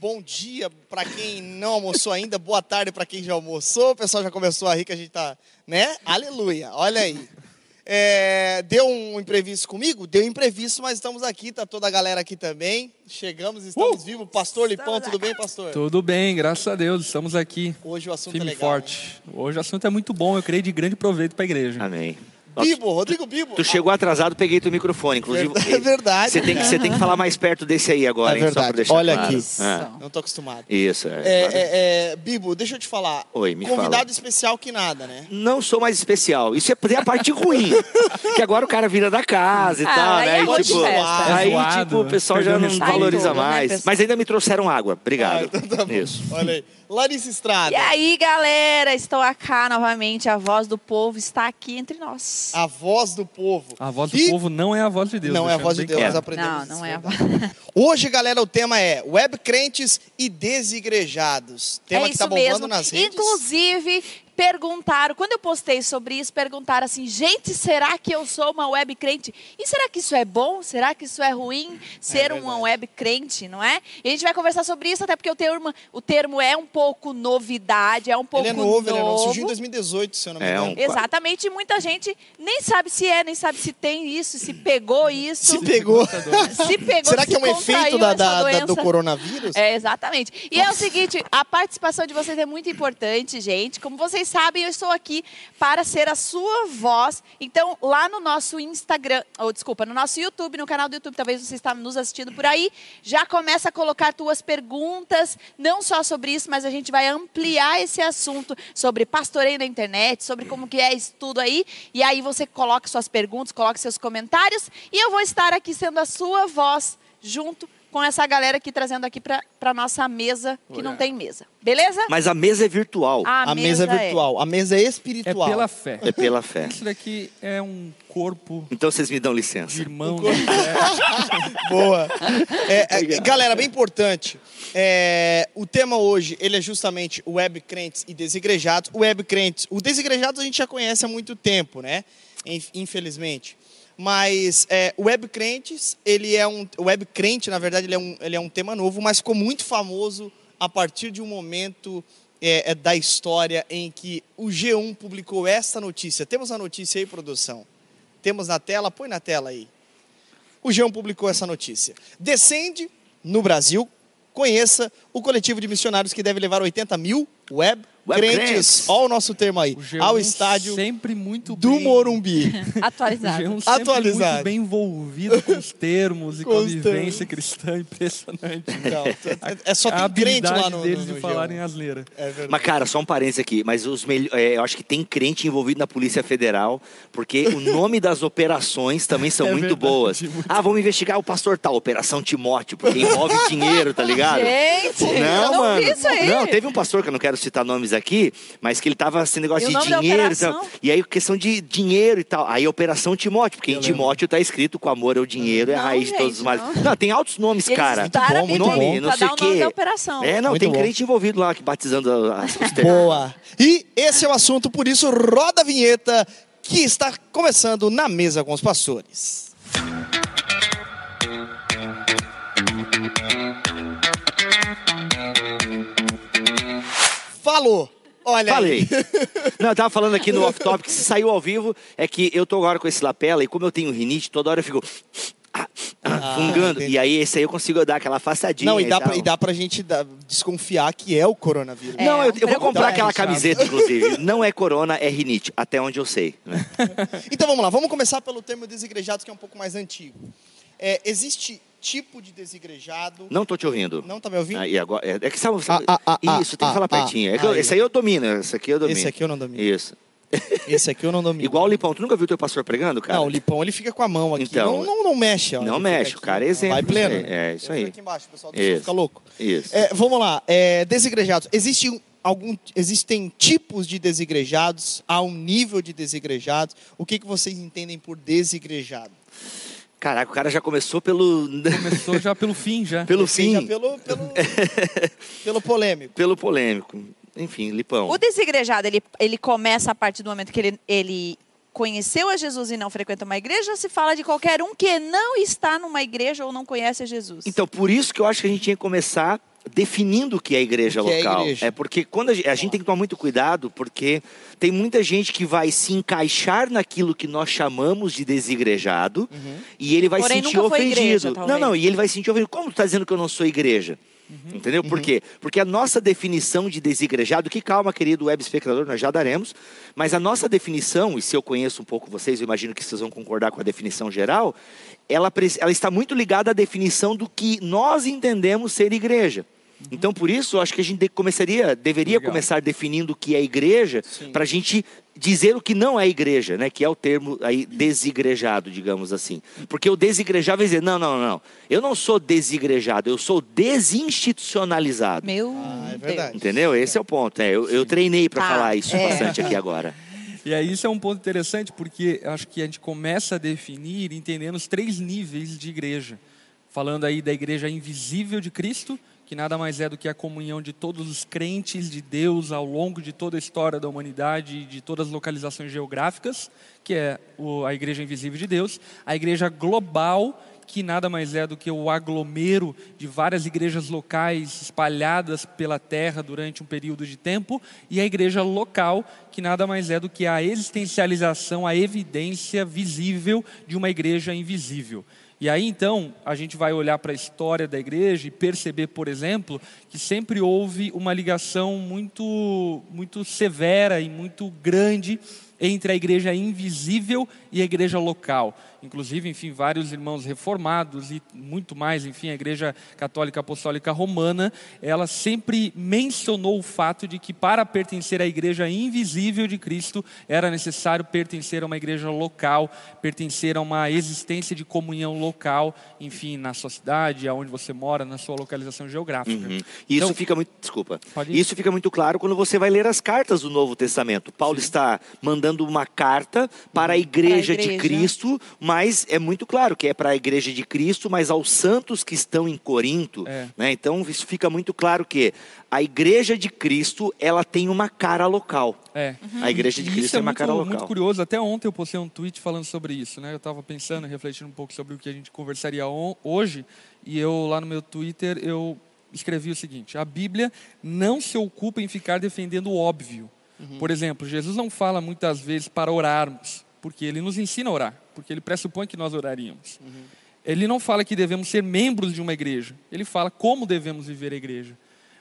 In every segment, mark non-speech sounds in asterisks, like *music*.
bom dia para quem não almoçou ainda, boa tarde para quem já almoçou. O pessoal já começou a rir que a gente tá, né? Aleluia. Olha aí. É, deu um imprevisto comigo? Deu imprevisto, mas estamos aqui, tá toda a galera aqui também. Chegamos, estamos vivos. Pastor Lipão, tudo bem, pastor? Tudo bem, graças a Deus, estamos aqui. Hoje o assunto Firme é legal. forte. Hoje o assunto é muito bom, eu creio de grande proveito para a igreja. Amém. Bibo, Rodrigo Bibo. Tu chegou atrasado, peguei teu microfone. Inclusive, É verdade. Você tem, que, você tem que falar mais perto desse aí agora, É hein? Só pra verdade. deixar Olha claro. aqui. Ah, Não tô acostumado. isso, é. É, é, é, Bibo, deixa eu te falar. Oi, me Convidado fala. especial que nada, né? Não sou mais especial. Isso é é a parte ruim. *laughs* que agora o cara vira da casa e Ah, tal, aí né? é E, tipo, aí, É zoado, tipo, o pessoal já não valoriza mais. Mas ainda me trouxeram água. Obrigado. Ah, então tá bom. Isso. Olha aí. Larissa Estrada. E aí, galera, estou aqui novamente. A voz do povo está aqui entre nós. A voz do povo. A voz Que- do povo não é a voz de Deus. Não é a deixando voz de Deus, nós aprendemos Não, não é a voz. Hoje, galera, o tema é web crentes e desigrejados. Tema é que tá isso bombando mesmo. nas redes. Inclusive, perguntaram, quando eu postei sobre isso, perguntaram assim: gente, será que eu sou uma web crente? E será que isso é bom? Será que isso é ruim? Ser uma verdade. web crente, não é? E a gente vai conversar sobre isso, até porque o termo, o termo é um pouco novidade, é um pouco Ele é novo, ele é novo. novo. Surgiu em 2018, se eu não me É engano. um- Exatamente, e muita gente nem sabe se é, nem sabe se tem isso, se pegou isso. Se *laughs* pegou. *laughs* Se pegou, Será se que é um efeito da, da- da- do coronavírus? É, exatamente. E é o seguinte, a participação de vocês é muito importante, gente. Como vocês sabem, eu estou aqui para ser a sua voz. Então, lá no nosso Instagram, ou desculpa, no nosso YouTube, no canal do YouTube, talvez você está nos assistindo por aí, já começa a colocar tuas perguntas, não só sobre isso, mas a gente vai ampliar esse assunto sobre pastoreio na internet, sobre como que é isso tudo aí. E aí você coloca suas perguntas, coloca seus comentários, e eu vou estar aqui sendo a sua voz junto com essa galera aqui trazendo aqui para a nossa mesa, que não tem mesa. Beleza? Mas a mesa é virtual. A, A mesa é virtual, a mesa é É espiritual. pela fé. É pela fé. Isso daqui é um corpo Então vocês me dão licença. irmãos. *laughs* Boa. É, é, galera, bem importante. é, o tema hoje, ele é justamente web crentes e desigrejados. O web crentes, o desigrejados a gente já conhece há muito tempo, né? Inf- Infelizmente. Mas é, web crentes, ele é um web crente, na verdade, ele é um, ele é um tema novo, mas ficou muito famoso a partir de um momento é, é, da história em que o G1 publicou esta notícia. Temos a notícia aí, produção? Temos na tela? Põe na tela aí. O G1 publicou essa notícia. Descende no Brasil, conheça o coletivo de missionários que deve levar 80 mil Web crentes, crentes. olha o nosso termo aí, O G1 ao estádio sempre muito do bem, Morumbi. *laughs* *laughs* Atualizado. G1 sempre Atualizado. muito bem envolvido com os termos e com, Com a cristã impressionante. Não, é só a tem crente habilidade lá no, deles no, no de falarem G1. asneira. É verdade. Mas, cara, só um parênteses aqui. Mas os melho- é, eu acho que tem crente envolvido na Polícia Federal, porque o nome das operações também são *laughs* É muito verdade, boas. muito. Ah, vamos investigar o pastor tal, Operação Timóteo, porque envolve dinheiro, tá ligado? Gente, eu Não, não mano. vi isso aí. Não, teve um pastor que eu não quero citar nomes aqui, mas que ele tava esse negócio E o de nome dinheiro e tal. E aí, questão de dinheiro e tal. Aí, Operação Timóteo, porque em Timóteo tá escrito o amor é o dinheiro, é a Não, raiz de todos os gente, males. não. Não, tem altos nomes, eles cara. Muito bom, aí muito bom. dar o Não sei nome quê. operação. É, não, Muito tem bom. crente envolvido lá, que batizando as os termos. Boa. E esse é o assunto, por isso roda a vinheta que está começando na mesa com os pastores. Falou. Olha Falei. aí. *laughs* Não, eu tava falando aqui no off-topic, se saiu ao vivo, é que eu tô agora com esse lapela e como eu tenho rinite, toda hora eu fico ah, ah, fungando. entendi. E aí esse aí eu consigo dar aquela afastadinha. Não, e dá, tal. pra, e dá pra gente dar- desconfiar que é o coronavírus. É, Não, eu, eu vou comprar aquela Chato. camiseta, *laughs* inclusive. Não é corona, é rinite, até onde eu sei. né? *laughs* Então vamos lá, vamos começar pelo termo desigrejados, que é um pouco mais antigo. É, existe tipo de desigrejado. Não tô te ouvindo. Não tá me ouvindo? Aí, agora, é, é que sabe, Ah, ah, ah, ah, Isso, tem que ah, falar ah, pertinho. É que eu- esse aí eu domino, esse aqui eu domino. Esse aqui eu não domino. Isso. *laughs* Esse aqui eu não domino. Igual o Lipão, tu nunca viu teu pastor pregando, cara? Não, o Lipão ele fica com a mão aqui. Então, não, não, não mexe, ó. não mexe, o cara é exemplo Vai pleno. aí. É, isso aí. aqui embaixo, o pessoal do Isso. fica louco. Isso. É, vamos lá, é, desigrejados. Existe um- algum, existem tipos de desigrejados, há um nível de desigrejados. O que, que vocês entendem por desigrejado? Caraca, o cara já começou pelo. *laughs* Começou já pelo fim, já. pelo fim. pelo, pelo, *laughs* pelo polêmico. Pelo polêmico. Enfim, Lipão. O desigrejado, ele, ele começa a partir do momento que ele, ele conheceu a Jesus e não frequenta uma igreja, ou se fala de qualquer um que não está numa igreja ou não conhece a Jesus? Então, por isso que eu acho que a gente tinha que começar definindo o que é igreja que é local. igreja. porque quando a gente, a gente tem que tomar muito cuidado, porque tem muita gente que vai se encaixar naquilo que nós chamamos de desigrejado e ele vai Porém, se sentir nunca foi ofendido. igreja, não, não, e ele vai se sentir ofendido. Como tu está dizendo que eu não sou igreja? Entendeu? Por quê? Porque a nossa definição de desigrejado, que calma, querido web espectador, nós já daremos, mas a nossa definição, e se eu conheço um pouco vocês, eu imagino que vocês vão concordar com a definição geral, ela, ela está muito ligada à definição do que nós entendemos ser igreja. Então, por isso, acho que a gente de- começaria, deveria Legal. começar definindo o que é igreja, para a gente dizer o que não é igreja, né? Que é o termo aí desigrejado, digamos assim. Porque o desigrejado vai dizer, não, não, não, eu não sou desigrejado, eu sou desinstitucionalizado. Meu Ah, é Deus. verdade. Entendeu? Esse é o ponto. É, eu, eu treinei para Tá, falar isso é. bastante aqui agora. E aí isso é um ponto interessante porque eu acho que a gente começa a definir entendendo os três níveis de igreja. Falando aí da igreja invisível de Cristo, que nada mais é do que a comunhão de todos os crentes de Deus ao longo de toda a história da humanidade e de todas as localizações geográficas, que é a igreja invisível de Deus. A igreja global, que nada mais é do que o aglomero de várias igrejas locais espalhadas pela terra durante um período de tempo, e a igreja local, que nada mais é do que a existencialização, a evidência visível de uma igreja invisível. E aí então a gente vai olhar para a história da igreja e perceber, por exemplo, que sempre houve uma ligação muito, muito severa e muito grande entre a igreja invisível e a igreja local. Inclusive, enfim, vários irmãos reformados e muito mais, enfim, a igreja católica apostólica romana, ela sempre mencionou o fato de que para pertencer à igreja invisível de Cristo, era necessário pertencer a uma igreja local, pertencer a uma existência de comunhão local, enfim, na sua cidade, aonde você mora, na sua localização geográfica. Uhum. E isso Então- fica muito, desculpa. Isso fica muito claro quando você vai ler as cartas do Novo Testamento. Paulo está mandando uma carta para a igreja, Para a de igreja. Cristo, mas é muito claro que é para a igreja de Cristo, mas aos santos que estão em Corinto. É. né? Então isso fica muito claro que a igreja de Cristo ela tem uma cara local. É. A igreja de Cristo é tem uma muito, cara local. muito curioso. Até ontem eu postei um tweet falando sobre isso, né? Eu estava pensando, refletindo um pouco sobre o que a gente conversaria on- hoje, e eu lá no meu Twitter eu escrevi o seguinte: a Bíblia não se ocupa em ficar defendendo o óbvio. Por exemplo, Jesus não fala muitas vezes para orarmos, porque ele nos ensina a orar, porque ele pressupõe que nós oraríamos. Ele não fala que devemos ser membros de uma igreja, ele fala como devemos viver a igreja.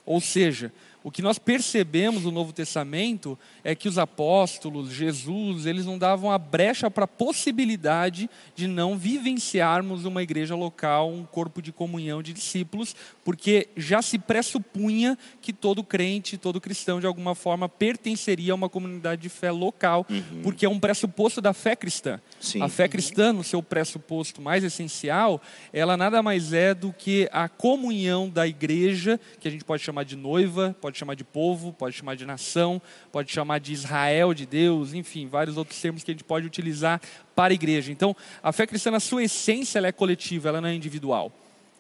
Ou seja, o que nós percebemos no Novo Testamento é que os apóstolos, Jesus, eles não davam a brecha para a possibilidade de não vivenciarmos uma igreja local, um corpo de comunhão de discípulos, porque já se pressupunha que todo crente, todo cristão, de alguma forma, pertenceria a uma comunidade de fé local, porque é um pressuposto da fé cristã. Sim. A fé cristã, no seu pressuposto mais essencial, ela nada mais é do que a comunhão da igreja, que a gente pode chamar de noiva, pode chamar de povo, pode chamar de nação, pode chamar de Israel de Deus, enfim, vários outros termos que a gente pode utilizar para a igreja. Então, a fé cristã, na sua essência, ela é coletiva, ela não é individual.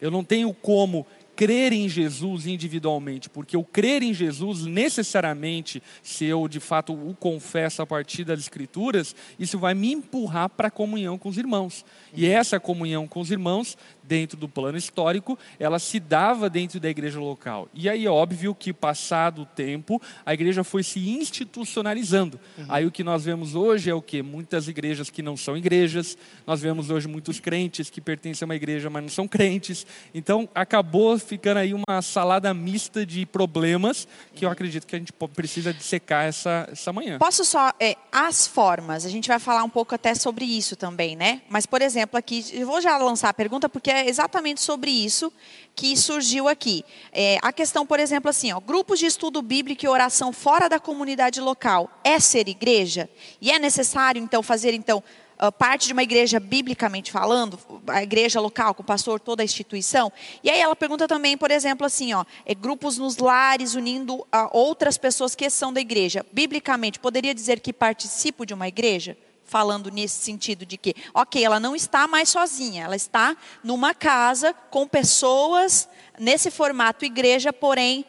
Eu não tenho como crer em Jesus individualmente, porque o crer em Jesus necessariamente, se eu de fato o confesso a partir das escrituras, isso vai me empurrar para a comunhão com os irmãos. E essa comunhão com os irmãos, dentro do plano histórico, ela se dava dentro da igreja local. E aí é óbvio que passado o tempo, a igreja foi se institucionalizando. Aí o que nós vemos hoje é o que muitas igrejas que não são igrejas, nós vemos hoje muitos crentes que pertencem a uma igreja, mas não são crentes. Então acabou ficando aí uma salada mista de problemas que eu acredito que a gente precisa dissecar essa, essa manhã. Posso só. é, as formas, a gente vai falar um pouco até sobre isso também, né? Mas, por exemplo, aqui, eu vou já lançar a pergunta, porque é exatamente sobre isso que surgiu aqui. É, a questão, por exemplo, assim, ó, grupos de estudo bíblico e oração fora da comunidade local é ser igreja? E é necessário, então, fazer, então. ah, parte de uma igreja biblicamente falando, a igreja local, com o pastor, toda a instituição. E aí ela pergunta também, por exemplo, assim, ó, é, grupos nos lares unindo a outras pessoas que são da igreja. Biblicamente, poderia dizer que participo de uma igreja? Falando nesse sentido de que, ok, ela não está mais sozinha, ela está numa casa com pessoas nesse formato igreja, porém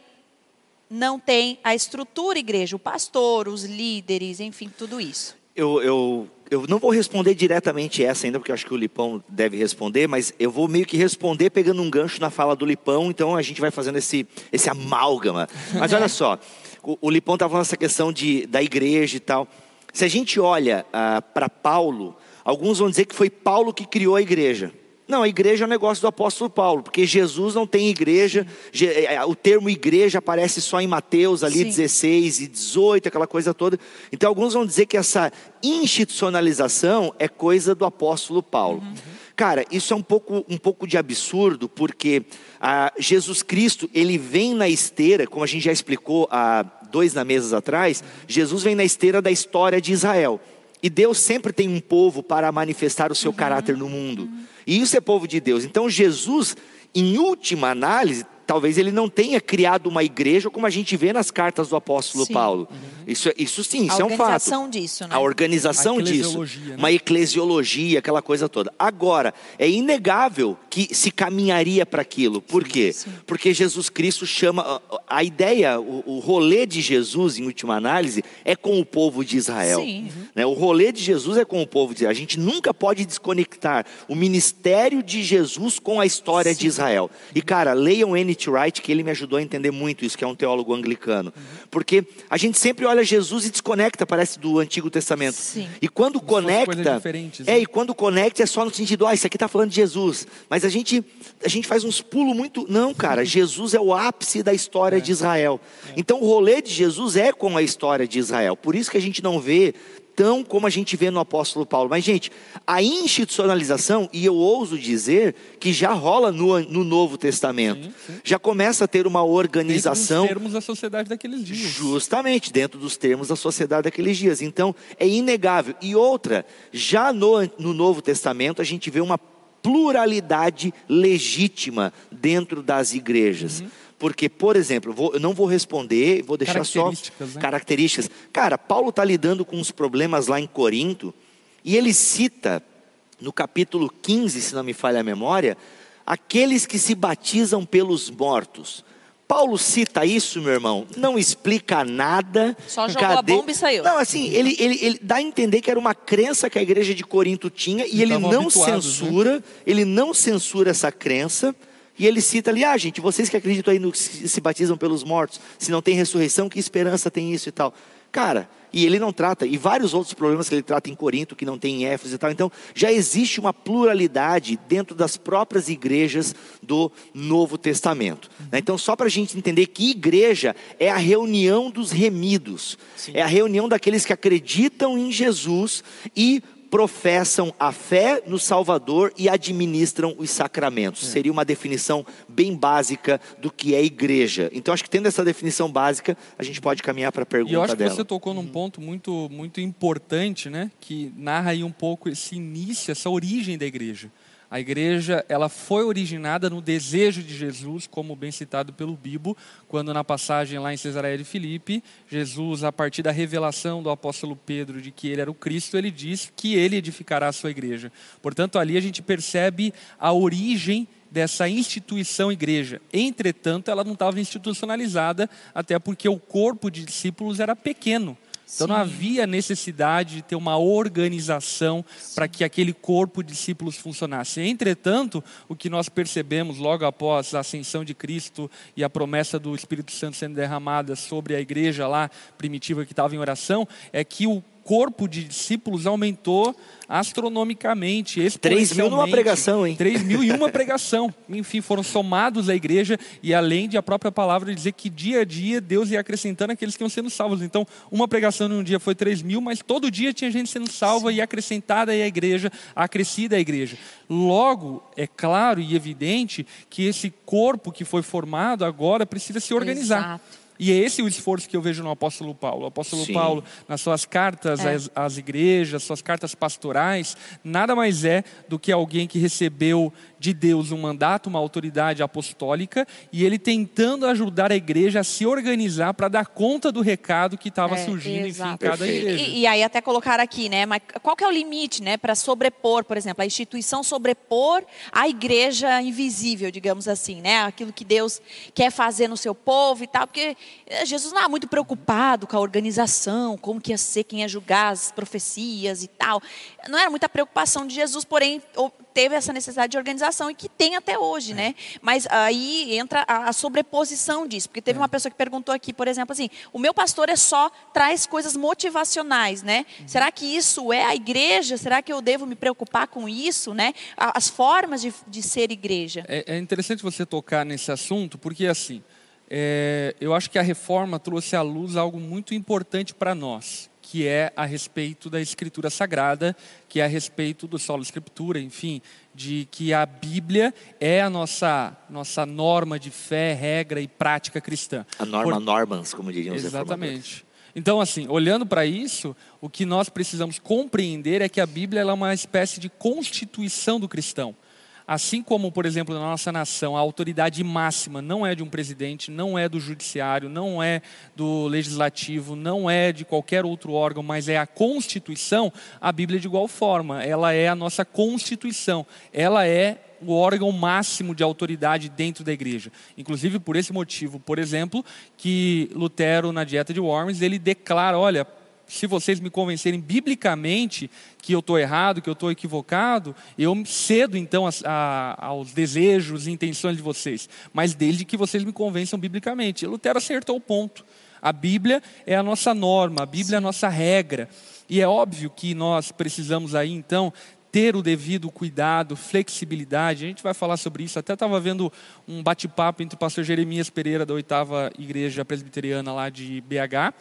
não tem a estrutura igreja, o pastor, os líderes, enfim, tudo isso. Eu, eu eu não vou responder diretamente essa ainda, porque acho que o Lipão deve responder, mas eu vou meio que responder pegando um gancho na fala do Lipão, então a gente vai fazendo esse, esse amálgama. Mas olha só, o, o Lipão estava falando essa questão de, da igreja e tal. Se a gente olha ah, para Paulo, alguns vão dizer que foi Paulo que criou a igreja. Não, a igreja é um negócio do apóstolo Paulo, porque Jesus não tem igreja, é, é, o termo igreja aparece só em Mateus ali Sim. 16 e 18, aquela coisa toda. Então alguns vão dizer que essa institucionalização é coisa do apóstolo Paulo. Uhum. Cara, isso é um pouco, um pouco de absurdo, porque ah, Jesus Cristo, ele vem na esteira, como a gente já explicou há dois na mesas atrás, Jesus vem na esteira da história de Israel. E Deus sempre tem um povo para manifestar o seu uhum. caráter no mundo. E isso é povo de Deus. Então Jesus, em última análise, talvez ele não tenha criado uma igreja como a gente vê nas cartas do apóstolo sim. Paulo. Uhum. Isso, isso sim, isso é um fato. A organização disso, né? A organização disso. Né? Uma eclesiologia, aquela coisa toda. Agora, é inegável que se caminharia para aquilo. Por sim, quê? Sim. Porque Jesus Cristo chama. A ideia, o, o, rolê de Jesus, em última análise, é com o povo de Israel. Sim. Né? O rolê de Jesus é com o povo de Israel. A gente nunca pode desconectar o ministério de Jesus com a história de Israel. E, cara, leiam N. Wright, que ele me ajudou a entender muito isso, que é um teólogo anglicano. Uhum. Porque a gente sempre olha Jesus e desconecta, parece, do Antigo Testamento. Sim. E quando Como conecta. É, né? e quando conecta é só no sentido, ah, isso aqui está falando de Jesus. Mas a gente, a gente faz uns pulos muito. Não, cara, *laughs* Jesus é o ápice da história é. de Israel. É. Então o rolê de Jesus é com a história de Israel. Por isso que a gente não vê tão como a gente vê no apóstolo Paulo. Mas, gente, a institucionalização, e eu ouso dizer que já rola no, no Novo Testamento. Sim, sim. Já começa a ter uma organização. Dentro dos termos da sociedade daqueles dias. Justamente, dentro dos termos da sociedade daqueles dias. Então, é inegável. E outra, já no, no Novo Testamento, a gente vê uma pluralidade legítima dentro das igrejas. Uhum. Porque, por exemplo, vou, eu não vou responder, vou deixar só né? características. Cara, Paulo está lidando com uns problemas lá em Corinto, e ele cita, no capítulo 15, se não me falha a memória, aqueles que se batizam pelos mortos. Paulo cita isso, meu irmão, não explica nada. Só jogou Cadê? a bomba e saiu. Não, assim, ele, ele, ele dá a entender que era uma crença que a igreja de Corinto tinha e, e ele não né? censura, né? ele não censura essa crença. E ele cita ali, ah, gente, vocês que acreditam aí no que se batizam pelos mortos, se não tem ressurreição, que esperança tem isso e tal? Cara, e ele não trata, e vários outros problemas que ele trata em Corinto, que não tem em Éfeso e tal. Então, já existe uma pluralidade dentro das próprias igrejas do Novo Testamento. Né? Então, só para a gente entender que igreja é a reunião dos remidos, Sim. é a reunião daqueles que acreditam em Jesus e professam a fé no Salvador e administram os sacramentos. É. Seria uma definição bem básica do que é igreja. Então, acho que tendo essa definição básica, a gente pode caminhar para a pergunta dela. E eu acho dela. que você tocou num ponto muito, muito importante, né? Que narra aí um pouco esse início, essa origem da igreja. A igreja ela foi originada no desejo de Jesus, como bem citado pelo Bibo, quando na passagem lá em Cesareia de Filipe, Jesus, a partir da revelação do apóstolo Pedro de que ele era o Cristo, ele diz que ele edificará a sua igreja. Portanto, ali a gente percebe a origem dessa instituição igreja. Entretanto, ela não estava institucionalizada, até porque o corpo de discípulos era pequeno. Então Sim. não havia necessidade de ter uma organização para que aquele corpo de discípulos funcionasse. Entretanto, o que nós percebemos logo após a ascensão de Cristo e a promessa do Espírito Santo sendo derramada sobre a igreja lá primitiva que estava em oração, é que o corpo de discípulos aumentou astronomicamente, Três mil numa pregação, hein? Três mil e uma pregação. Enfim, foram somados à igreja e além de a própria palavra dizer que dia a dia Deus ia acrescentando aqueles que iam sendo salvos. Então, uma pregação num dia foi três mil, mas todo dia tinha gente sendo salva Sim. e acrescentada à igreja, acrescida à igreja. Logo, é claro e evidente que esse corpo que foi formado agora precisa se organizar. Exato. E é esse o esforço que eu vejo no apóstolo Paulo. O apóstolo Sim. Paulo, nas suas cartas é. às, às, igrejas, suas cartas pastorais, nada mais é do que alguém que recebeu de Deus um mandato, uma autoridade apostólica, e ele tentando ajudar a igreja a se organizar para dar conta do recado que estava É, surgindo, exato. enfim, em cada igreja. E, e aí até colocar aqui, né? Mas qual que é o limite, né? Para sobrepor, por exemplo, a instituição sobrepor a igreja invisível, digamos assim, né? Aquilo que Deus quer fazer no seu povo e tal, porque eh, Jesus não era muito preocupado com a organização, como que ia ser, quem ia julgar as profecias e tal. Não era muita preocupação de Jesus, porém teve essa necessidade de organização e que tem até hoje, né? Mas aí entra a, a sobreposição disso, porque teve uma pessoa que perguntou aqui, por exemplo, assim, o meu pastor é só traz coisas motivacionais, né? Será que isso é a igreja? Será que eu devo me preocupar com isso, né? As formas de, de ser igreja. É, é interessante você tocar nesse assunto, porque assim, é, eu acho que a reforma trouxe à luz algo muito importante para nós, que é a respeito da escritura sagrada, que é a respeito do solo escritura, enfim, de que a Bíblia é a nossa nossa norma de fé, regra e prática cristã. A norma Por- Normans, como diriam os Exatamente. Então, assim, olhando para isso, o que nós precisamos compreender é que a Bíblia é uma espécie de constituição do cristão. Assim como, por exemplo, na nossa nação, a autoridade máxima não é de um presidente, não é do judiciário, não é do legislativo, não é de qualquer outro órgão, mas é a Constituição, a Bíblia de igual forma, ela é a nossa Constituição, ela é o órgão máximo de autoridade dentro da igreja. Inclusive por esse motivo, por exemplo, que Lutero na Dieta de Worms, ele declara, olha, se vocês me convencerem biblicamente que eu estou errado, que eu estou equivocado, eu cedo então as- a- aos desejos e intenções de vocês, mas desde que vocês me convençam biblicamente. E Lutero acertou o ponto. A Bíblia é a nossa norma, a Bíblia é a nossa regra. E é óbvio que nós precisamos aí então ter o devido cuidado, flexibilidade. A gente vai falar sobre isso. Até estava vendo um bate-papo entre o pastor Jeremias Pereira, da oitava igreja presbiteriana lá de BH,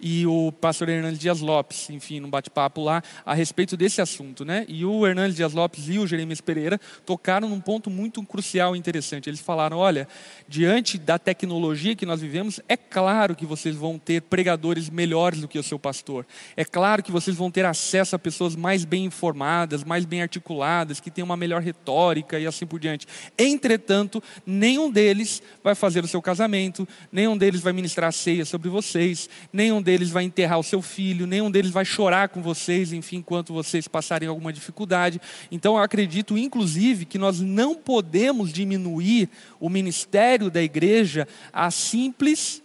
e o pastor Hernandes Dias Lopes, enfim, num bate-papo lá a respeito desse assunto, né? E o Hernandes Dias Lopes e o Jeremias Pereira tocaram num ponto muito crucial e interessante. Eles falaram: olha, diante da tecnologia que nós vivemos, é claro que vocês vão ter pregadores melhores do que o seu pastor. É claro que vocês vão ter acesso a pessoas mais bem informadas, mais bem articuladas, que têm uma melhor retórica e assim por diante. Entretanto, nenhum deles vai fazer o seu casamento, nenhum deles vai ministrar ceia sobre vocês, nenhum deles vai enterrar o seu filho, nenhum deles vai chorar com vocês, enfim, enquanto vocês passarem alguma dificuldade. Então, eu acredito, inclusive, que nós não podemos diminuir o ministério da igreja a simples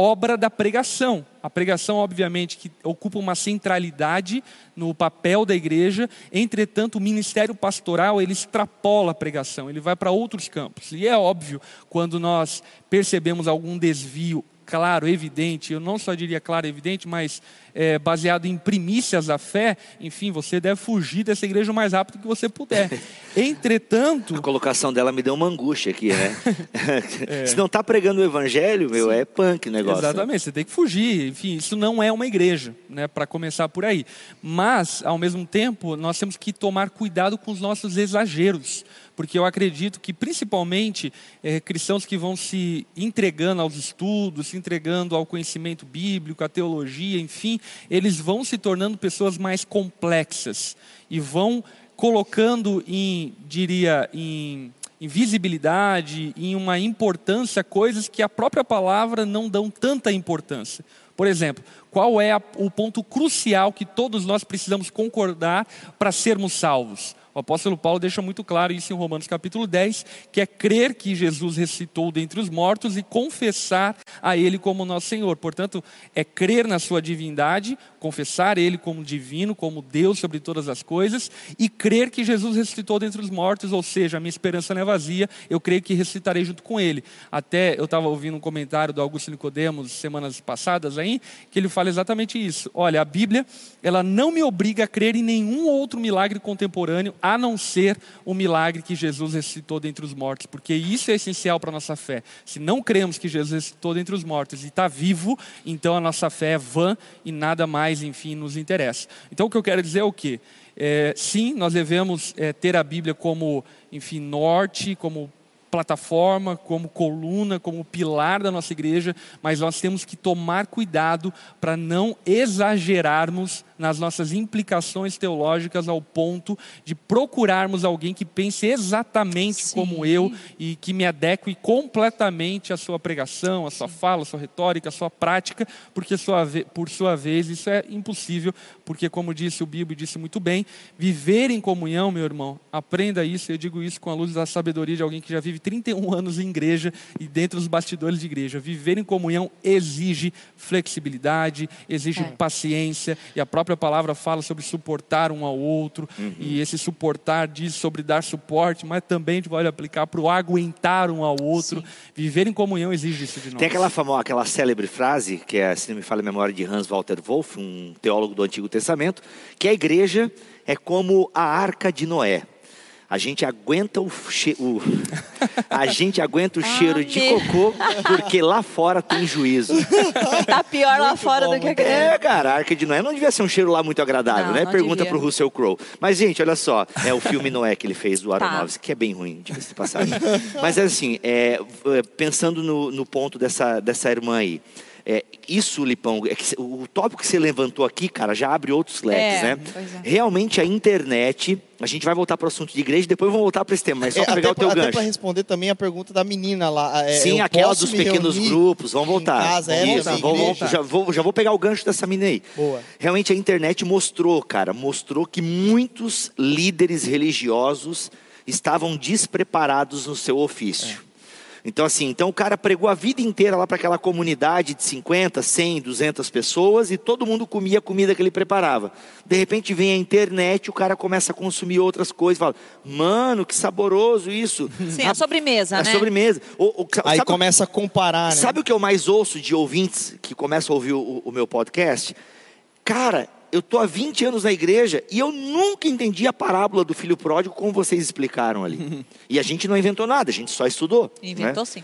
obra da pregação. A pregação, obviamente, que ocupa uma centralidade no papel da igreja, entretanto, o ministério pastoral, ele extrapola a pregação, ele vai para outros campos. E é óbvio, quando nós percebemos algum desvio claro, evidente, eu não só diria claro, evidente, mas é, baseado em primícias da fé, enfim, você deve fugir dessa igreja o mais rápido que você puder. *laughs* Entretanto, A colocação dela me deu uma angústia aqui, né? *laughs* Se não tá pregando o evangelho, meu, é punk o negócio. Exatamente, você tem que fugir. Enfim, isso não é uma igreja, né, para começar por aí. Mas, ao mesmo tempo, nós temos que tomar cuidado com os nossos exageros, porque eu acredito que, principalmente, eh, cristãos que vão se entregando aos estudos, se entregando ao conhecimento bíblico, à teologia, enfim, eles vão se tornando pessoas mais complexas e vão colocando em, diria, em em visibilidade, em uma importância, coisas que a própria palavra não dão tanta importância. Por exemplo, qual é a, o ponto crucial que todos nós precisamos concordar para sermos salvos? O apóstolo Paulo deixa muito claro isso em Romanos capítulo 10, que é crer que Jesus ressuscitou dentre os mortos e confessar a Ele como nosso Senhor. Portanto, é crer na sua divindade, confessar Ele como divino, como Deus sobre todas as coisas, e crer que Jesus ressuscitou dentre os mortos, ou seja, a minha esperança não é vazia, eu creio que ressuscitarei junto com Ele. Até eu estava ouvindo um comentário do Augusto Nicodemos semanas passadas aí, que ele fala exatamente isso. Olha, a Bíblia, ela não me obriga a crer em nenhum outro milagre contemporâneo a não ser o milagre que Jesus ressuscitou dentre os mortos, porque isso é essencial para a nossa fé. Se não cremos que Jesus ressuscitou dentre os mortos e está vivo, então a nossa fé é vã e nada mais, enfim, nos interessa. Então o que eu quero dizer é o quê? É, sim, nós devemos é, ter a Bíblia como, enfim, norte, como plataforma, como coluna, como pilar da nossa igreja, mas nós temos que tomar cuidado para não exagerarmos nas nossas implicações teológicas ao ponto de procurarmos alguém que pense exatamente Sim. como eu e que me adeque completamente à sua pregação, à sua fala, à sua retórica, à sua prática, porque sua por sua vez isso é impossível, porque como disse o Bíblia e disse muito bem, viver em comunhão, meu irmão, aprenda isso, eu digo isso com a luz da sabedoria de alguém que já vive 31 anos em igreja e dentro dos bastidores de igreja. Viver em comunhão exige flexibilidade, exige É. paciência, e a própria palavra fala sobre suportar um ao outro, e esse suportar diz sobre dar suporte, mas também a gente pode aplicar para o aguentar um ao outro. Viver em comunhão exige isso de nós. Tem aquela famosa, aquela célebre frase, que é, se não me falha a memória, de Hans Walter Wolff, um teólogo do Antigo Testamento, que a igreja é como a arca de Noé. A gente aguenta o, che... o... *laughs* a gente aguenta o cheiro de cocô porque lá fora tem juízo. *laughs* Tá pior lá Muito fora bom, do que aqui. É, cara, a Arca de Noé não devia ser um cheiro lá muito agradável, Não, né? não Pergunta devia. pro Russell Crowe. Mas, gente, olha só, é o filme Noé que ele fez do Tá. Aronofsky, que é bem ruim, diga-se de passagem. Mas, assim, é, é, pensando no, no ponto dessa, dessa irmã aí, é, isso, Lipão, é que o tópico que você levantou aqui, cara, já abre outros leques, É, né? pois é. Realmente a internet, a gente vai voltar para o assunto de igreja, depois vamos voltar para esse tema, mas só É, para pegar até o teu pra- até gancho. para responder também a pergunta da menina lá. é, Sim, eu aquela posso dos me pequenos grupos, vamos em voltar. casa, é, Isso, vamos- igreja? vamos- já, vou, já vou pegar o gancho dessa mina aí. Boa. Realmente a internet mostrou, cara, mostrou que muitos líderes religiosos estavam despreparados no seu ofício. Então, assim, então o cara pregou a vida inteira lá para aquela comunidade de 50, 100, 200 pessoas e todo mundo comia a comida que ele preparava. De repente vem a internet, o cara começa a consumir outras coisas, fala, mano, que saboroso isso. *laughs* Sim, a sobremesa, a né? sobremesa. O- o- Aí sabe- começa a comparar, né? Sabe o que eu mais ouço de ouvintes que começam a ouvir o, o meu podcast? Cara, eu tô há 20 anos na igreja e eu nunca entendi a parábola do filho pródigo como vocês explicaram ali. e a gente não inventou nada, a gente só estudou. né? Inventou sim.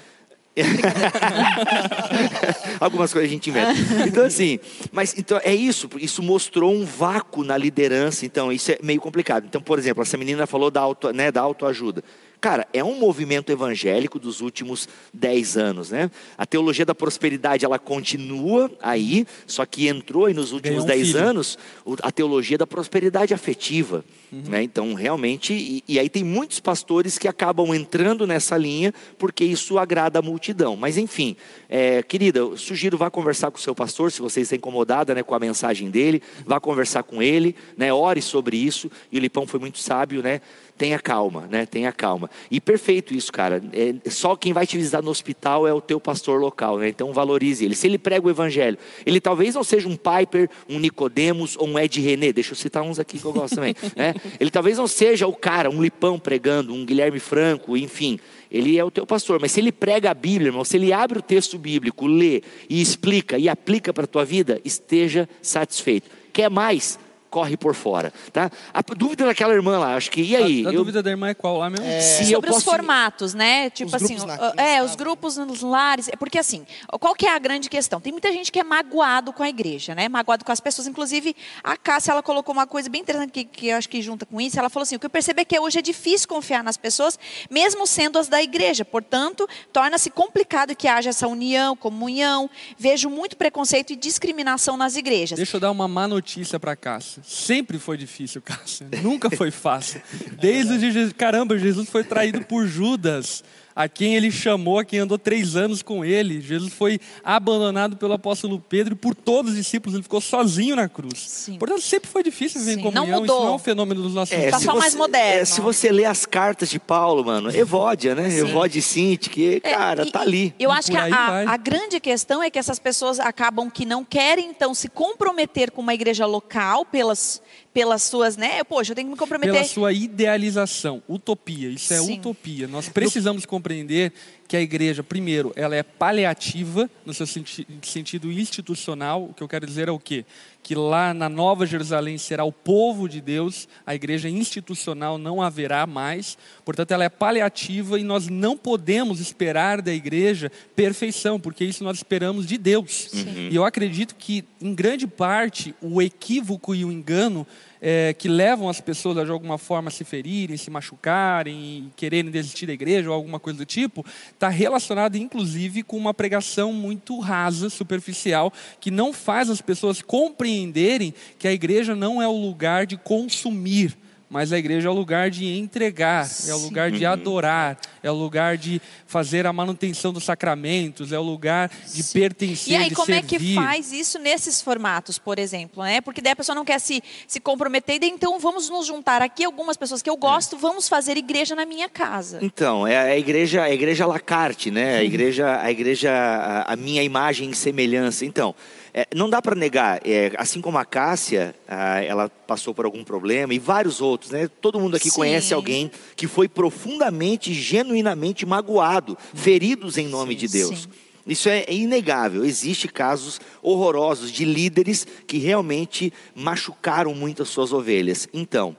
*laughs* Algumas coisas a gente inventa. Então, assim, mas então é isso, isso mostrou um vácuo na liderança, então isso é meio complicado. Então, por exemplo, essa menina falou da, auto, né, da autoajuda. Cara, é um movimento evangélico dos últimos 10 anos, né? A teologia da prosperidade, ela continua aí, só que entrou aí nos últimos um 10 filho. anos a teologia da prosperidade afetiva, né? Então, realmente, e, e aí tem muitos pastores que acabam entrando nessa linha porque isso agrada a multidão. Mas, enfim, é, querida, eu sugiro vá conversar com o seu pastor, se você está incomodada né, com a mensagem dele, vá conversar com ele, né? Ore sobre isso. E o Lipão foi muito sábio, né? Tenha calma, né? Tenha calma. E perfeito isso, cara. É, só quem vai te visitar no hospital é o teu pastor local, né? Então valorize ele. Se ele prega o evangelho, ele talvez não seja um Piper, um Nicodemos ou um Ed René. Deixa eu citar uns aqui que eu gosto também, *laughs* né? Ele talvez não seja o cara, um Lipão pregando, um Guilherme Franco, enfim. Ele é o teu pastor, mas se ele prega a Bíblia, irmão, se ele abre o texto bíblico, lê e explica e aplica para a tua vida, esteja satisfeito. Quer mais? Corre por fora, tá? A dúvida daquela irmã lá, acho que e aí? A, a Eu- dúvida da irmã é qual lá mesmo? se eu Sobre os posso- formatos, né? Tipo Os assim, na é, os grupos nos lares. É Porque assim, qual que é a grande questão? Tem muita gente que é magoado com a igreja, né? Magoado com as pessoas. Inclusive, a Cássia, ela colocou uma coisa bem interessante que, que eu acho que junta com isso. Ela falou assim, o que eu percebo é que hoje é difícil confiar nas pessoas, mesmo sendo as da igreja. Portanto, torna-se complicado que haja essa união, comunhão. Vejo muito preconceito e discriminação nas igrejas. Deixa eu dar uma má notícia para Cássia. Sempre foi difícil, *laughs* Cássia. Nunca foi fácil. Desde o de Jesus. Caramba, Jesus foi traído por Judas, a quem ele chamou, a quem andou três anos com ele. Jesus foi abandonado pelo apóstolo Pedro e por todos os discípulos. Ele ficou sozinho na cruz. Sim. Portanto, sempre foi difícil viver em Sim, não comunhão. mudou. Isso não é um fenômeno dos nossos É, só mais moderno. é, se você ler as cartas de Paulo, mano, Evódia, né? Evódia e Cinti, que, É, cara, e- tá ali. Eu acho que a, a grande questão é que essas pessoas acabam que não querem, então, se comprometer com uma igreja local pelas, pelas suas, né? Poxa, eu tenho que me comprometer. Pela sua idealização, utopia. Isso é Sim. utopia. Nós precisamos compreender que a igreja, primeiro, ela é paliativa no seu senti sentido institucional. O que eu quero dizer é o quê? Que lá na Nova Jerusalém será o povo de Deus, a igreja institucional não haverá mais. Portanto, ela é paliativa e nós não podemos esperar da igreja perfeição, porque isso nós esperamos de Deus. E eu acredito que, em grande parte, o equívoco e o engano é, que levam as pessoas a de alguma forma se ferirem, se machucarem, quererem desistir da igreja ou alguma coisa do tipo, está relacionado, inclusive, com uma pregação muito rasa, superficial, que não faz as pessoas compreenderem que a igreja não é o lugar de consumir mas a igreja é o lugar de entregar, é o lugar de adorar, é o lugar de fazer a manutenção dos sacramentos, é o lugar de Sim. pertencer, E aí, como servir. é que faz isso nesses formatos, por exemplo? Né? Porque daí a pessoa não quer se, se comprometer, então vamos nos juntar aqui, algumas pessoas que eu gosto, é. vamos fazer igreja na minha casa. Então, é a igreja, a igreja Lacarte, né? A igreja, a igreja, a, a minha imagem e semelhança. Então, é, não dá para negar, é, assim como a Cássia, a, ela passou por algum problema e vários outros, né? Todo mundo aqui Sim. conhece alguém que foi profundamente, genuinamente magoado, feridos em nome Sim. de Deus. Sim. Isso é inegável. Existem casos horrorosos de líderes que realmente machucaram muito as suas ovelhas. Então,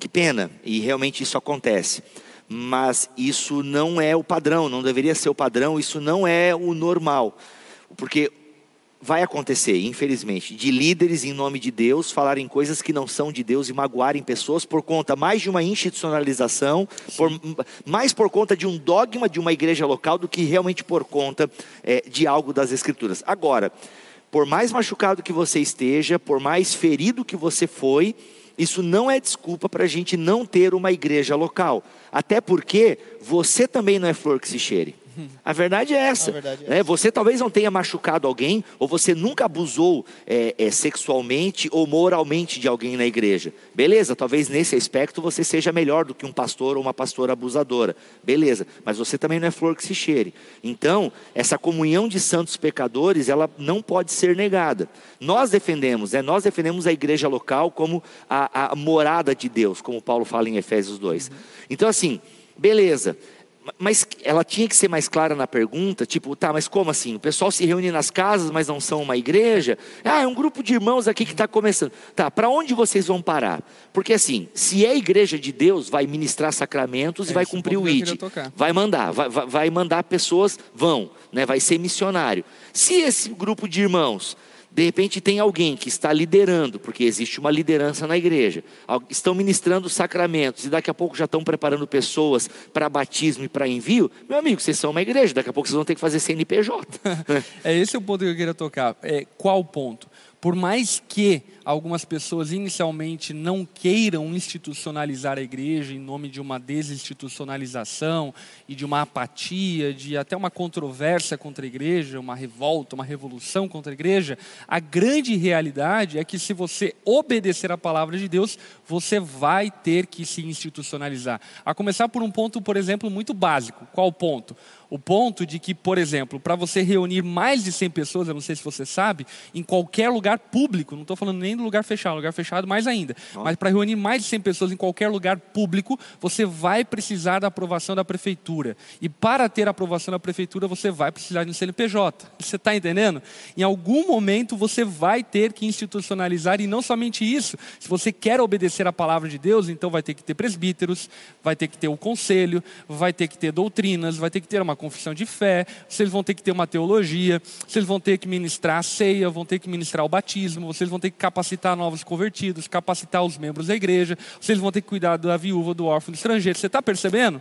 que pena, e realmente isso acontece. Mas isso não é o padrão, não deveria ser o padrão, isso não é o normal. Porque vai acontecer, infelizmente, de líderes em nome de Deus falarem coisas que não são de Deus e magoarem pessoas por conta mais de uma institucionalização, por, mais por conta de um dogma de uma igreja local do que realmente por conta é, de algo das Escrituras. Agora, por mais machucado que você esteja, por mais ferido que você foi, isso não é desculpa para a gente não ter uma igreja local. Até porque você também não é flor que se cheire. A verdade é essa. Verdade é, é Você talvez não tenha machucado alguém, ou você nunca abusou é, é, sexualmente ou moralmente de alguém na igreja. Beleza, talvez nesse aspecto você seja melhor do que um pastor ou uma pastora abusadora. Beleza, mas você também não é flor que se cheire. Então, essa comunhão de santos pecadores, ela não pode ser negada. Nós defendemos, né? nós defendemos a igreja local como a, a morada de Deus, como Paulo fala em Efésios 2. Então, assim, beleza. Mas ela tinha que ser mais clara na pergunta, tipo, tá, mas como assim? O pessoal se reúne nas casas, mas não são uma igreja? Ah, é um grupo de irmãos aqui que está começando. Tá, para onde vocês vão parar? Porque assim, se é igreja de Deus, vai ministrar sacramentos é, e vai cumprir o ID. Vai mandar, vai, vai mandar pessoas, vão, né? vai ser missionário. Se esse grupo de irmãos de repente tem alguém que está liderando, porque existe uma liderança na igreja, estão ministrando sacramentos e daqui a pouco já estão preparando pessoas para batismo e para envio. Meu amigo, vocês são uma igreja, daqui a pouco vocês vão ter que fazer CNPJ. *laughs* é esse o ponto que eu queria tocar. É, qual ponto? Por mais que algumas pessoas inicialmente não queiram institucionalizar a igreja em nome de uma desinstitucionalização e de uma apatia, de até uma controvérsia contra a igreja, uma revolta, uma revolução contra a igreja, a grande realidade é que se você obedecer à palavra de Deus, você vai ter que se institucionalizar. A começar por um ponto, por exemplo, muito básico. Qual ponto? O ponto de que, por exemplo, para você reunir mais de 100 pessoas, eu não sei se você sabe, em qualquer lugar público, não estou falando nem do lugar fechado, lugar fechado mais ainda, mas para reunir mais de 100 pessoas em qualquer lugar público, você vai precisar da aprovação da prefeitura. E para ter a aprovação da prefeitura, você vai precisar de um CNPJ. Você está entendendo? Em algum momento você vai ter que institucionalizar, e não somente isso, se você quer obedecer à palavra de Deus, então vai ter que ter presbíteros, vai ter que ter o conselho, vai ter que ter doutrinas, vai ter que ter uma confissão de fé, vocês vão ter que ter uma teologia, vocês vão ter que ministrar a ceia, vão ter que ministrar o batismo, vocês vão ter que capacitar novos convertidos, capacitar os membros da igreja, vocês vão ter que cuidar da viúva, do órfão, do estrangeiro. Você está percebendo?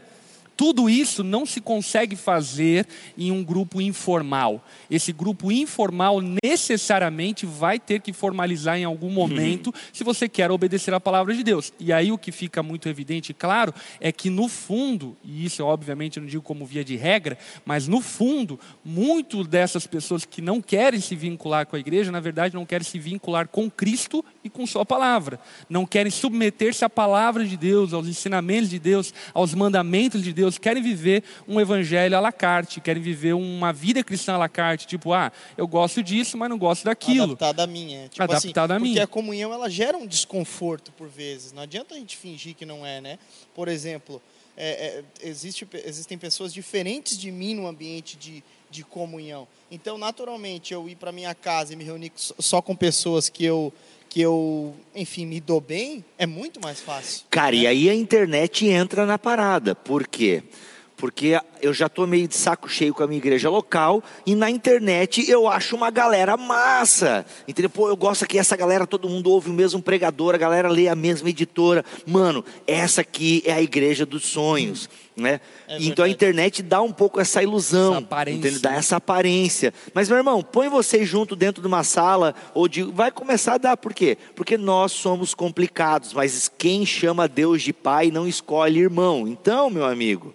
Tudo isso não se consegue fazer em um grupo informal. Esse grupo informal necessariamente vai ter que formalizar em algum momento uhum. se você quer obedecer à palavra de Deus. E aí o que fica muito evidente e claro é que no fundo, e isso obviamente eu não digo como via de regra, mas no fundo, muito dessas pessoas que não querem se vincular com a igreja, na verdade não querem se vincular com Cristo e com sua palavra. Não querem submeter-se à palavra de Deus, aos ensinamentos de Deus, aos mandamentos de Deus Deus querem viver um evangelho à la carte, querem viver uma vida cristã à la carte, tipo, ah, eu gosto disso, mas não gosto daquilo. Adaptada a minha. Tipo Adaptada assim, a mim. Porque a comunhão, ela gera um desconforto por vezes. Não adianta a gente fingir que não é, né? Por exemplo, é, é, existe, existem pessoas diferentes de mim no ambiente de, de comunhão. Então, naturalmente, eu ir para minha casa e me reunir só com pessoas que eu que eu, enfim, me dou bem, é muito mais fácil. Cara, né? e aí a internet entra na parada. Por quê? Porque eu já tô meio de saco cheio com a minha igreja local e na internet eu acho uma galera massa. Entendeu? Pô, eu gosto que essa galera, todo mundo ouve o mesmo pregador, a galera lê a mesma editora. Mano, essa aqui é a igreja dos sonhos. Né? É então a internet dá um pouco essa ilusão, Essa entende? dá essa aparência. Mas meu irmão, põe vocês junto dentro de uma sala ou de vai começar a dar, por quê? Porque nós somos complicados, mas quem chama Deus de pai não escolhe irmão. Então, meu amigo,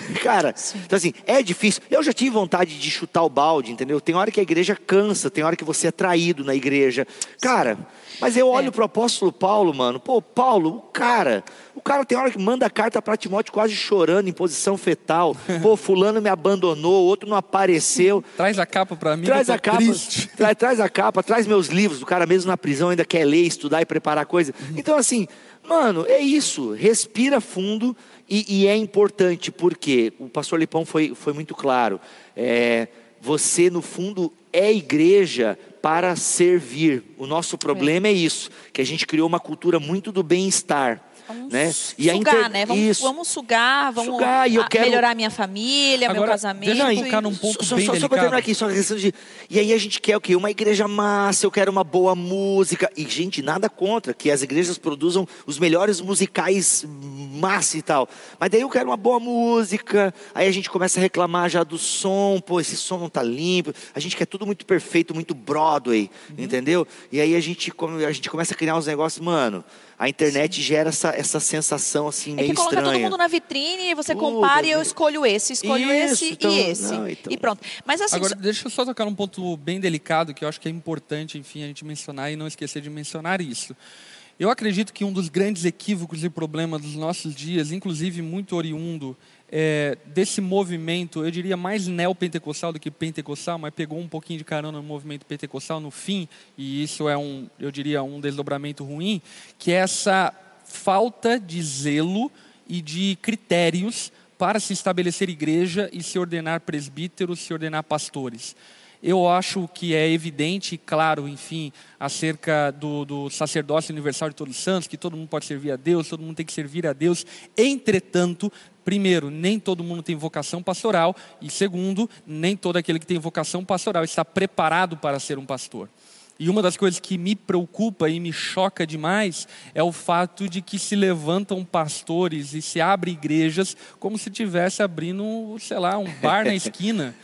*laughs* Cara, então assim, é difícil. Eu já tive vontade de chutar o balde, entendeu? Tem hora que a igreja cansa, tem hora que você é traído na igreja. Cara, mas eu olho É. pro apóstolo Paulo, mano. Pô, Paulo, o cara, o cara tem hora que manda carta para Timóteo quase chorando em posição fetal. Pô, fulano me abandonou, outro não apareceu. *laughs* Traz a capa para mim. Traz a capa, triste. *laughs* traz, traz a capa, traz meus livros. O cara mesmo na prisão ainda quer ler, estudar e preparar coisa. Então assim, mano, é isso. Respira fundo e, e é importante porque o pastor Lipão foi, foi muito claro. É, você no fundo é igreja para servir. O nosso problema é isso, que a gente criou uma cultura muito do bem-estar. Vamos Né? E a sugar, inter- né? Vamos, Isso. vamos sugar, vamos Sugar, e eu a- quero- melhorar minha família, meu Agora, casamento. deixa eu e- tocar num ponto só, bem só, delicado. terminar aqui, só a questão de. E aí a gente quer o quê? Uma igreja massa, eu quero uma boa música. E, gente, nada contra que as igrejas produzam os melhores musicais massa e tal. Mas daí eu quero uma boa música. Aí a gente começa a reclamar já do som, pô, esse som não tá limpo. A gente quer tudo muito perfeito, muito Broadway, Uhum. entendeu? E aí a gente, come- a gente começa a criar uns negócios, mano. A internet gera essa, essa sensação assim É meio que coloca estranha. todo mundo na vitrine e você compara e eu escolho esse, escolho Isso, esse então, e esse. não, então. E pronto. Mas assim, Agora, só- deixa eu só tocar num ponto bem delicado que eu acho que é importante, enfim, a gente mencionar e não esquecer de mencionar isso. Eu acredito que um dos grandes equívocos e problemas dos nossos dias, inclusive muito oriundo é, desse movimento, eu diria mais neopentecostal do que pentecostal, mas pegou um pouquinho de carona no movimento pentecostal no fim, e isso é um, eu diria, um desdobramento ruim, que é essa falta de zelo e de critérios para se estabelecer igreja e se ordenar presbíteros, se ordenar pastores. Eu acho que é evidente e claro, enfim, acerca do, do sacerdócio universal de todos os santos, que todo mundo pode servir a Deus, todo mundo tem que servir a Deus. Entretanto, primeiro, nem todo mundo tem vocação pastoral, e segundo, nem todo aquele que tem vocação pastoral está preparado para ser um pastor. E uma das coisas que me preocupa e me choca demais é o fato de que se levantam pastores e se abrem igrejas como se estivesse abrindo, sei lá, um bar na *laughs* esquina.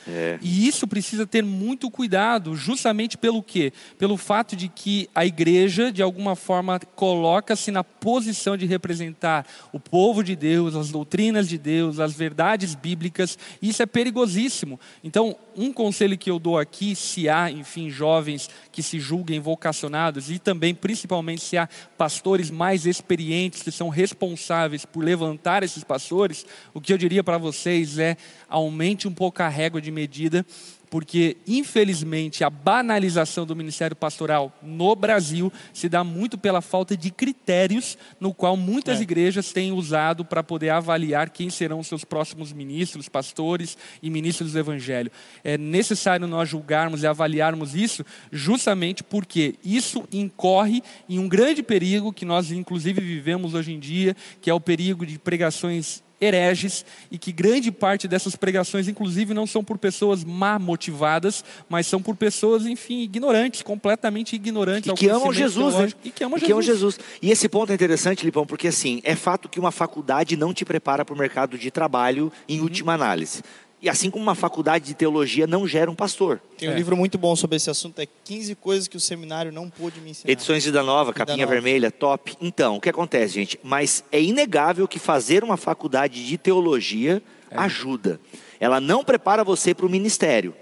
E isso precisa ter muito cuidado, justamente pelo quê? Pelo fato de que a igreja, de alguma forma, coloca-se na posição de representar o povo de Deus, as doutrinas de Deus, as verdades bíblicas. E isso é perigosíssimo. Então, um conselho que eu dou aqui, se há, enfim, jovens que se julguem vocacionados e também, principalmente, se há pastores mais experientes que são responsáveis por levantar esses pastores, o que eu diria para vocês é aumente um pouco a régua de medida, porque infelizmente a banalização do ministério pastoral no Brasil se dá muito pela falta de critérios no qual muitas É. igrejas têm usado para poder avaliar quem serão seus próximos ministros, pastores e ministros do evangelho. É necessário nós julgarmos e avaliarmos isso justamente porque isso incorre em um grande perigo que nós inclusive vivemos hoje em dia, que é o perigo de pregações hereges e que grande parte dessas pregações, inclusive, não são por pessoas má motivadas, mas são por pessoas, enfim, ignorantes, completamente ignorantes. E que amam Jesus, né? E que amam E que amam Jesus. Jesus. E esse ponto é interessante, Lipão, porque assim, é fato que uma faculdade não te prepara para o mercado de trabalho em última análise. E assim como uma faculdade de teologia não gera um pastor. Tem um É. livro muito bom sobre esse assunto, é 15 coisas que o seminário não pôde me ensinar. Edições de da Nova, Vida capinha Nova. vermelha, top. Então, o que acontece, gente? Mas é inegável que fazer uma faculdade de teologia ajuda. Ela não prepara você para o ministério.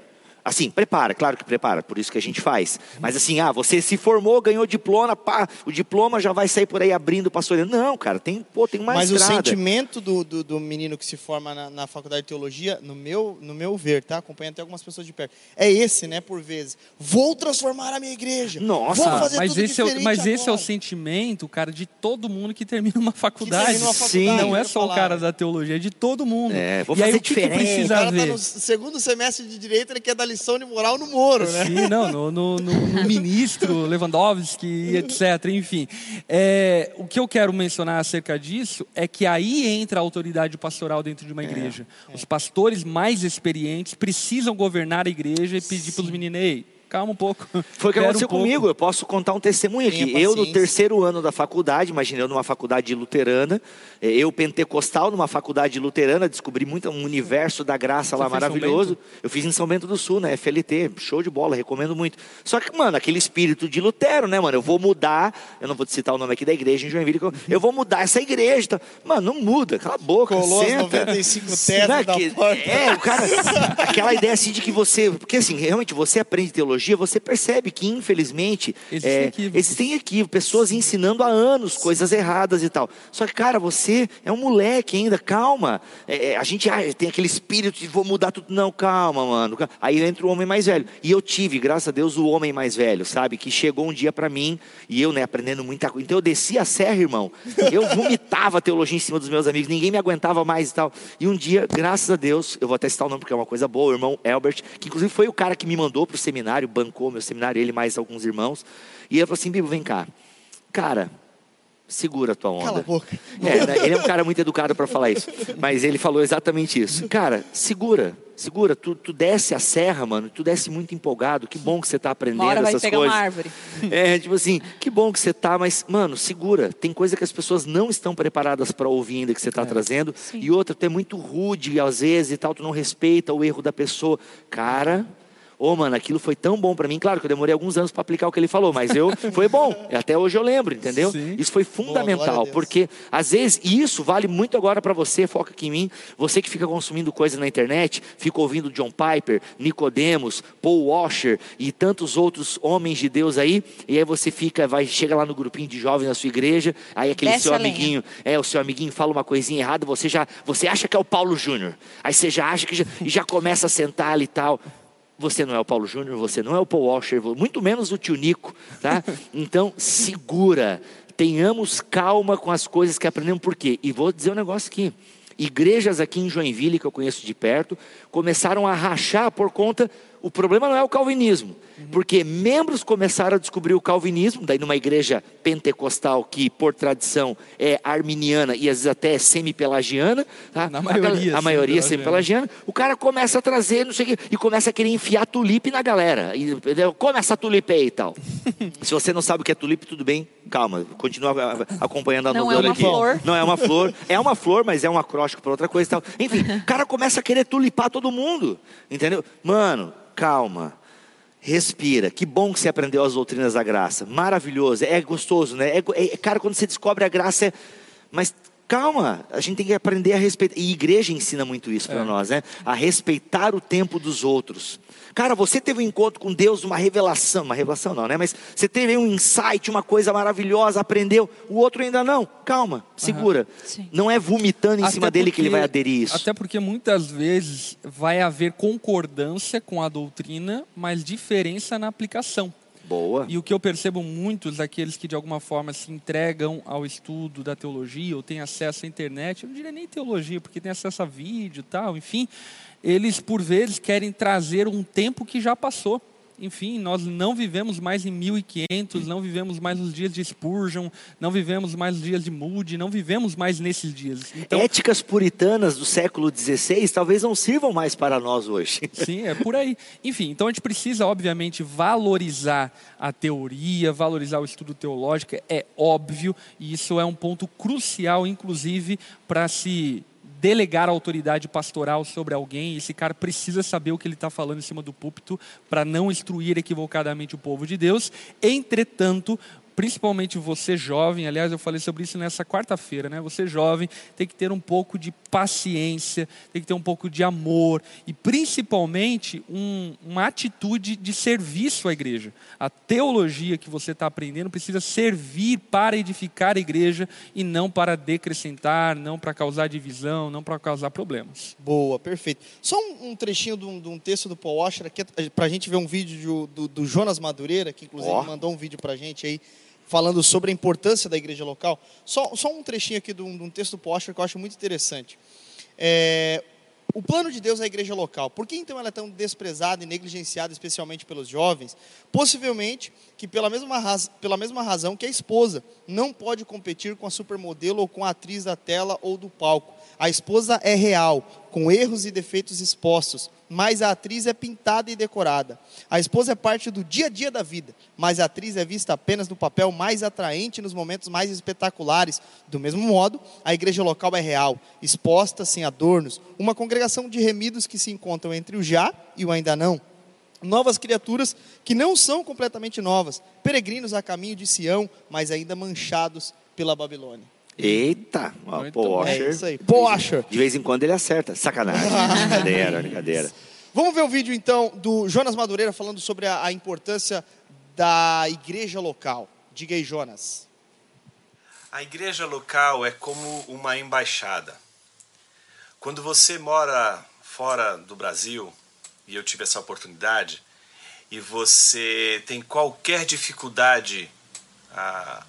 Assim, prepara, claro que prepara, por isso que a gente faz. Mas assim, ah, você se formou, ganhou diploma, pá, o diploma já vai sair por aí abrindo pastoreio. Não, cara, tem, pô, tem uma Mas o estrada. sentimento do, do, do menino que se forma na, na faculdade de teologia, no meu, no meu ver, tá? Acompanhando até algumas pessoas de perto. É esse, né, por vezes. Vou transformar a minha igreja. Nossa, Vou fazer mas tudo esse, é, o- diferente mas esse é o agora. sentimento, cara, de todo mundo que termina uma faculdade. termina uma Sim. faculdade, Não é só o ia cara falar. da teologia, é de todo mundo. É, vou e aí, fazer o que, que diferente. O precisa cara tá ver? no segundo semestre de direito, ele quer dar lição de moral no Moro, né? Sim, não, no, no- no- no ministro Lewandowski, etc. Enfim, É, o que eu quero mencionar acerca disso é que aí entra a autoridade pastoral dentro de uma igreja. Os pastores mais experientes precisam governar a igreja e pedir para os meninos, ei, calma um pouco. *laughs* Foi o que aconteceu um comigo. Eu posso contar um testemunho Tenha aqui. Eu, no terceiro ano da faculdade, imagina eu numa faculdade luterana, eh, eu pentecostal numa faculdade luterana, descobri muito um universo da graça lá Você São maravilhoso. Eu fiz em São Bento do Sul, né? FLT, show de bola, recomendo muito. Só que, mano, aquele espírito de Lutero, né, mano? Eu vou mudar, eu não vou te citar o nome aqui da igreja em Joinville, eu, vou mudar essa igreja. tá? Mano, não muda, cala a boca, Colou senta. 95 Não teses é da que- porta. É, o cara. aquela ideia assim de que você. Porque assim, realmente, você aprende teologia, você percebe que, infelizmente, Existem é, equívocos. existem equívocos, pessoas ensinando há anos coisas erradas e tal. Só que, cara, você é um moleque ainda, calma. É, é, a gente ah, tem aquele espírito de vou mudar tudo. Não, calma, mano. Aí entra o homem mais velho. E eu tive, graças a Deus, o homem mais velho, sabe? Que chegou um dia pra mim e eu, né, aprendendo muita coisa. Então eu desci a serra, irmão. Eu vomitava teologia em cima dos meus amigos, ninguém me aguentava mais e tal. E um dia, graças a Deus, eu vou até citar o nome porque é uma coisa boa, o irmão Elbert, que inclusive foi o cara que me mandou pro seminário, bancou meu seminário, ele mais alguns irmãos. E ele falou assim: Bibo, vem cá. Cara, segura a tua onda. Cala a boca. É, né, ele é um cara muito educado para falar isso. Mas ele falou exatamente isso. Cara, segura, segura. Tu, tu desce a serra, mano. Tu desce muito empolgado. Que bom que você tá aprendendo Uma hora vai essas pegar coisas. uma árvore. É, tipo assim, que bom que você tá, mas, mano, segura. Tem coisa que as pessoas não estão preparadas para ouvir ainda que você está trazendo. Sim. E outra, tu é muito rude às vezes e tal, tu não respeita o erro da pessoa. Cara. Ô, mano, aquilo foi tão bom para mim. Claro que eu demorei alguns anos para aplicar o que ele falou, mas eu *laughs* foi bom. Até hoje eu lembro, entendeu? Sim. Isso foi fundamental, Deus. porque às vezes e isso vale muito agora para você, foca aqui em mim. Você que fica consumindo coisa na internet, fica ouvindo John Piper, Nicodemos, Paul Washer e tantos outros homens de Deus aí, e aí você fica, vai, chega lá no grupinho de jovens da sua igreja, aí aquele Desce seu amiguinho, é, o seu amiguinho fala uma coisinha errada, você já, você acha que é o Paulo Júnior. Aí você já acha que já, e já começa a sentar ali e tal. Você não é o Paulo Júnior, você não é o Paul Washer, muito menos o tio Nico, tá? *laughs* Então, segura. Tenhamos calma com as coisas que aprendemos, por quê? E vou dizer um negócio aqui. Igrejas aqui em Joinville, que eu conheço de perto, começaram a rachar por conta. O problema não é o calvinismo, porque membros começaram a descobrir o calvinismo, daí numa igreja pentecostal que, por tradição, é arminiana e às vezes até é semi-pelagiana, tá? Na maioria, a maioria é semi-pelagiana. o cara começa a trazer, não sei o quê, e começa a querer enfiar tulipe na galera. E, entendeu? come essa tulipe aí e tal. *laughs* Se você não sabe o que é tulipe, tudo bem, calma, continua a- acompanhando a Não é novela uma aqui. flor. Não é uma flor, é uma flor, mas é um acróstico para outra coisa e tal. Enfim, o cara começa a querer tulipar todo mundo, entendeu? Mano, calma. Respira. Que bom que você aprendeu as doutrinas da graça. Maravilhoso. É gostoso, né? É, go- é- cara, quando você descobre a graça, é... mas calma, a gente tem que aprender a respeitar. E a igreja ensina muito isso para nós, né? A respeitar o tempo dos outros. Cara, você teve um encontro com Deus, uma revelação, uma revelação não, né? Mas você teve um insight, uma coisa maravilhosa, aprendeu. O outro ainda não. Calma, segura. Sim. Não é vomitando em Até cima dele que ele porque- vai aderir isso. Até porque muitas vezes vai haver concordância com a doutrina, mas diferença na aplicação. Boa. E o que eu percebo muitos daqueles que de alguma forma se entregam ao estudo da teologia ou têm acesso à internet, eu não diria nem teologia, porque tem acesso a vídeo e tal, enfim, eles por vezes querem trazer um tempo que já passou. Enfim, nós não vivemos mais em 1500, não vivemos mais nos dias de Spurgeon, não vivemos mais nos dias de Moody, não vivemos mais nesses dias. Então, Éticas puritanas do século XVI talvez não sirvam mais para nós hoje. *laughs* Sim, é por aí. Enfim, então a gente precisa, obviamente, valorizar a teoria, valorizar o estudo teológico, é óbvio, e isso é um ponto crucial, inclusive, para se delegar a autoridade pastoral sobre alguém. Esse cara precisa saber o que ele está falando em cima do púlpito para não instruir equivocadamente o povo de Deus. Entretanto, principalmente você jovem, aliás, eu falei sobre isso nessa quarta-feira, né? Você jovem tem que ter um pouco de paciência, tem que ter um pouco de amor e principalmente um- uma atitude de serviço à igreja. A teologia que você está aprendendo precisa servir para edificar a igreja e não para decrescentar, não para causar divisão, não para causar problemas. Boa, perfeito. Só um, um trechinho de um, de um texto do Paul Washer aqui, pra gente ver um vídeo de- do, do Jonas Madureira, que inclusive Ó. mandou um vídeo pra gente aí, falando sobre a importância da igreja local. Só, só um trechinho aqui de um, de um texto do Washer que eu acho muito interessante. É, o plano de Deus é a igreja local. Por que então ela é tão desprezada e negligenciada, especialmente pelos jovens? Possivelmente que pela mesma, raz- pela mesma razão que a esposa não pode competir com a supermodelo ou com a atriz da tela ou do palco. A esposa é real, com erros e defeitos expostos, mas a atriz é pintada e decorada. A esposa é parte do dia a dia da vida, mas a atriz é vista apenas no papel mais atraente nos momentos mais espetaculares. Do mesmo modo, a igreja local é real, exposta sem adornos, uma congregação de remidos que se encontram entre o já e o ainda não. Novas criaturas que não são completamente novas, peregrinos a caminho de Sião, mas ainda manchados pela Babilônia. Eita, ó, pô, bom. É Washer. isso aí. Poacher. De vez em quando ele acerta. Sacanagem. *laughs* brincadeira, brincadeira. Vamos ver o vídeo então do Jonas Madureira falando sobre a, a importância da igreja local. Diga aí, Jonas. A igreja local é como uma embaixada. Quando você mora fora do Brasil, e eu tive essa oportunidade, e você tem qualquer dificuldade ah,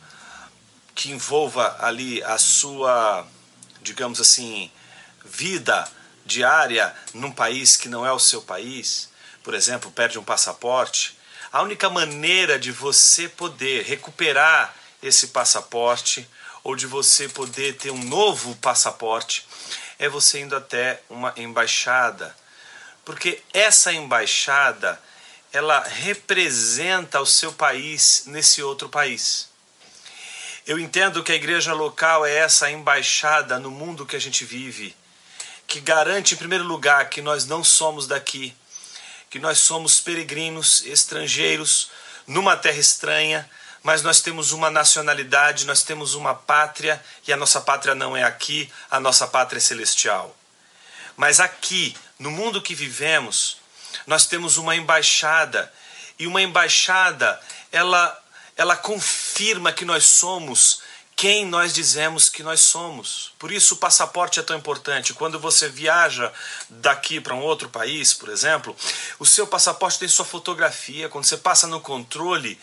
que envolva ali a sua, digamos assim, vida diária num país que não é o seu país, por exemplo, perde um passaporte, a única maneira de você poder recuperar esse passaporte ou de você poder ter um novo passaporte é você indo até uma embaixada. Porque essa embaixada, ela representa o seu país nesse outro país. Eu entendo que a igreja local é essa embaixada no mundo que a gente vive, que garante, em primeiro lugar, que nós não somos daqui, que nós somos peregrinos, estrangeiros, numa terra estranha, mas nós temos uma nacionalidade, nós temos uma pátria, e a nossa pátria não é aqui, a nossa pátria é celestial. Mas aqui, no mundo que vivemos, nós temos uma embaixada, e uma embaixada, ela, ela confirma que nós somos quem nós dizemos que nós somos. Por isso o passaporte é tão importante. Quando você viaja daqui para um outro país, por exemplo, o seu passaporte tem sua fotografia. Quando você passa no controle,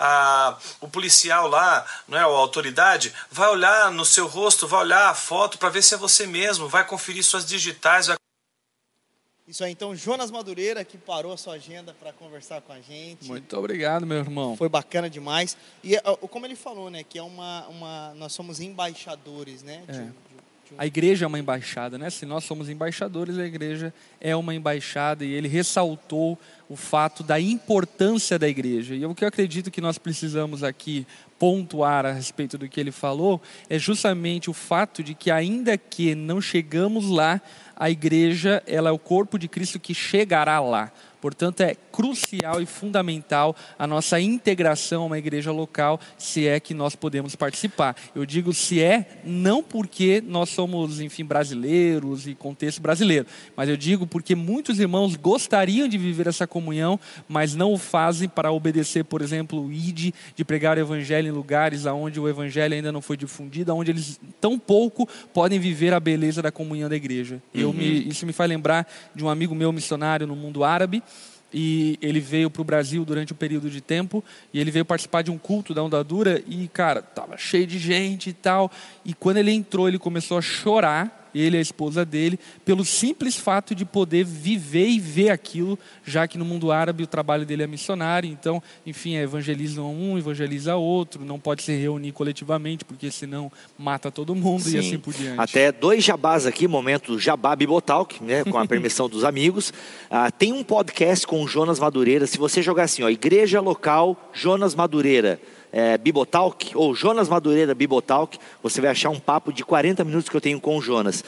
a, o policial lá, não é, a autoridade, vai olhar no seu rosto, vai olhar a foto para ver se é você mesmo, vai conferir suas digitais, vai Isso aí, então, Jonas Madureira, que parou a sua agenda para conversar com a gente. Muito obrigado, meu irmão. Foi bacana demais. E como ele falou, né, que é uma, uma nós somos embaixadores, né? de- É. de- A igreja é uma embaixada, né? Se nós somos embaixadores, a igreja é uma embaixada e ele ressaltou o fato da importância da igreja. E o que eu acredito que nós precisamos aqui pontuar a respeito do que ele falou é justamente o fato de que ainda que não chegamos lá, a igreja, ela é o corpo de Cristo que chegará lá. Portanto, é crucial e fundamental a nossa integração a uma igreja local, se é que nós podemos participar. Eu digo se é, não porque nós somos, enfim, brasileiros e contexto brasileiro, mas eu digo porque muitos irmãos gostariam de viver essa comunhão, mas não o fazem para obedecer, por exemplo, o ID de pregar o evangelho em lugares onde o evangelho ainda não foi difundido, onde eles tão pouco podem viver a beleza da comunhão da igreja. Eu me, isso me faz lembrar de um amigo meu missionário no mundo árabe, e ele veio para o Brasil durante um período de tempo e ele veio participar de um culto da Onda Dura e, cara, tava cheio de gente e tal. E quando ele entrou, ele começou a chorar, ele e a esposa dele, pelo simples fato de poder viver e ver aquilo, já que no mundo árabe o trabalho dele é missionário. Então, enfim, é evangeliza um, evangeliza outro, não pode se reunir coletivamente, porque senão mata todo mundo e Sim. assim por diante. Até dois jabás aqui, momento Jabá Bibotalk, né, com a permissão dos amigos. Ah, tem um podcast com o Jonas Madureira. Se você jogar assim, ó, Igreja Local Jonas Madureira. É, Bibotalk, ou Jonas Madureira Bibotalk, você vai achar um papo de 40 minutos que eu tenho com o Jonas.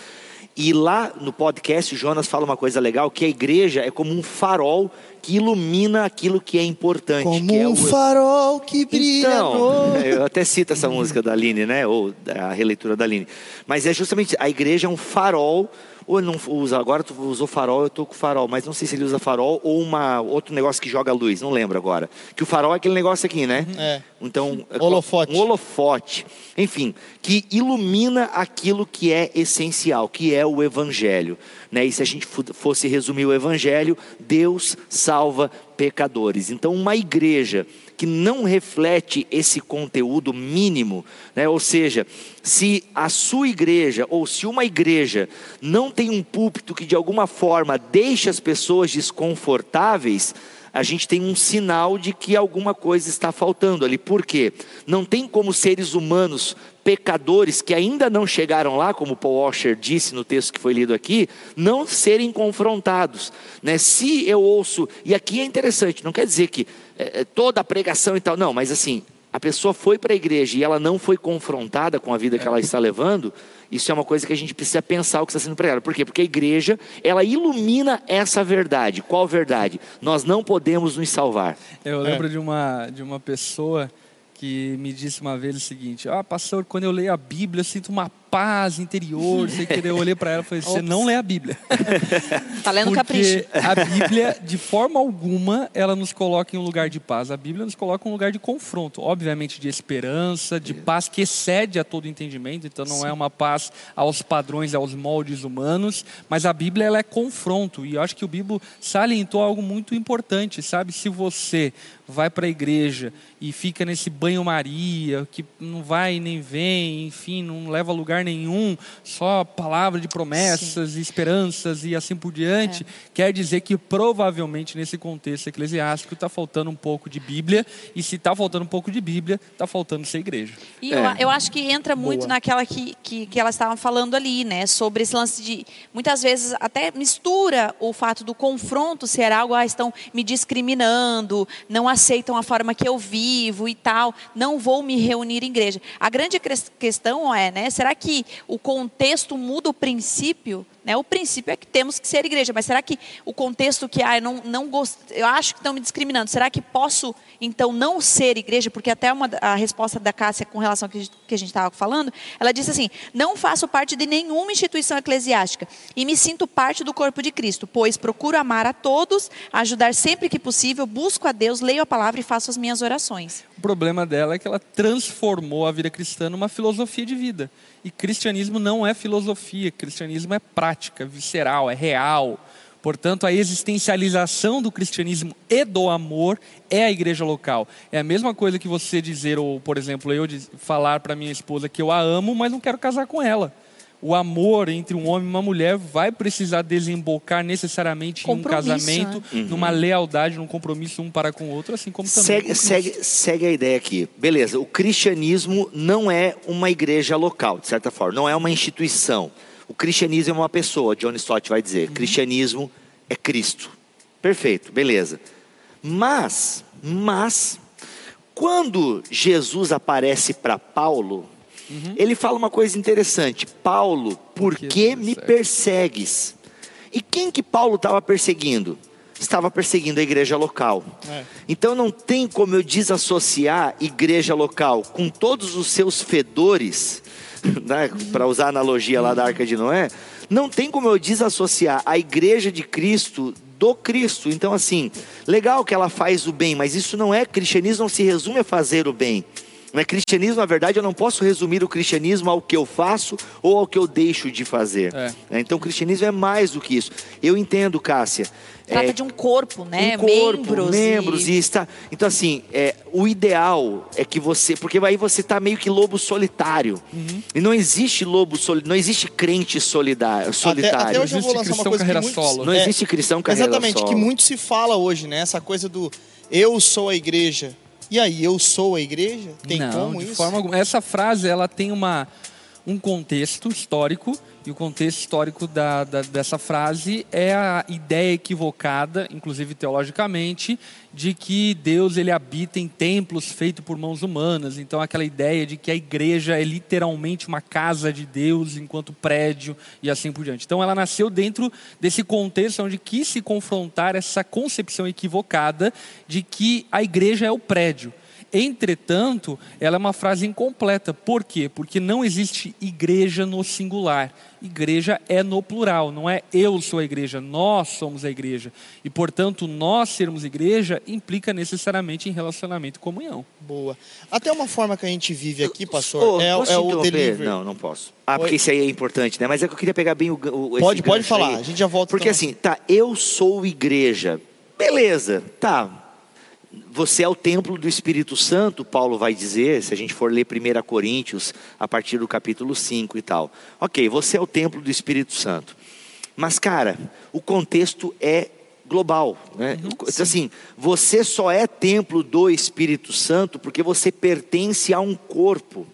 E lá no podcast, o Jonas fala uma coisa legal, que a igreja é como um farol que ilumina aquilo que é importante. Como é um o- farol que brilha à então, eu até cito essa música da Aline, né? Ou a releitura da Aline. Mas é justamente, a igreja é um farol, ou ele não usa, agora tu usou farol, eu tô com farol, mas não sei se ele usa farol ou uma, outro negócio que joga luz, não lembro agora. Que o farol é aquele negócio aqui, né? É. Então, é Holofote. Um holofote. Enfim, que ilumina aquilo que é essencial, que é o evangelho. Né? E se a gente fosse resumir o evangelho, Deus salva pecadores. Então, uma igreja que não reflete esse conteúdo mínimo, né? ou seja, se a sua igreja ou se uma igreja não tem um púlpito que de alguma forma deixa as pessoas desconfortáveis, a gente tem um sinal de que alguma coisa está faltando ali. Por quê? Não tem como seres humanos pecadores que ainda não chegaram lá, como Paul Washer disse no texto que foi lido aqui, não serem confrontados. Né? Se eu ouço, e aqui é interessante, não quer dizer que é, toda a pregação e tal, não, mas assim, a pessoa foi para a igreja e ela não foi confrontada com a vida que ela está levando, isso é uma coisa que a gente precisa pensar o que está sendo pregado. Por quê? Porque a igreja, ela ilumina essa verdade. Qual verdade? Nós não podemos nos salvar. Eu lembro é. de, uma, de uma pessoa que me disse uma vez o seguinte: Ah, pastor, quando eu leio a Bíblia, eu sinto uma paz interior. Sei que eu olhei para ela e falei: Você não lê a Bíblia. *laughs* Tá lendo Porque capricho. A Bíblia, de forma alguma, ela nos coloca em um lugar de paz. A Bíblia nos coloca em um lugar de confronto, obviamente de esperança, de paz que excede a todo entendimento. Então não Sim. é uma paz aos padrões, aos moldes humanos, mas a Bíblia ela é confronto. E eu acho que o Bíblia salientou algo muito importante, sabe? Se você vai para a igreja e fica nesse banho-maria, que não vai nem vem, enfim, não leva a lugar nenhum, só palavra de promessas, e esperanças e assim por diante, é. quer dizer que provavelmente nesse contexto eclesiástico está faltando um pouco de Bíblia, e se está faltando um pouco de Bíblia, está faltando ser igreja. E é. eu, eu, acho que entra muito Boa. naquela que, que, que elas estavam falando ali, né, sobre esse lance de, muitas vezes até mistura o fato do confronto ser algo, ah, estão me discriminando, não aceitam a forma que eu vivo e tal, não vou me reunir em igreja. A grande questão é, né, será que o contexto muda o princípio né? O princípio é que temos que ser igreja, mas será que o contexto que ah, eu não, não eu acho que estão me discriminando, será que posso então não ser igreja? Porque até uma, a resposta da Cássia com relação ao que a gente estava falando, ela disse assim: não faço parte de nenhuma instituição eclesiástica e me sinto parte do corpo de Cristo, pois procuro amar a todos, ajudar sempre que possível, busco a Deus, leio a palavra e faço as minhas orações. O problema dela é que ela transformou a vida cristã numa filosofia de vida. E cristianismo não é filosofia, cristianismo é prática, visceral, é real. Portanto, a existencialização do cristianismo e do amor é a igreja local. É a mesma coisa que você dizer, ou por exemplo, eu falar para minha esposa que eu a amo, mas não quero casar com ela o amor entre um homem e uma mulher vai precisar desembocar necessariamente em um casamento, né? numa lealdade, num compromisso um para com o outro, assim como também. Segue, segue, segue a ideia aqui. Beleza, o cristianismo não é uma igreja local, de certa forma, não é uma instituição. O cristianismo é uma pessoa, John Stott vai dizer. Uhum. Cristianismo é Cristo. Perfeito, beleza. Mas, mas, quando Jesus aparece para Paulo, Uhum. Ele fala uma coisa interessante: Paulo, por que, que me persegues? E quem que Paulo estava perseguindo? Estava perseguindo a igreja local. É. Então não tem como eu desassociar igreja local com todos os seus fedores, *laughs* né, para usar a analogia lá da Arca de Noé, não tem como eu desassociar a igreja de Cristo do Cristo. Então, assim, legal que ela faz o bem, mas isso não é cristianismo, não se resume a fazer o bem. Né? Cristianismo, na verdade, eu não posso resumir o cristianismo ao que eu faço ou ao que eu deixo de fazer. É. Né? Então, o cristianismo é mais do que isso. Eu entendo, Cássia. Trata é, de um corpo, né? Um corpo, membros. membros e... e está. Então, assim, é, o ideal é que você. Porque aí você está meio que lobo solitário. Uhum. E não existe lobo solitário. Não existe crente solidário, solitário. Até, até hoje eu vou lançar uma coisa carreira solo. Não é, existe cristão carreira exatamente, solo. Exatamente, que muito se fala hoje, né? Essa coisa do eu sou a igreja. E aí, eu sou a igreja? Tem Não, como de isso? Forma alguma. Essa frase ela tem uma, um contexto histórico e o contexto histórico da, da, dessa frase é a ideia equivocada, inclusive teologicamente, de que Deus ele habita em templos feitos por mãos humanas. Então, aquela ideia de que a igreja é literalmente uma casa de Deus enquanto prédio e assim por diante. Então, ela nasceu dentro desse contexto onde quis se confrontar essa concepção equivocada de que a igreja é o prédio. Entretanto, ela é uma frase incompleta. Por quê? Porque não existe igreja no singular. Igreja é no plural, não é eu sou a igreja, nós somos a igreja. E, portanto, nós sermos igreja implica necessariamente em relacionamento e comunhão. Boa. Até uma forma que a gente vive aqui, pastor, oh, é, é o delivery. Não, não posso. Ah, porque isso aí é importante, né? Mas é que eu queria pegar bem o. o pode, pode falar, aí. a gente já volta. Porque então. assim, tá, eu sou igreja. Beleza, tá, você é o templo do Espírito Santo, Paulo vai dizer, se a gente for ler 1 Coríntios, a partir do capítulo 5 e tal. Ok, você é o templo do Espírito Santo. Mas, cara, o contexto é global, né? assim, você só é templo do Espírito Santo porque você pertence a um corpo.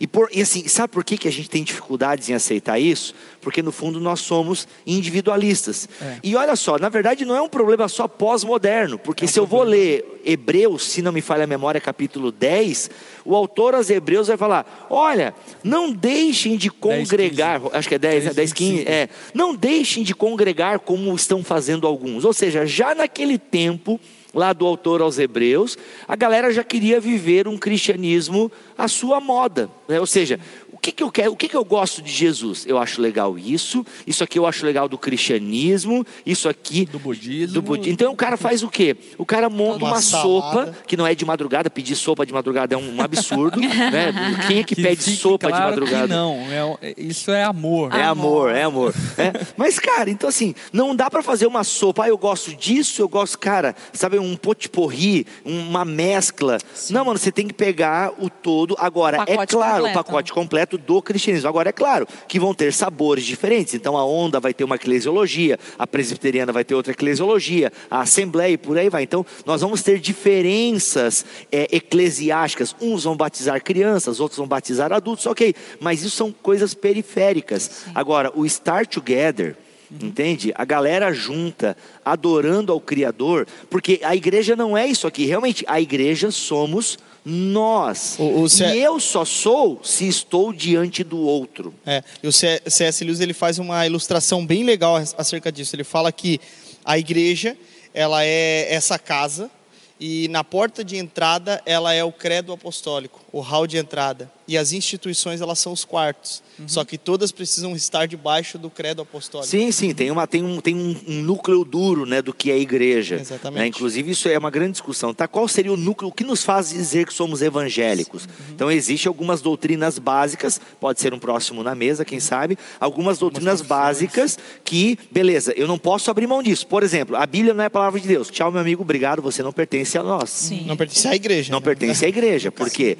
E, por, e assim, sabe por que, que a gente tem dificuldades em aceitar isso? Porque no fundo nós somos individualistas. É. E olha só, na verdade não é um problema só pós-moderno, porque se eu vou ler Hebreus, se não me falha a memória, capítulo 10, o autor aos Hebreus vai falar: olha, não deixem de 10, congregar, acho que é 10, 10, 10 15, 25. é, não deixem de congregar como estão fazendo alguns. Ou seja, já naquele tempo, lá do autor aos Hebreus, a galera já queria viver um cristianismo à sua moda. né? Ou seja, o que, que eu quero, o que, que eu gosto de Jesus? Eu acho legal isso, isso aqui eu acho legal do cristianismo, isso aqui Do budismo. do budi- Então o cara faz o quê? O cara monta Uma uma, sopa, que não é de madrugada, pedir sopa de madrugada é um, absurdo. *laughs* né? Quem é que, pede fique sopa claro de que madrugada? não, é- é- isso é amor. É amor, é amor. É. Mas, cara, então assim, não dá pra fazer uma sopa. Ah, eu gosto disso, eu gosto, cara, sabe, um potiporri, uma mescla. Não, mano, você tem que pegar o todo. Agora, é Pacote claro, completo. o pacote completo do cristianismo. Agora, é claro que vão ter sabores diferentes. Então, a onda vai ter uma eclesiologia, a presbiteriana vai ter outra eclesiologia, a assembleia e por aí vai. Então, nós vamos ter diferenças é, eclesiásticas. Uns vão batizar crianças, outros vão batizar adultos, ok. Mas isso são coisas periféricas. Agora, o Star Together. Entende? A galera junta, adorando ao Criador, porque a igreja não é isso aqui. Realmente, a igreja somos nós. O- o C- E eu só sou se estou diante do outro. É, e o C.S. Lewis ele faz uma ilustração bem legal acerca disso. Ele fala que a igreja ela é essa casa e na porta de entrada ela é o credo apostólico, o hall de entrada. E as instituições elas são os quartos. Só que todas precisam estar debaixo do credo apostólico. Sim, sim, tem, uma, tem, um, tem um, núcleo duro né, do que é a igreja. Exatamente. né? Inclusive, isso é uma grande discussão. Tá? Qual seria o núcleo? O que nos faz dizer que somos evangélicos? Então, existem algumas doutrinas básicas, pode ser um próximo na mesa, quem sabe, algumas doutrinas básicas que, beleza, eu não posso abrir mão disso. Por exemplo, a Bíblia não é a palavra de Deus. Tchau, meu amigo, obrigado, você não pertence a nós. Sim. Não pertence à igreja. Não né? pertence à igreja, *laughs* porque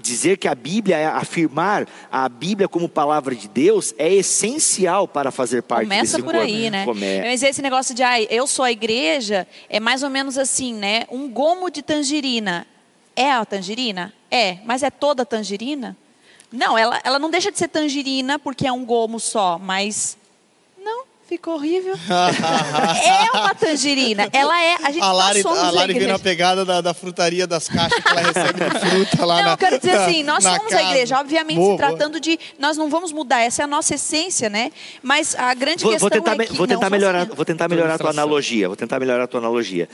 dizer que a Bíblia é afirmar a Bíblia como palavra de Deus é essencial para fazer parte Começa desse por aí, né? Come- Mas esse negócio de, ah, eu sou a igreja, é mais ou menos assim, né? Um gomo de tangerina. É a tangerina? É. Mas é toda tangerina? Não, ela, ela não deixa de ser tangerina porque é um gomo só, mas. Não, ficou horrível. *laughs* é uma tangerina. Ela é. A gente A Lari, nós somos a Lari vem igreja. na pegada da, da frutaria das caixas que ela recebe de fruta lá Não, na eu quero dizer *laughs* assim, nós na somos a igreja, obviamente Boa, se tratando de, nós não vamos mudar, essa é a nossa essência, né? Mas a grande Vou, questão vou tentar, é que vou não tentar melhorar, vou tentar melhorar a tua analogia. Vou tentar melhorar a tua analogia.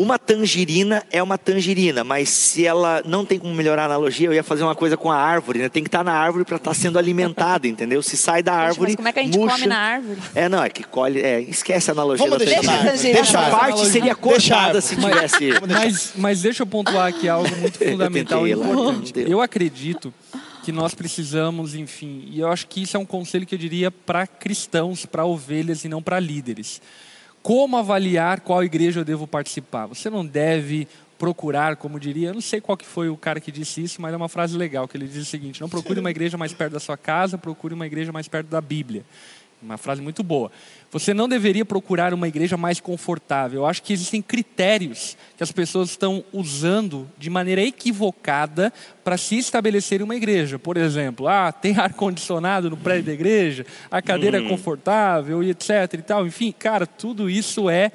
Uma tangerina é uma tangerina, mas se ela não tem como melhorar a analogia, eu ia fazer uma coisa com a árvore, né? Tem que estar na árvore para estar sendo alimentada, entendeu? Se sai da árvore, mas como é que a gente murcha. come na árvore? É, não, é que colhe, é, esquece a analogia Vamos da deixar tangerina. Deixa Essa a parte seria Deixa cortada se tivesse. Mas, mas deixa eu pontuar aqui algo muito *laughs* fundamental e importante. Eu acredito que nós precisamos, enfim, e eu acho que isso é um conselho que eu diria para cristãos, para ovelhas e não para líderes. Como avaliar qual igreja eu devo participar? Você não deve procurar, como diria, eu não sei qual que foi o cara que disse isso, mas é uma frase legal, que ele diz o seguinte, não procure uma igreja mais perto da sua casa, procure uma igreja mais perto da Bíblia. Uma frase muito boa. Você não deveria procurar uma igreja mais confortável. Eu acho que existem critérios que as pessoas estão usando de maneira equivocada para se estabelecer uma igreja. Por exemplo, ah, tem ar-condicionado no prédio da igreja, a cadeira é confortável e etc e tal. Enfim, cara, tudo isso é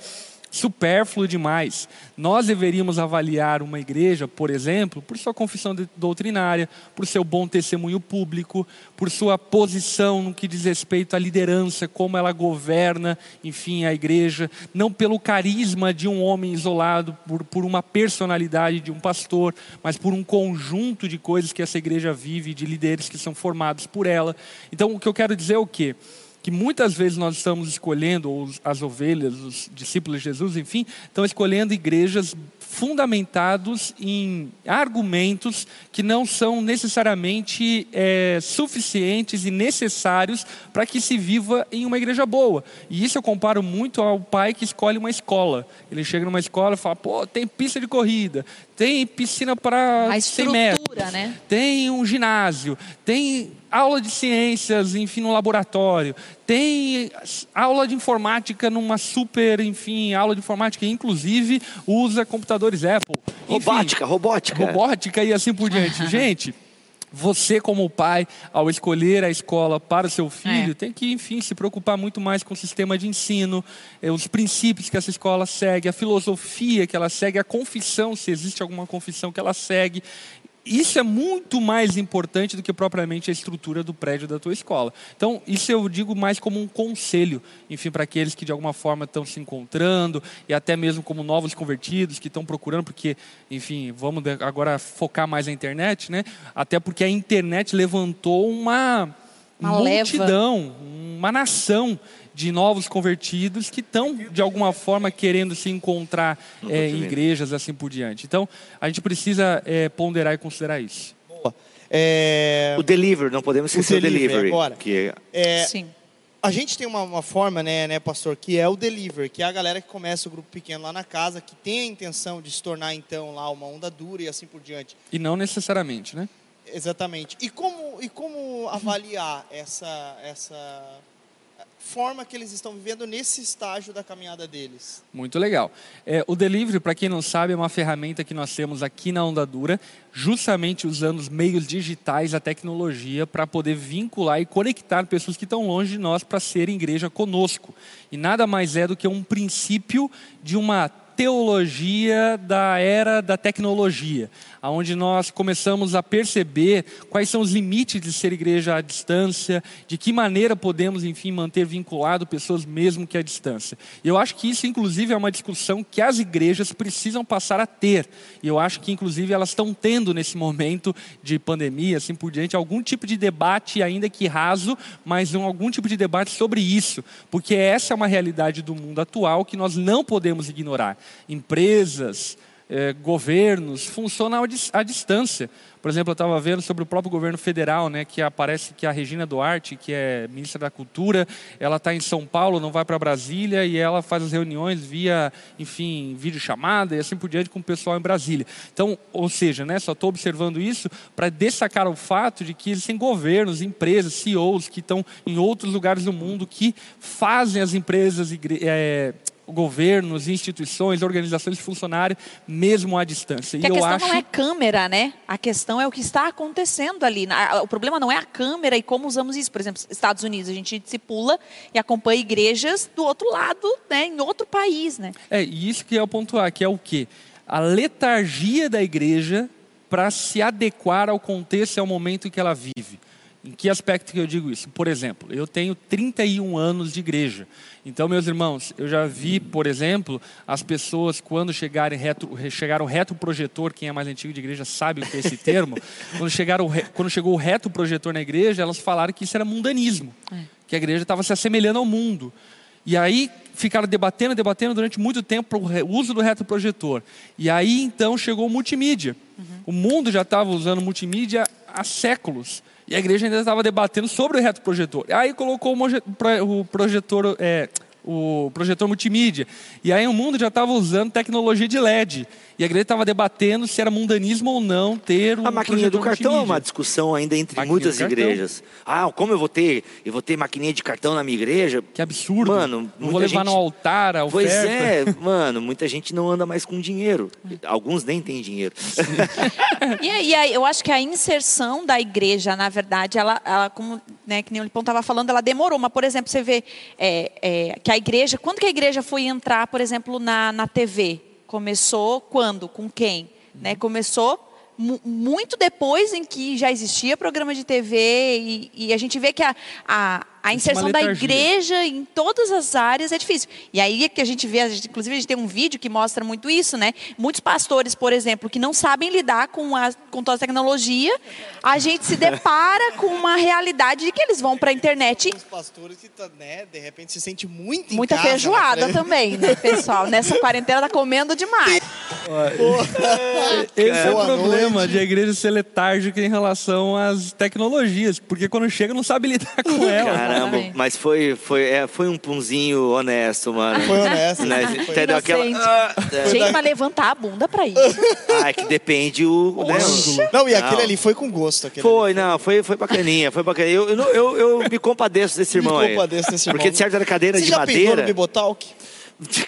supérfluo demais. Nós deveríamos avaliar uma igreja, por exemplo, por sua confissão doutrinária, por seu bom testemunho público, por sua posição no que diz respeito à liderança, como ela governa, enfim, a igreja, não pelo carisma de um homem isolado, por, por uma personalidade de um pastor, mas por um conjunto de coisas que essa igreja vive, de líderes que são formados por ela. Então, o que eu quero dizer é o quê? Que muitas vezes nós estamos escolhendo, ou as ovelhas, os discípulos de Jesus, enfim, estão escolhendo igrejas fundamentados em argumentos que não são necessariamente é, suficientes e necessários para que se viva em uma igreja boa. E isso eu comparo muito ao pai que escolhe uma escola. Ele chega numa escola e fala, pô, tem pista de corrida, tem piscina para A 100 metros. né? tem um ginásio, tem aula de ciências, enfim, no laboratório, tem aula de informática numa super, enfim, aula de informática, inclusive usa computadores Apple. Enfim, Robótica, robótica. robótica e assim por diante. *laughs* Gente, você como pai, ao escolher a escola para o seu filho, É. tem que, enfim, se preocupar muito mais com o sistema de ensino, eh, os princípios que essa escola segue, a filosofia que ela segue, a confissão, se existe alguma confissão que ela segue. Isso é muito mais importante do que propriamente a estrutura do prédio da tua escola. Então, isso eu digo mais como um conselho, enfim, para aqueles que de alguma forma estão se encontrando e até mesmo como novos convertidos que estão procurando, porque, enfim, vamos agora focar mais na internet, né? Até porque a internet levantou uma, Uma leva. multidão, uma nação de novos convertidos que estão, de alguma forma, querendo se encontrar eh, em igrejas, assim por diante. Então, a gente precisa eh, ponderar e considerar isso. É, O delivery, não podemos esquecer o delivery, delivery. agora. Que é, Sim. a gente tem uma, uma forma, né, né, pastor, que é o delivery, que é a galera que começa o grupo pequeno lá na casa, que tem a intenção de se tornar, então, lá uma onda dura e assim por diante. E não necessariamente, né? Exatamente. E como, e como avaliar essa, essa forma que eles estão vivendo nesse estágio da caminhada deles? Muito legal. É, o delivery, para quem não sabe, é uma ferramenta que nós temos aqui na Onda Dura, justamente usando os meios digitais, a tecnologia, para poder vincular e conectar pessoas que estão longe de nós para serem igreja conosco. E nada mais é do que um princípio de uma teologia da era da tecnologia, onde nós começamos a perceber quais são os limites de ser igreja à distância, de que maneira podemos, enfim, manter vinculado pessoas mesmo que à distância. E eu acho que isso, inclusive, é uma discussão que as igrejas precisam passar a ter. E eu acho que, inclusive, elas estão tendo nesse momento de pandemia, assim por diante, algum tipo de debate, ainda que raso, mas um, algum tipo de debate sobre isso, porque essa é uma realidade do mundo atual que nós não podemos ignorar. Empresas, eh, governos funcionam à dis- à distância. Por exemplo, eu estava vendo sobre o próprio governo federal, né, que aparece que a Regina Duarte, que é ministra da Cultura, ela está em São Paulo, não vai para Brasília e ela faz as reuniões via, enfim, videochamada e assim por diante com o pessoal em Brasília. Então, ou seja, né, só estou observando isso para destacar o fato de que existem governos, empresas, CEOs que estão em outros lugares do mundo que fazem as empresas, eh, governos, instituições, organizações funcionarem mesmo à distância. Que a e eu questão acho não é câmera, né? A questão é o que está acontecendo ali. A- O problema não é a câmera e como usamos isso. Por exemplo, Estados Unidos, a gente discipula e acompanha igrejas do outro lado, né? Em outro país, né? É, e isso que é o ponto A, que é o quê? A letargia da igreja para se adequar ao contexto e ao momento em que ela vive. Em que aspecto que eu digo isso? Por exemplo, eu tenho 31 anos de igreja. Então, meus irmãos, eu já vi, por exemplo, as pessoas quando chegarem retro, chegar o retroprojetor, quem é mais antigo de igreja sabe o que é esse termo, *laughs* quando, chegaram, quando chegou o retroprojetor na igreja, elas falaram que isso era mundanismo, que a igreja estava se assemelhando ao mundo. E aí ficaram debatendo, debatendo durante muito tempo o uso do retroprojetor. E aí então chegou o multimídia. O mundo já estava usando multimídia há séculos. E a igreja ainda estava debatendo sobre o retroprojetor. Aí colocou o projetor, é, o projetor multimídia. E aí o mundo já estava usando tecnologia de LED. E a igreja estava debatendo se era mundanismo ou não ter um A maquininha do cartão é multimídia. uma discussão ainda entre Maquininha muitas igrejas. Ah, como eu vou ter? Eu vou ter maquininha de cartão na minha igreja? Que absurdo. Mano, não vou levar gente- no altar a oferta. Pois é, mano, muita gente não anda mais com dinheiro. Alguns nem têm dinheiro. E aí, aí, eu acho que a inserção da igreja, na verdade, ela, ela como né, que nem o Lipão estava falando, ela demorou. Mas, por exemplo, você vê é, é, que a igreja, quando que a igreja foi entrar, por exemplo, na, na TV? Começou quando? Com quem? Né? Começou mu- muito depois em que já existia programa de TV e, e a gente vê que a, a, a uma inserção da igreja em todas as áreas é difícil. E aí é que a gente vê, a gente- inclusive a gente tem um vídeo que mostra muito isso, né? Muitos pastores, por exemplo, que não sabem lidar com, a, com toda a tecnologia, a gente se *laughs* depara com uma realidade de que eles vão para a internet Os pastores que, tá, né, de repente se sente muito em Muita casa, né, feijoada pra- também, né, pessoal? Nessa quarentena tá comendo demais. Esse é o Boa problema noite. de a igreja ser letárgica em relação às tecnologias, porque quando chega não sabe lidar com elas. Caramba, Exatamente. mas foi, foi, é, foi um punzinho honesto, mano. Foi honesto. Né? Foi. Entendeu? Aquela. Inocente. Ah, é. Gente, mas levantar a bunda pra isso. Ah, é que depende o. né, Não, e aquele Não. ali foi com gosto. Aquele Foi, ali. não, foi, foi bacaninha, foi bacaninha. Eu, eu, eu, eu me compadeço desse irmão Me aí. compadeço desse irmão. Porque de certa era cadeira Você de já pensou madeira. no Bibotalk?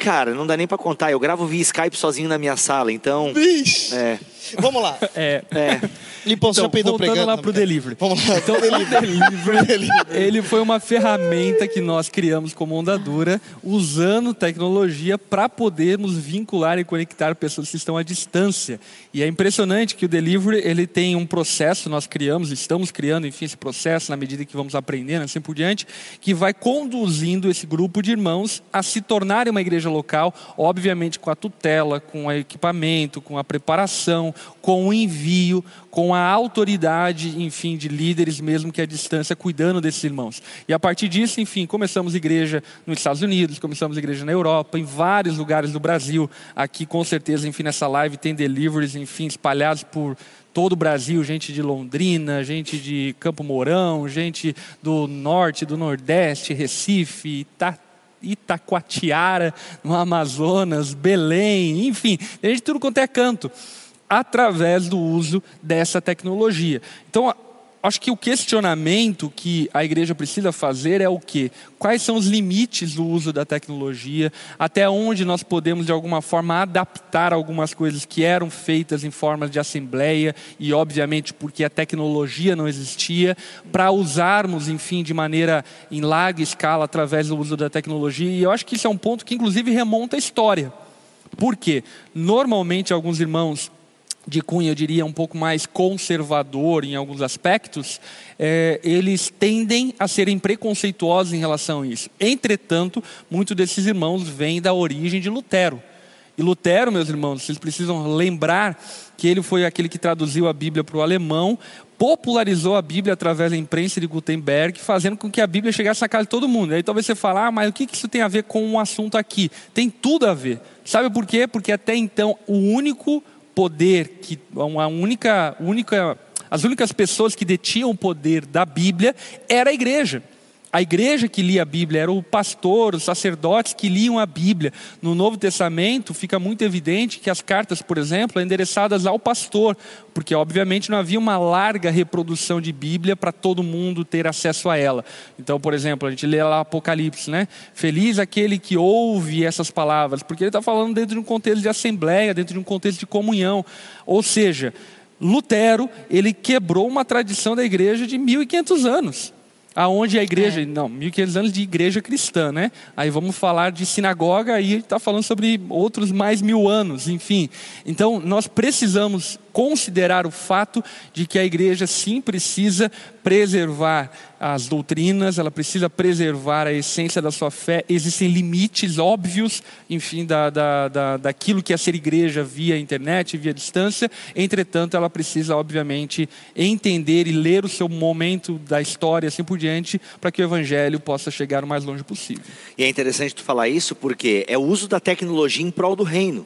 Cara, não dá nem pra contar. Eu gravo via Skype sozinho na minha sala, então. Vixe. É. Vamos lá. É. É. Você Então, voltando pregando? lá pro delivery. Vamos lá. Então, o *laughs* delivery, ele foi uma ferramenta que nós criamos como Onda Dura, usando tecnologia para podermos vincular e conectar pessoas que estão à distância. E é impressionante que o delivery ele tem um processo, nós criamos, estamos criando, enfim, esse processo na medida que vamos aprendendo, assim por diante, que vai conduzindo esse grupo de irmãos a se tornarem uma igreja local, obviamente com a tutela, com o equipamento, com a preparação, com o envio, com a autoridade, enfim, de líderes mesmo que à distância cuidando desses irmãos. E a partir disso, enfim, começamos igreja nos Estados Unidos, começamos igreja na Europa, em vários lugares do Brasil. Aqui, com certeza, enfim, nessa live tem deliveries, enfim, espalhados por todo o Brasil, gente de Londrina, gente de Campo Mourão, gente do norte, do nordeste, Recife, Ita Itacoatiara, no Amazonas, Belém, enfim, tem gente de tudo quanto é canto através do uso dessa tecnologia. Então, acho que o questionamento que a igreja precisa fazer é o quê? Quais são os limites do uso da tecnologia? Até onde nós podemos, de alguma forma, adaptar algumas coisas que eram feitas em formas de assembleia e, obviamente, porque a tecnologia não existia, para usarmos, enfim, de maneira em larga escala através do uso da tecnologia. E eu acho que isso é um ponto que, inclusive, remonta à história. Por quê? Normalmente, alguns irmãos de cunho, eu diria, um pouco mais conservador em alguns aspectos, eh, eles tendem a serem preconceituosos em relação a isso. Entretanto, muitos desses irmãos vêm da origem de Lutero. E Lutero, meus irmãos, vocês precisam lembrar que ele foi aquele que traduziu a Bíblia para o alemão, popularizou a Bíblia através da imprensa de Gutenberg, fazendo com que a Bíblia chegasse na casa de todo mundo. Aí talvez você fale, ah, mas o que isso tem a ver com o assunto aqui? Tem tudo a ver. Sabe por quê? Porque até então o único poder que a única, única as únicas pessoas que detinham o poder da Bíblia era a igreja. A igreja que lia a Bíblia era o pastor, os sacerdotes que liam a Bíblia. No Novo Testamento fica muito evidente que as cartas, por exemplo, são endereçadas ao pastor, porque obviamente não havia uma larga reprodução de Bíblia para todo mundo ter acesso a ela. Então, por exemplo, a gente lê lá Apocalipse, né? Feliz aquele que ouve essas palavras, porque ele está falando dentro de um contexto de assembleia, dentro de um contexto de comunhão. Ou seja, Lutero, ele quebrou uma tradição da igreja de 1500 anos. Aonde a igreja, não, 1500 anos de igreja cristã, né? Aí vamos falar de sinagoga, aí está falando sobre outros mais mil anos, enfim. Então, nós precisamos considerar o fato de que a igreja sim precisa preservar as doutrinas, ela precisa preservar a essência da sua fé. Existem limites óbvios, enfim, da, da, da, daquilo que é ser igreja via internet, via distância. Entretanto, ela precisa, obviamente, entender e ler o seu momento da história, assim por diante, para que o evangelho possa chegar o mais longe possível. E é interessante tu falar isso porque é o uso da tecnologia em prol do reino.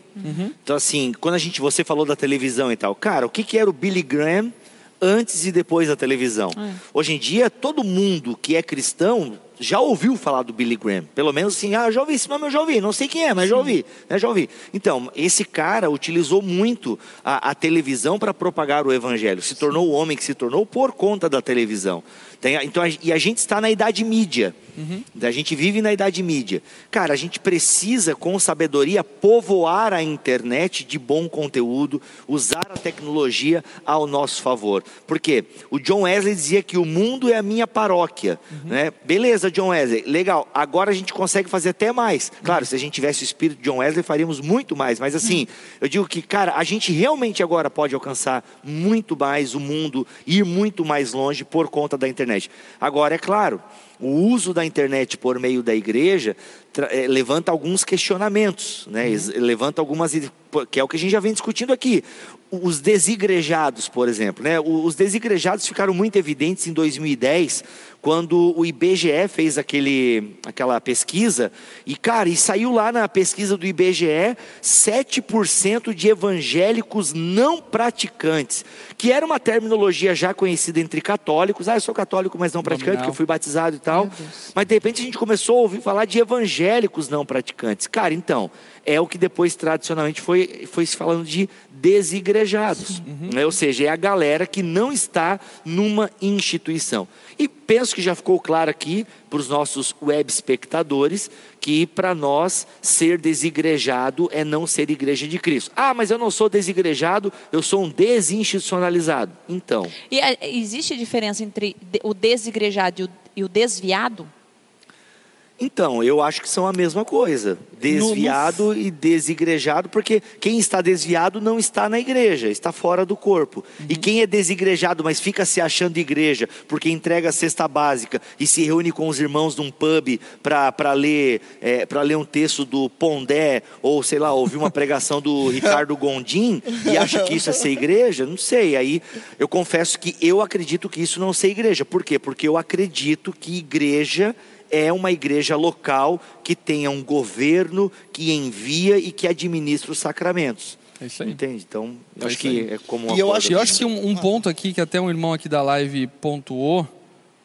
Então, assim, quando a gente, você falou da televisão e tal, cara, o que, que era o Billy Graham antes e depois da televisão? Hoje em dia, todo mundo que é cristão já ouviu falar do Billy Graham. Pelo menos assim, ah, já ouvi esse nome, eu já ouvi. Não sei quem é, mas já ouvi. Né, já ouvi. Então, esse cara utilizou muito a, a televisão para propagar o evangelho. Se tornou o homem que se tornou por conta da televisão. Tem, então, a, e a gente está na idade mídia. A gente vive na idade mídia. Cara, a gente precisa, com sabedoria, povoar a internet de bom conteúdo, usar a tecnologia ao nosso favor. Porque o John Wesley dizia que o mundo é a minha paróquia. Né? Beleza, John Wesley, legal. Agora a gente consegue fazer até mais. Claro, se a gente tivesse o espírito de John Wesley, faríamos muito mais. Mas assim, eu digo que, cara, a gente realmente agora pode alcançar muito mais o mundo, ir muito mais longe por conta da internet. Agora, é claro, o uso da internet por meio da igreja eh, levanta alguns questionamentos, né? Ex- levanta algumas que é o que a gente já vem discutindo aqui. Os desigrejados, por exemplo, né? Os desigrejados ficaram muito evidentes em 2010, quando o IBGE fez aquele, aquela pesquisa, e cara, e saiu lá na pesquisa do IBGE 7% de evangélicos não praticantes, que era uma terminologia já conhecida entre católicos. Ah, eu sou católico, mas não praticante, porque eu fui batizado e tal. Mas de repente a gente começou a ouvir falar de evangélicos não praticantes. Cara, então, é o que depois tradicionalmente foi, foi se falando de desigrejados. Uhum. Né? Ou seja, é a galera que não está numa instituição. E penso que já ficou claro aqui para os nossos web espectadores que para nós ser desigrejado é não ser igreja de Cristo. Ah, mas eu não sou desigrejado, eu sou um desinstitucionalizado. Então. E é, existe diferença entre o desigrejado e o desviado? Então, eu acho que são a mesma coisa. Desviado no, no... e desigrejado, porque quem está desviado não está na igreja, está fora do corpo. Uhum. E quem é desigrejado, mas fica se achando igreja, porque entrega a cesta básica e se reúne com os irmãos num pub para ler, é, ler um texto do Pondé, ou sei lá, ouvir uma pregação do *laughs* Ricardo Gondim, e acha que isso é ser igreja, não sei. Aí eu confesso que eu acredito que isso não é ser igreja. Por quê? Porque eu acredito que igreja é uma igreja local que tenha um governo que envia e que administra os sacramentos. É isso aí. Entende? Então, é acho que é como E eu acho, eu acho que um, um, ponto aqui que até um irmão aqui da live pontuou,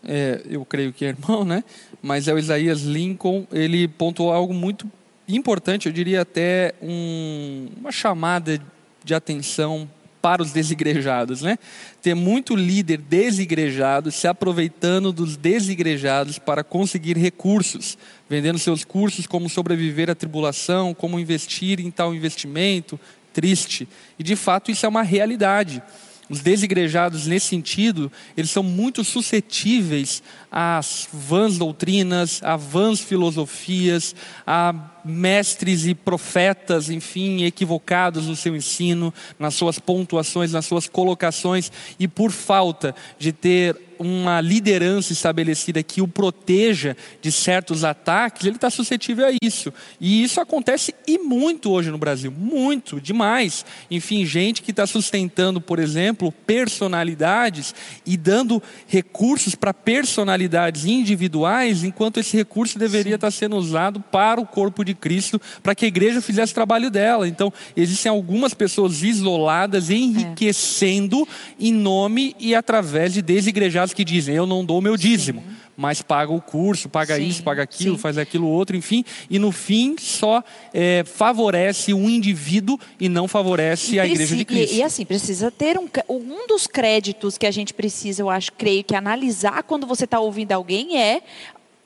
é, eu creio que é irmão, né? Mas é o Isaías Lincoln, ele pontuou algo muito importante, eu diria até um, uma chamada de atenção para os desigrejados, né? Ter muito líder desigrejado se aproveitando dos desigrejados para conseguir recursos, vendendo seus cursos como sobreviver à tribulação, como investir em tal investimento, triste. E de fato isso é uma realidade. Os desigrejados, nesse sentido, eles são muito suscetíveis às vãs doutrinas, a vãs filosofias, a mestres e profetas, enfim, equivocados no seu ensino, nas suas pontuações, nas suas colocações, e por falta de ter uma liderança estabelecida que o proteja de certos ataques, ele está suscetível a isso. E isso acontece e muito hoje no Brasil, muito, demais. Enfim, gente que está sustentando, por exemplo, personalidades e dando recursos para personalidades individuais, enquanto esse recurso deveria estar sendo usado para o corpo de Cristo, para que a igreja fizesse o trabalho dela. Então, existem algumas pessoas isoladas, enriquecendo é. em nome e através de desigrejados que dizem: eu não dou meu dízimo. Sim. Mas paga o curso, paga sim, isso, paga aquilo, sim. faz aquilo outro, enfim, e no fim só é, favorece o indivíduo e não favorece e a igreja de Cristo. E, e, assim, precisa ter um, um dos créditos que a gente precisa, eu acho, creio que analisar quando você está ouvindo alguém é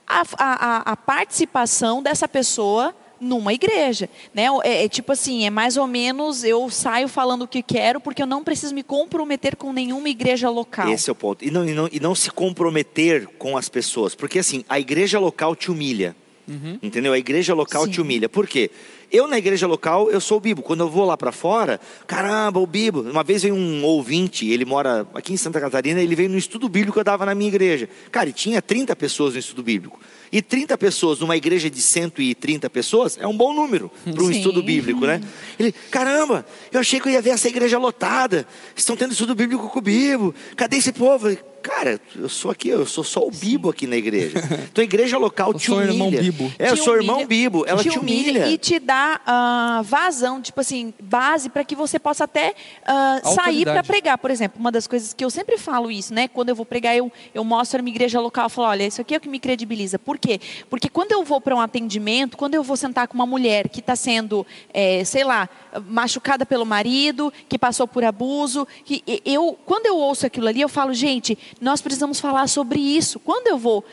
a, a, a participação dessa pessoa numa igreja, né? É, é, tipo assim, é mais ou menos eu saio falando o que quero porque eu não preciso me comprometer com nenhuma igreja local. Esse é o ponto. E não, e não, e não se comprometer com as pessoas, porque assim, a igreja local te humilha. Uhum. Entendeu? A igreja local Sim. te humilha. Por quê? Eu, na igreja local, eu sou o Bibo. Quando eu vou lá para fora, caramba, o Bibo. Uma vez veio um ouvinte, ele mora aqui em Santa Catarina, ele veio no estudo bíblico que eu dava na minha igreja. Cara, e tinha 30 pessoas no estudo bíblico. E 30 pessoas numa igreja de 130 pessoas é um bom número para um estudo bíblico, né? Ele, caramba, eu achei que eu ia ver essa igreja lotada. Estão tendo estudo bíblico com o Bibo. Cadê esse povo? Cara, eu sou aqui, eu sou só o Bibo aqui na igreja. Então a igreja local *laughs* te humilha. Irmão Bibo. É, eu sou humilha, irmão Bibo. Ela te, te humilha. E te dá uh, vazão, tipo assim, base para que você possa até uh, sair para pregar. Por exemplo, uma das coisas que eu sempre falo isso, né? Quando eu vou pregar, eu, eu mostro a minha igreja local, eu falo, olha, isso aqui é o que me credibiliza. Por quê? Porque quando eu vou para um atendimento, quando eu vou sentar com uma mulher que está sendo, é, sei lá, machucada pelo marido, que passou por abuso, que eu, quando eu ouço aquilo ali, eu falo, gente, nós precisamos falar sobre isso. Quando eu vou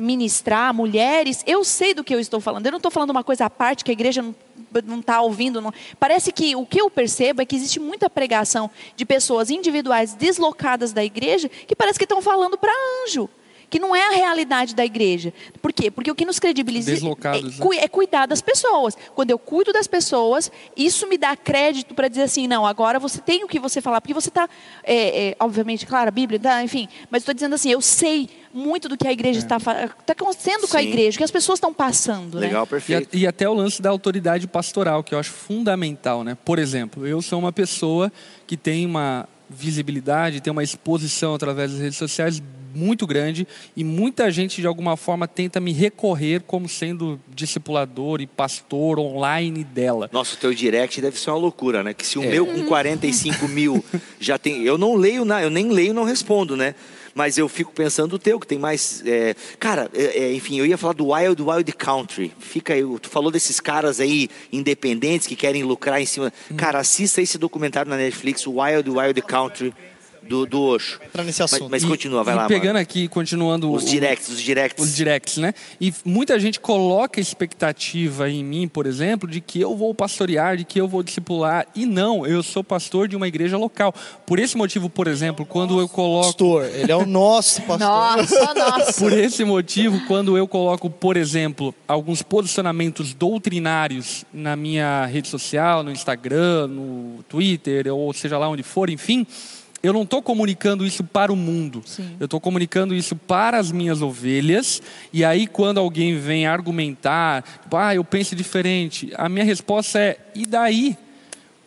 ministrar mulheres, eu sei do que eu estou falando. Eu não estou falando uma coisa à parte que a igreja não está ouvindo. Não. Parece que o que eu percebo é que existe muita pregação de pessoas individuais deslocadas da igreja que parece que estão falando para anjo que não é a realidade da igreja. Por quê? Porque o que nos credibiliza é, né? é, cuidar das pessoas. Quando eu cuido das pessoas, isso me dá crédito para dizer assim, não, agora você tem o que você falar, porque você está, é, é, obviamente, claro, a Bíblia, tá, enfim, mas estou dizendo assim, eu sei muito do que a igreja está é. tá acontecendo com a igreja, que as pessoas estão passando. Né? Legal, né? perfeito. E, e até o lance da autoridade pastoral, que eu acho fundamental, né? Por exemplo, eu sou uma pessoa que tem uma visibilidade, tem uma exposição através das redes sociais muito grande e muita gente de alguma forma tenta me recorrer como sendo discipulador e pastor online dela. Nossa, o teu direct deve ser uma loucura, né? Que se o é. meu com 45 mil *laughs* já tem. Eu não leio, eu nem leio, não respondo, né? Mas eu fico pensando o teu, que tem mais. É... Cara, é, é, enfim, eu ia falar do Wild Wild Country. Fica aí, tu falou desses caras aí independentes que querem lucrar em cima. Hum. Cara, assista esse documentário na Netflix, Wild Wild Country do, do Osho. Entrar nesse assunto. Mas, mas continua, vai e lá. Pegando mano. aqui, continuando. Os directs, os directs. Os directs, né? E muita gente coloca expectativa em mim, por exemplo, de que eu vou pastorear, de que eu vou discipular. E não, eu sou pastor de uma igreja local. Por esse motivo, por exemplo, quando eu coloco. Pastor, ele é o nosso *laughs* pastor. Nossa, *laughs* nossa. Por esse motivo, quando eu coloco, por exemplo, alguns posicionamentos doutrinários na minha rede social, no Instagram, no Twitter, ou seja lá onde for, enfim eu não estou comunicando isso para o mundo. Sim. Eu estou comunicando isso para as minhas ovelhas. E aí, quando alguém vem argumentar, tipo, ah, eu penso diferente, a minha resposta é: e daí?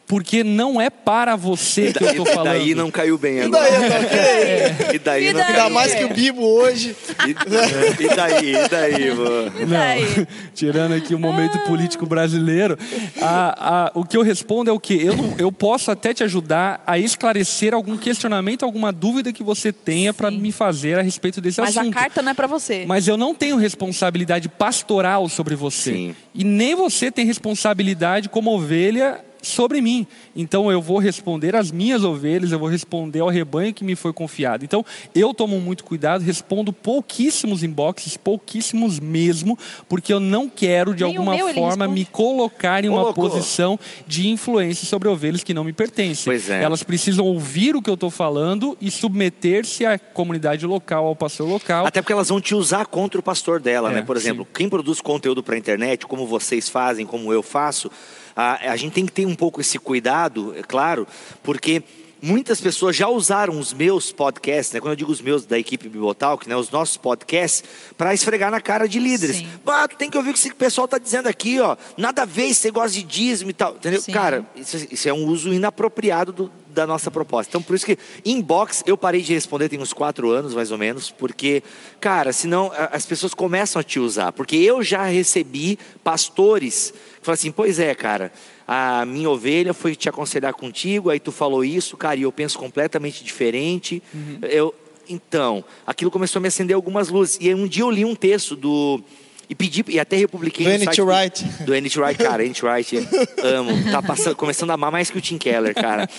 Porque não é para você que eu estou falando. E daí não caiu bem agora. E daí, é. e daí, e daí Ainda mais que o Bibo hoje. E, e daí, e daí, mano? Não, *laughs* tirando aqui o momento político brasileiro, a, a, o que eu respondo é o quê? Eu, eu posso até te ajudar a esclarecer algum questionamento, alguma dúvida que você tenha para me fazer a respeito desse Mas assunto. Mas a carta não é para você. Mas eu não tenho responsabilidade pastoral sobre você. Sim. E nem você tem responsabilidade como ovelha sobre mim. Então eu vou responder às minhas ovelhas, eu vou responder ao rebanho que me foi confiado. Então eu tomo muito cuidado, respondo pouquíssimos inboxes, pouquíssimos mesmo, porque eu não quero de Nem alguma forma me colocar em uma Colocou. posição de influência sobre ovelhas que não me pertencem. É. Elas precisam ouvir o que eu estou falando e submeter-se à comunidade local, ao pastor local. Até porque elas vão te usar contra o pastor dela, é, né? Por exemplo, sim. quem produz conteúdo para a internet, como vocês fazem, como eu faço, a, a gente tem que ter um pouco esse cuidado, é claro, porque muitas pessoas já usaram os meus podcasts, né? quando eu digo os meus da equipe Bibotalk, né? os nossos podcasts, para esfregar na cara de líderes. Ah, tu tem que ouvir o que esse pessoal está dizendo aqui, ó. Nada a ver, você gosta de dízimo e tal. Entendeu? Sim. Cara, isso, isso, é um uso inapropriado do, da nossa proposta. Então, por isso que inbox eu parei de responder tem uns quatro anos, mais ou menos, porque, cara, senão as pessoas começam a te usar. Porque eu já recebi pastores que falam assim: pois é, cara, a minha ovelha foi te aconselhar contigo, aí tu falou isso, cara, e eu penso completamente diferente. Uhum. Eu, então, aquilo começou a me acender algumas luzes. E um dia eu li um texto do e pedi, e até republiquei do N.T. Wright. Do, do N.T. Wright, cara. N.T. Wright, amo. Tá passando, começando a amar mais que o Tim Keller, cara.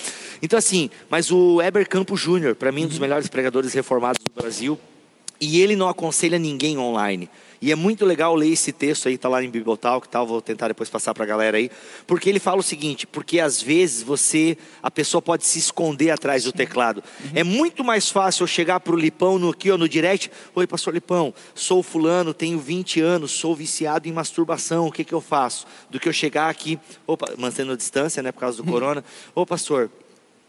Então, assim, mas o Eber Campo Jr., para mim, um dos melhores pregadores reformados do Brasil, e ele não aconselha ninguém online. E é muito legal ler esse texto aí, está lá em Bibotalk, tal, vou tentar depois passar para a galera aí, porque ele fala o seguinte, porque às vezes você, a pessoa pode se esconder atrás do teclado. Uhum. É muito mais fácil eu chegar para o Lipão no, aqui, ó, no direct, oi pastor Lipão, sou fulano, tenho 20 anos, sou viciado em masturbação, o que, que eu faço? Do que eu chegar aqui, opa, mantendo a distância, né, por causa do *laughs* corona, ô pastor,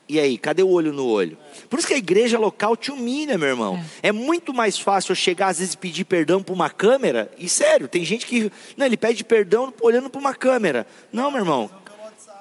e aí, cadê o olho no olho? Por isso que a igreja local te humilha, meu irmão. É, é muito mais fácil eu chegar às vezes e pedir perdão para uma câmera. E sério, tem gente que. Não, ele pede perdão olhando para uma câmera. Não, meu irmão.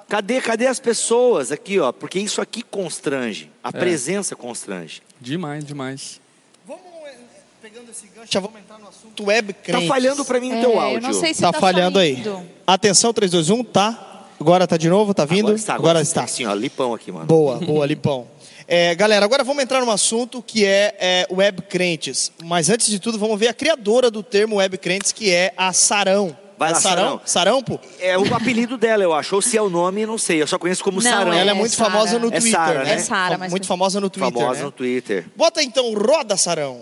Cadê, cadê as pessoas aqui, ó? Porque isso aqui constrange. A é. presença constrange. Demais, demais. Vamos, eh, pegando esse gancho, já vamos entrar no assunto web crente. Tá falhando para mim o teu áudio. É, eu não sei se tá, tá falhando saindo. aí. Atenção, 3, 2, 1, tá. Agora tá de novo? Tá vindo? Agora está. Agora, agora está. Assim, ó, lipão aqui, mano. Boa, *laughs* boa, lipão. É, galera, agora vamos entrar num assunto que é, é, web crentes. Mas antes de tudo, vamos ver a criadora do termo web crentes, que é a Sarão. Vai é lá, Sarão? Sarão? Sarão, pô? É o apelido dela, eu acho. Ou se é o nome, não sei. Eu só conheço como não, Sarão. Ela é muito Sarah. famosa no é Twitter, Sarah, né? É Sarah, mas... Muito famosa no Twitter, Famosa né? no Twitter. Bota então, roda, Sarão.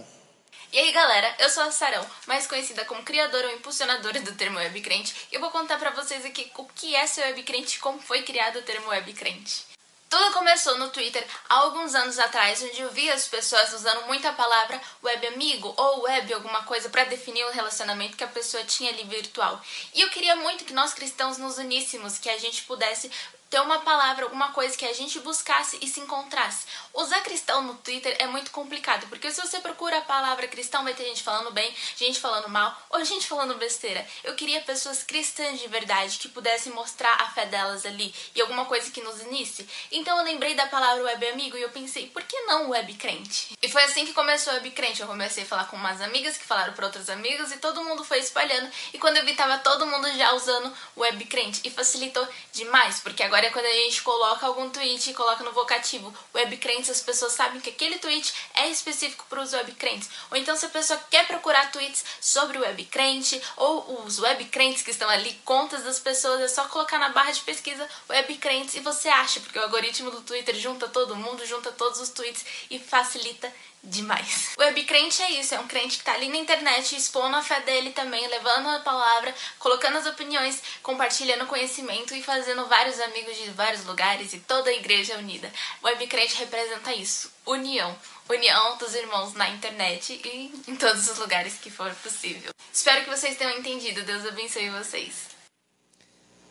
E aí galera, eu sou a Sarão, mais conhecida como criadora ou impulsionadora do termo web crente, e eu vou contar pra vocês aqui o que é ser web crente e como foi criado o termo web crente. Tudo começou no Twitter há alguns anos atrás, onde eu vi as pessoas usando muito a palavra web amigo ou web alguma coisa para definir o relacionamento que a pessoa tinha ali virtual. E eu queria muito que nós cristãos nos uníssemos, que a gente pudesse ter uma palavra, alguma coisa que a gente buscasse e se encontrasse. Usar cristão no Twitter é muito complicado, porque se você procura a palavra cristão, vai ter gente falando bem, gente falando mal ou gente falando besteira. Eu queria pessoas cristãs de verdade que pudessem mostrar a fé delas ali e alguma coisa que nos inicie. Então eu lembrei da palavra web amigo e eu pensei, por que não web crente? E foi assim que começou o web crente. Eu comecei a falar com umas amigas que falaram para outras amigas e todo mundo foi espalhando. E quando eu vi, tava todo mundo já usando web crente e facilitou demais, porque agora é quando a gente coloca algum tweet e coloca no vocativo web crentes, as pessoas sabem que aquele tweet é específico para os web crentes. Ou então se a pessoa quer procurar tweets sobre o web crente ou os web crentes que estão ali, contas das pessoas, é só colocar na barra de pesquisa web crentes e você acha, porque o algoritmo do Twitter junta todo mundo, junta todos os tweets e facilita demais. O web crente é isso, é um crente que tá ali na internet expondo a fé dele também, levando a palavra, colocando as opiniões, compartilhando conhecimento e fazendo vários amigos de vários lugares e toda a igreja unida. O web crente representa isso, união. União dos irmãos na internet e em todos os lugares que for possível. Espero que vocês tenham entendido. Deus abençoe vocês.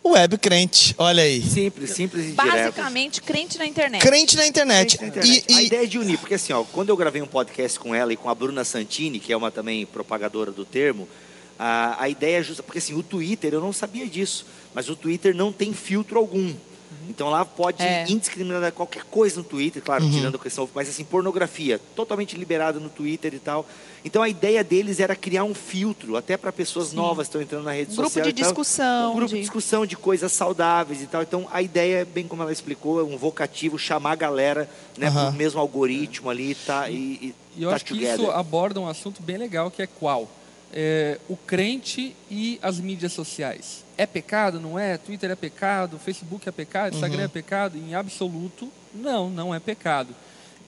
Web crente, olha aí. Simples, simples e direto. Basicamente, crente na internet. Crente na internet. Na internet. E, A e- ideia é de unir, porque assim, ó, quando eu gravei um podcast com ela e com a Bruna Santini, que é uma também propagadora do termo, a, a ideia é justa, porque assim, o Twitter, eu não sabia disso, mas o Twitter não tem filtro algum. Então lá pode É. indiscriminada qualquer coisa no Twitter, claro, tirando a questão, mas assim, pornografia, totalmente liberada no Twitter e tal. Então a ideia deles era criar um filtro, até para pessoas novas que estão entrando na rede Um grupo social. de e tal. discussão, Um grupo de- de discussão de coisas saudáveis e tal. Então a ideia, bem como ela explicou, é um vocativo, chamar a galera né, pro mesmo algoritmo ali tá, e, e, E eu tá acho que together. isso aborda um assunto bem legal, que é qual? É, o crente e as mídias sociais. É pecado, não é? Twitter é pecado, Facebook é pecado, Instagram é pecado? Em absoluto, não, não é pecado.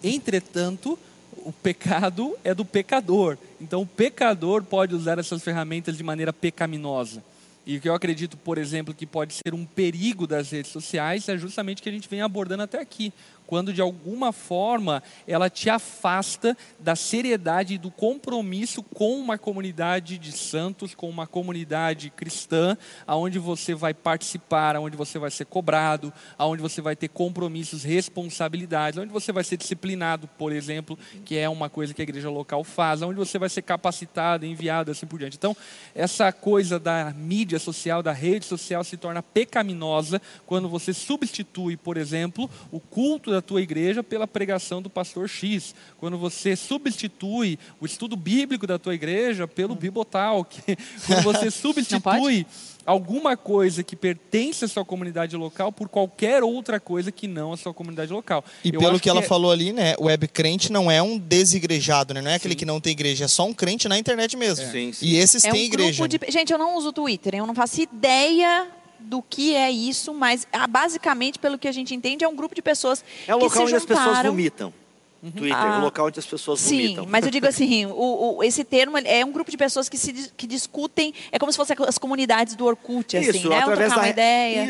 Entretanto, o pecado é do pecador. Então, o pecador pode usar essas ferramentas de maneira pecaminosa. E o que eu acredito, por exemplo, que pode ser um perigo das redes sociais é justamente o que a gente vem abordando até aqui. Quando, de alguma forma, ela te afasta da seriedade e do compromisso com uma comunidade de santos, com uma comunidade cristã, aonde você vai participar, aonde você vai ser cobrado, aonde você vai ter compromissos, responsabilidades, onde você vai ser disciplinado, por exemplo, que é uma coisa que a igreja local faz, onde você vai ser capacitado, enviado, assim por diante. Então, essa coisa da mídia social, da rede social, se torna pecaminosa quando você substitui, por exemplo, o culto da tua igreja pela pregação do pastor X, quando você substitui o estudo bíblico da tua igreja pelo Bibotalk, *laughs* quando você substitui alguma coisa que pertence à sua comunidade local por qualquer outra coisa que não a sua comunidade local. E Eu pelo acho que ela é- falou ali, né? O web crente não é um desigrejado, né? Não é aquele que não tem igreja, é só um crente na internet mesmo. Sim, sim. E esses É têm um igreja. grupo de... Gente, eu não uso o Twitter, eu não faço ideia do que é isso, mas ah, basicamente, pelo que a gente entende, é um grupo de pessoas É o que local se onde as pessoas juntaram. vomitam. Twitter, Ah, o local onde as pessoas Sim, vomitam. mas eu digo *laughs* assim, o, o- esse termo é um grupo de pessoas que se que discutem, é como se fossem as comunidades do Orkut, assim, Isso, né? Através da,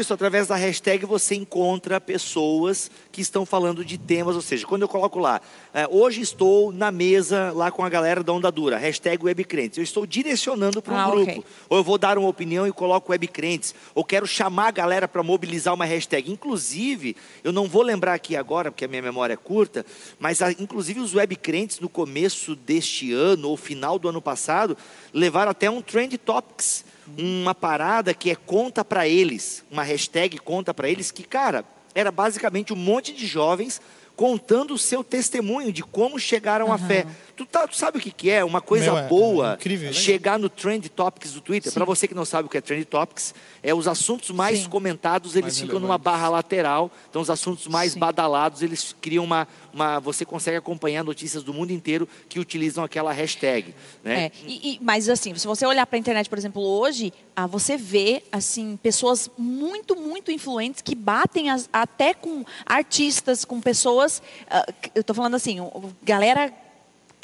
isso, através da hashtag você encontra pessoas que estão falando de temas, ou seja, quando eu coloco lá, é, hoje estou na mesa lá com a galera da Onda Dura, hashtag webcrentes, eu estou direcionando para um Ah, grupo. ok. Ou eu vou dar uma opinião e coloco webcrentes, ou quero chamar a galera para mobilizar uma hashtag. Inclusive, eu não vou lembrar aqui agora, porque a minha memória é curta, mas a- inclusive os webcrentes no começo deste ano, ou final do ano passado, levaram até um Trend Topics, uma parada que é conta para eles, uma hashtag conta para eles, que, cara, era basicamente um monte de jovens contando o seu testemunho de como chegaram à fé. Tu, tá- tu sabe o que, que é? Uma coisa Meu, é- boa é incrível. chegar no Trend Topics do Twitter. Para você que não sabe o que é Trend Topics, é os assuntos mais Sim. comentados, eles Mais ficam numa barra lateral. Então, os assuntos mais Sim. badalados, eles criam uma, uma. Você consegue acompanhar notícias do mundo inteiro que utilizam aquela hashtag. Né? É, e- e- mas assim, se você olhar para a internet, por exemplo, hoje, ah, você vê assim pessoas muito, muito influentes que batem as- até com artistas, com pessoas. ah, eu estou falando assim, galera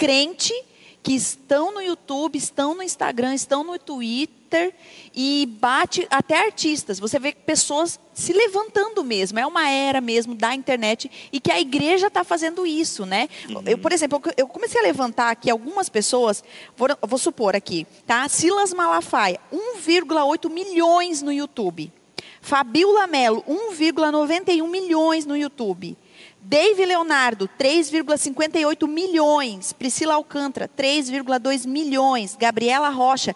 crente que estão no YouTube, estão no Instagram, estão no Twitter e bate até artistas. Você vê pessoas se levantando mesmo. É uma era mesmo da internet e que a igreja está fazendo isso, né? Eu, por exemplo, eu comecei a levantar aqui algumas pessoas. Vou, vou supor aqui, tá? Silas Malafaia, 1,8 milhões no YouTube. Fabiola Melo, 1,91 milhões no YouTube. Dave Leonardo, 3,58 milhões. Priscila Alcântara, 3,2 milhões. Gabriela Rocha,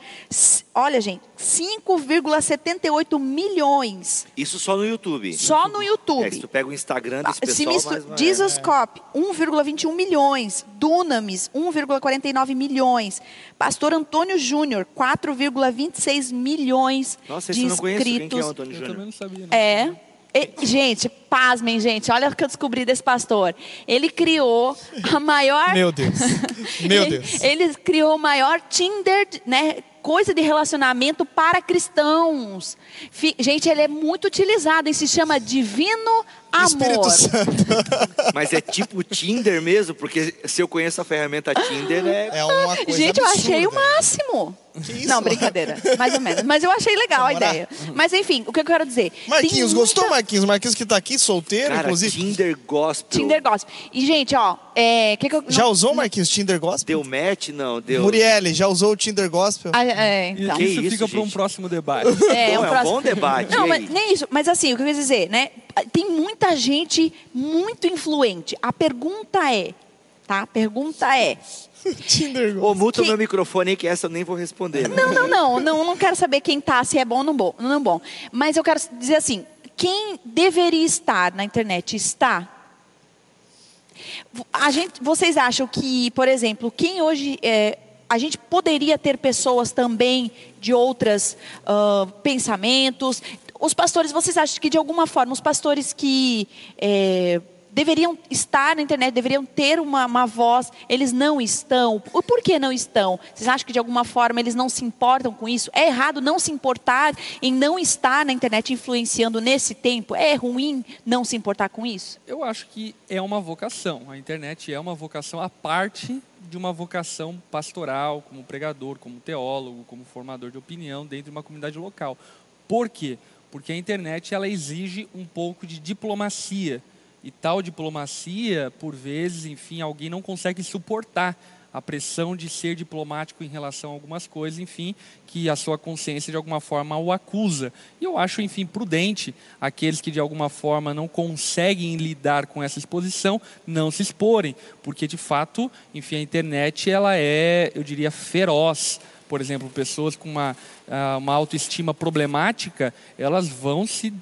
olha, gente, 5,78 milhões. Isso só no YouTube. Só no YouTube. É, se tu pega o Instagram desse Ah, Se pessoal, mistu- mais vai- Jesus Cop, 1,21 milhões. Dunamis, 1,49 milhões. Pastor Antônio Júnior, 4,26 milhões Nossa, de esse eu não conheço. Quem que é o inscritos. Antônio Eu Júnior? também não sabia. Não. É. E, gente, pasmem, gente. Olha o que eu descobri desse pastor. Ele criou a maior. Meu Deus. *laughs* Meu ele, Deus. ele criou o maior Tinder, né? Coisa de relacionamento para cristãos. Gente, ele é muito utilizado e se chama Divino Amor. Espírito Santo. Mas é tipo Tinder mesmo, porque se eu conheço a ferramenta Tinder, é. É uma coisa Gente, eu achei o absurda. máximo. Que isso? Não, brincadeira. Mais ou menos. Mas eu achei legal a ideia. Mas enfim, o que eu quero dizer. tem Marquinhos, muita- gostou, Marquinhos? Marquinhos que tá aqui, solteiro, Cara, inclusive. Tinder Gospel. Tinder Gospel. E, gente, ó, é, que que eu, Já não- usou, Marquinhos, Tinder Gospel? Deu match? Não, deu. Murielle, já usou o Tinder Gospel? Ah, é, então. Que isso, isso, fica para um próximo debate. *laughs* É, Não, um é um próximo- bom debate. Não, mas nem isso. Mas assim, o que eu quis dizer, né? Tem muita gente muito influente. A pergunta é, tá? A pergunta é. *laughs* Ô, muta meu microfone aí, que essa eu nem vou responder. Não, não, não, não, não quero saber quem tá, se é bom ou não bom, não bom. Mas eu quero dizer assim, quem deveria estar na internet está. A gente, vocês acham que, por exemplo, quem hoje é, a gente poderia ter pessoas também de outros pensamentos? Os pastores, vocês acham que de alguma forma os pastores que é, deveriam estar na internet, deveriam ter uma, uma voz, eles não estão? Por que não estão? Vocês acham que de alguma forma eles não se importam com isso? É errado não se importar em não estar na internet influenciando nesse tempo? É ruim não se importar com isso? Eu acho que é uma vocação. A internet é uma vocação à parte de uma vocação pastoral, como pregador, como teólogo, como formador de opinião dentro de uma comunidade local. Por quê? Porque a internet ela exige um pouco de diplomacia. E tal diplomacia, por vezes, enfim, alguém não consegue suportar a pressão de ser diplomático em relação a algumas coisas, enfim, que a sua consciência de alguma forma o acusa. E eu acho, enfim, prudente aqueles que de alguma forma não conseguem lidar com essa exposição não se exporem, porque de fato, enfim, a internet ela é, eu diria, feroz. Por exemplo, pessoas com uma, ah, uma autoestima problemática, elas vão se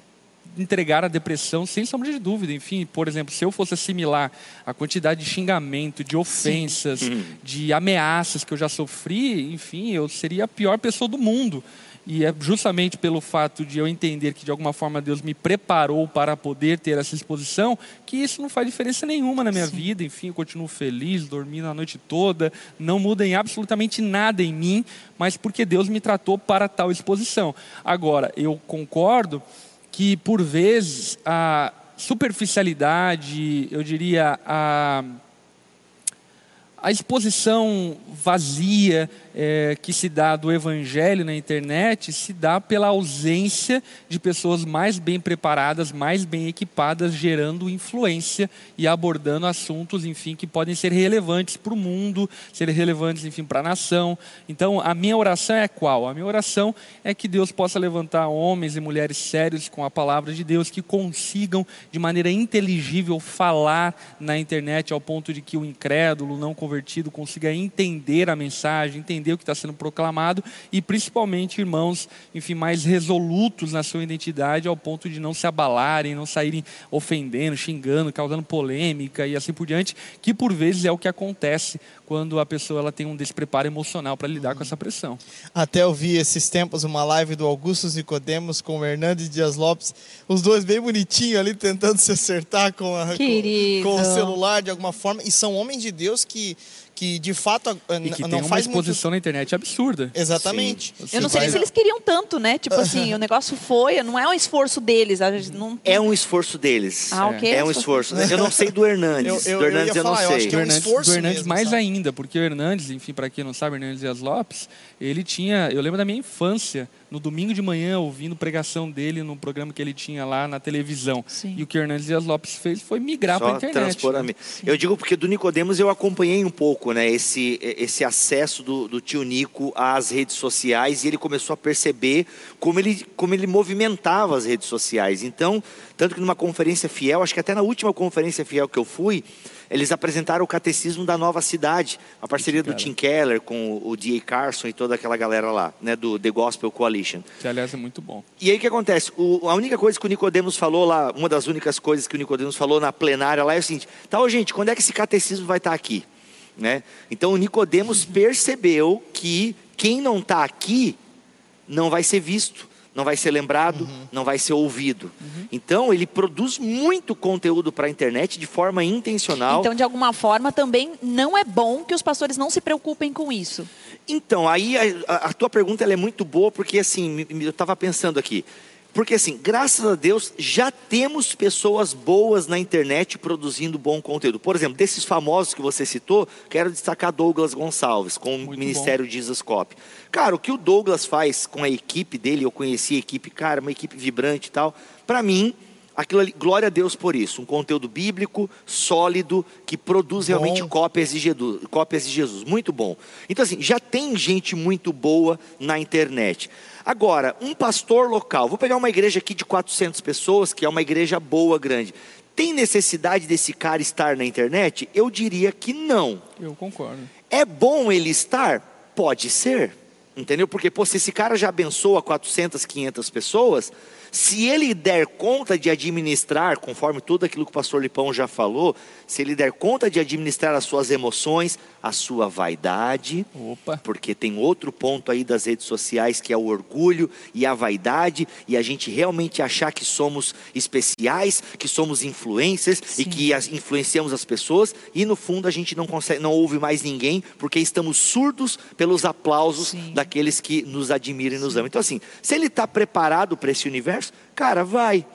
entregar à depressão sem sombra de dúvida. Enfim, por exemplo, se eu fosse assimilar a quantidade de xingamento, de ofensas, de ameaças que eu já sofri, enfim, eu seria a pior pessoa do mundo. E é justamente pelo fato de eu entender que de alguma forma Deus me preparou para poder ter essa exposição, que isso não faz diferença nenhuma na minha vida. Enfim, eu continuo feliz, dormindo a noite toda, não muda em absolutamente nada em mim, mas porque Deus me tratou para tal exposição. Agora, eu concordo que por vezes a superficialidade, eu diria a a exposição vazia é, que se dá do evangelho na internet se dá pela ausência de pessoas mais bem preparadas, mais bem equipadas, gerando influência e abordando assuntos, enfim, que podem ser relevantes para o mundo, ser relevantes, enfim, para a nação. Então, a minha oração é qual? A minha oração é que Deus possa levantar homens e mulheres sérios com a palavra de Deus que consigam, de maneira inteligível, falar na internet ao ponto de que o incrédulo, não convertido, consiga entender a mensagem, entender o que está sendo proclamado e principalmente irmãos, enfim, mais resolutos na sua identidade ao ponto de não se abalarem, não saírem ofendendo, xingando, causando polêmica e assim por diante, que por vezes é o que acontece quando a pessoa ela tem um despreparo emocional para lidar com essa pressão. Até eu vi esses tempos uma live do Augustus Nicodemos com o Hernandes Dias Lopes, os dois bem bonitinhos ali tentando se acertar com, a, com, com o celular de alguma forma. E são homens de Deus que, que de fato E que não tem uma faz muito. exposição na internet absurda. Exatamente. Eu não sei nem se eles queriam tanto, né? Tipo *laughs* assim, o negócio foi, não é um esforço deles. a gente Não... É um esforço deles. Ah, ok. É um esforço. Eu não sei do Hernandes. Eu- eu- do eu Hernandes ia eu, não falar, eu sei. acho que é do um Hernandes, esforço do Hernandes mesmo, mais sabe? ainda, porque o Hernandes, enfim, para quem não sabe, Hernandes Dias Lopes, ele tinha, eu lembro da minha infância, no domingo de manhã, ouvindo pregação dele no programa que ele tinha lá na televisão. Sim. E o que o Hernandes Dias Lopes fez foi migrar para a internet. transpor a né? Eu digo porque do Nicodemos eu acompanhei um pouco né? Esse, esse acesso do, do tio Nico às redes sociais e ele começou a perceber como ele, como ele movimentava as redes sociais. Então, tanto que numa conferência fiel, acho que até na última conferência fiel que eu fui, eles apresentaram o Catecismo da Nova Cidade, a parceria do Tim Keller com o D.A. Carson e toda aquela galera lá, né, do The Gospel Coalition. Que aliás é muito bom. E aí o que acontece? O, a única coisa que o Nicodemos falou lá, uma das únicas coisas que o Nicodemos falou na plenária lá é o seguinte: tá, ô, gente, quando é que esse catecismo vai estar aqui? Né? Então o Nicodemos *laughs* percebeu que quem não está aqui não vai ser visto não vai ser lembrado, uhum. não vai ser ouvido. Uhum. Então, ele produz muito conteúdo para a internet de forma intencional. Então, de alguma forma, também não é bom que os pastores não se preocupem com isso. Então, aí a, a tua pergunta é muito boa, porque assim, eu estava pensando aqui. Porque assim, graças a Deus, já temos pessoas boas na internet produzindo bom conteúdo. Por exemplo, desses famosos que você citou, quero destacar Douglas Gonçalves, com Muito o Ministério bom. Jesus Cop. Cara, o que o Douglas faz com a equipe dele, eu conheci a equipe, cara, uma equipe vibrante e tal. Para mim, aquilo ali, glória a Deus por isso. Um conteúdo bíblico, sólido, que produz realmente cópias de, Jesus, cópias de Jesus. Muito bom. Então, assim, já tem gente muito boa na internet. Agora, um pastor local, vou pegar uma igreja aqui de 400 pessoas, que é uma igreja boa, grande. Tem necessidade desse cara estar na internet? Eu diria que não. Eu concordo. É bom ele estar? Pode ser. Entendeu? Porque, pô, se esse cara já abençoa 400, 500 pessoas, se ele der conta de administrar, conforme tudo aquilo que o pastor Lipão já falou, se ele der conta de administrar as suas emoções, a sua vaidade, Opa. porque tem outro ponto aí das redes sociais que é o orgulho e a vaidade, e a gente realmente achar que somos especiais, que somos influencers Sim. e que as, influenciamos as pessoas, e no fundo a gente não consegue, não ouve mais ninguém, porque estamos surdos pelos aplausos Sim. daqueles que nos admiram e nos amam. Então, assim, se ele está preparado para esse universo, Cara, vai.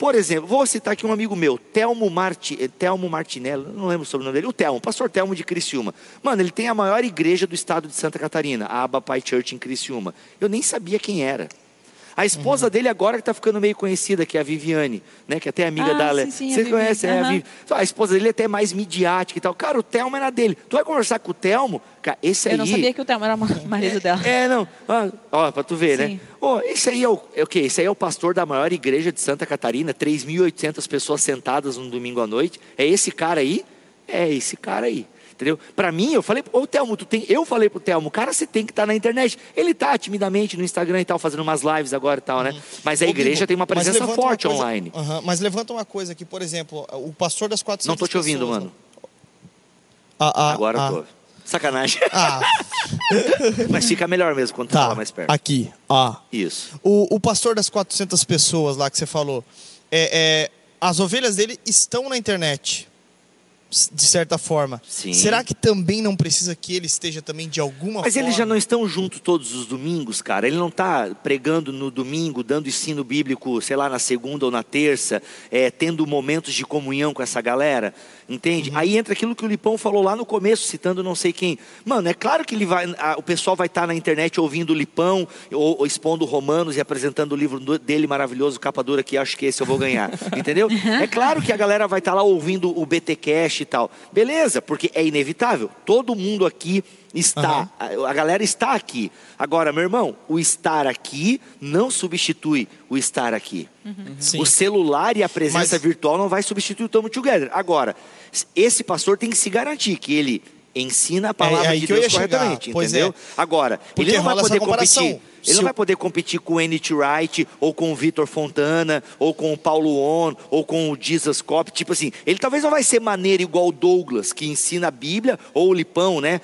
Por exemplo, vou citar aqui um amigo meu, Telmo, Marti, eh, Telmo Martinello, não lembro sobre o nome dele, o Telmo, pastor Telmo de Criciúma. Mano, ele tem a maior igreja do estado de Santa Catarina, a Abba Pai Church em Criciúma. Eu nem sabia quem era. A esposa uhum. dele agora que está ficando meio conhecida, que é a Viviane, né? Que é até amiga ah, da Ale. Sim, sim, Você conhece, uhum. é a Vivi... A esposa dele é até mais midiática e tal. Cara, o Telmo era dele. Tu vai conversar com o Telmo, cara, esse aí... Eu não sabia que o Telmo era *laughs* marido é, dela. É, não. Ó, ó pra tu ver, né? sim. né? Oh, esse aí é o, é o quê? Esse aí é o pastor da maior igreja de Santa Catarina, 3.800 pessoas sentadas um domingo à noite. É esse cara aí? É esse cara aí. Entendeu? Para mim, eu falei, ô Telmo, tu tem, eu falei pro Telmo, cara, você tem que estar tá na internet. Ele tá timidamente no Instagram e tal, fazendo umas lives agora e tal, né? Uhum. Mas a igreja tem uma presença forte coisa, online. Uhum, mas levanta uma coisa aqui, por exemplo, o pastor das 400 Não tô te ouvindo, pessoas, mano. Ah, ah, agora ah. tô. Sacanagem. Ah. *laughs* Mas fica melhor mesmo quando tá, fala mais perto. Aqui, ó. Isso. O, o pastor das 400 pessoas lá que você falou, é, é, as ovelhas dele estão na internet de certa forma. Sim. Será que também não precisa que ele esteja também de alguma Mas forma? eles já não estão juntos todos os domingos, cara. Ele não está pregando no domingo, dando ensino bíblico, sei lá, na segunda ou na terça, é, tendo momentos de comunhão com essa galera. Entende? Uhum. Aí entra aquilo que o Lipão falou lá no começo, citando não sei quem. Mano, é claro que ele vai, a, o pessoal vai estar tá na internet ouvindo o Lipão, ou, ou, expondo Romanos e apresentando o livro dele maravilhoso, capa dura, que acho que esse eu vou ganhar. *laughs* Entendeu? É claro que a galera vai estar tá lá ouvindo o BT Cash e tal. Beleza, porque é inevitável. Todo mundo aqui está, uhum. a, a, galera está aqui. Agora, meu irmão, o estar aqui não substitui o estar aqui. Uhum. O celular e a presença Mas... virtual não vai substituir o Tamo Together. Agora, esse pastor tem que se garantir que ele ensina a palavra é, é de Deus corretamente, entendeu? É. Agora, Porque ele não vai poder competir. Ele não vai poder competir com o N.T. Wright, ou com o Vitor Fontana, ou com o Paulo On, ou com o Jesus Cop. Tipo assim, ele talvez não vai ser maneiro igual o Douglas, que ensina a Bíblia, ou o Lipão, né?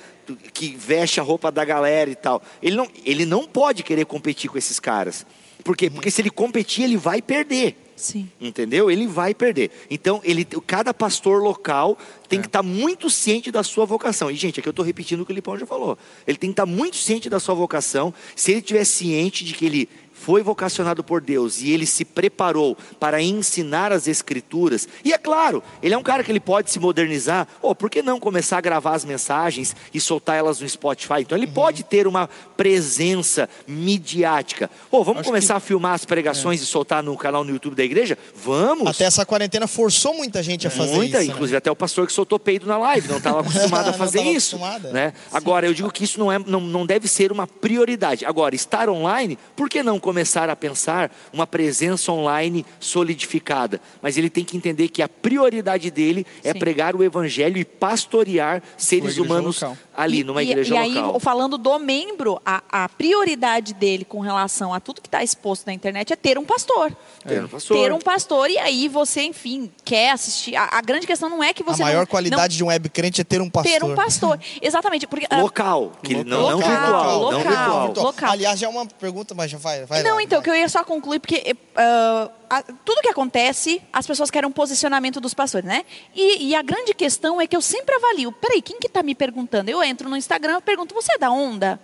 Que veste a roupa da galera e tal. Ele não, ele não pode querer competir com esses caras. Por quê? Porque se ele competir, ele vai perder. Sim. Entendeu? Ele vai perder. Então, ele, cada pastor local tem é. que estar tá muito ciente da sua vocação. E, gente, aqui eu estou repetindo o que o Lipão já falou. Ele tem que estar tá muito ciente da sua vocação. Se ele estiver ciente de que ele foi vocacionado por Deus e ele se preparou para ensinar as escrituras, e é claro, ele é um cara que ele pode se modernizar, oh, por que não começar a gravar as mensagens e soltar elas no Spotify? Então ele uhum. pode ter uma presença midiática. Oh, vamos Acho começar que... a filmar as pregações é. e soltar no canal no YouTube da igreja? Vamos! Até essa quarentena forçou muita gente a fazer muita, isso. Né? Inclusive né? até o pastor que soltou peido na live, não estava *laughs* acostumado a fazer isso. Né? Agora, eu digo que isso não, é, não, não deve ser uma prioridade. Agora, estar online, por que não começar a pensar uma presença online solidificada, mas ele tem que entender que a prioridade dele é Sim. pregar o evangelho e pastorear seres humanos local. ali, numa e, igreja e local. E aí, falando do membro, a, a prioridade dele com relação a tudo que está exposto na internet é ter um pastor. É. Ter um pastor. Ter um pastor, e aí você, enfim, quer assistir. A, a grande questão não é que você. A maior não, qualidade não, de um web crente é ter um pastor. Ter um pastor. Exatamente. Porque, local. Que local. Não, não virtual. Local, não virtual. local. Aliás, já é uma pergunta, mas já vai. vai não, lá, então, vai. que eu ia só concluir, porque uh, a, tudo que acontece, as pessoas querem um posicionamento dos pastores, né? E, e a grande questão é que eu sempre avalio. Peraí, quem que está me perguntando? Eu entro no Instagram e pergunto, você é da onda?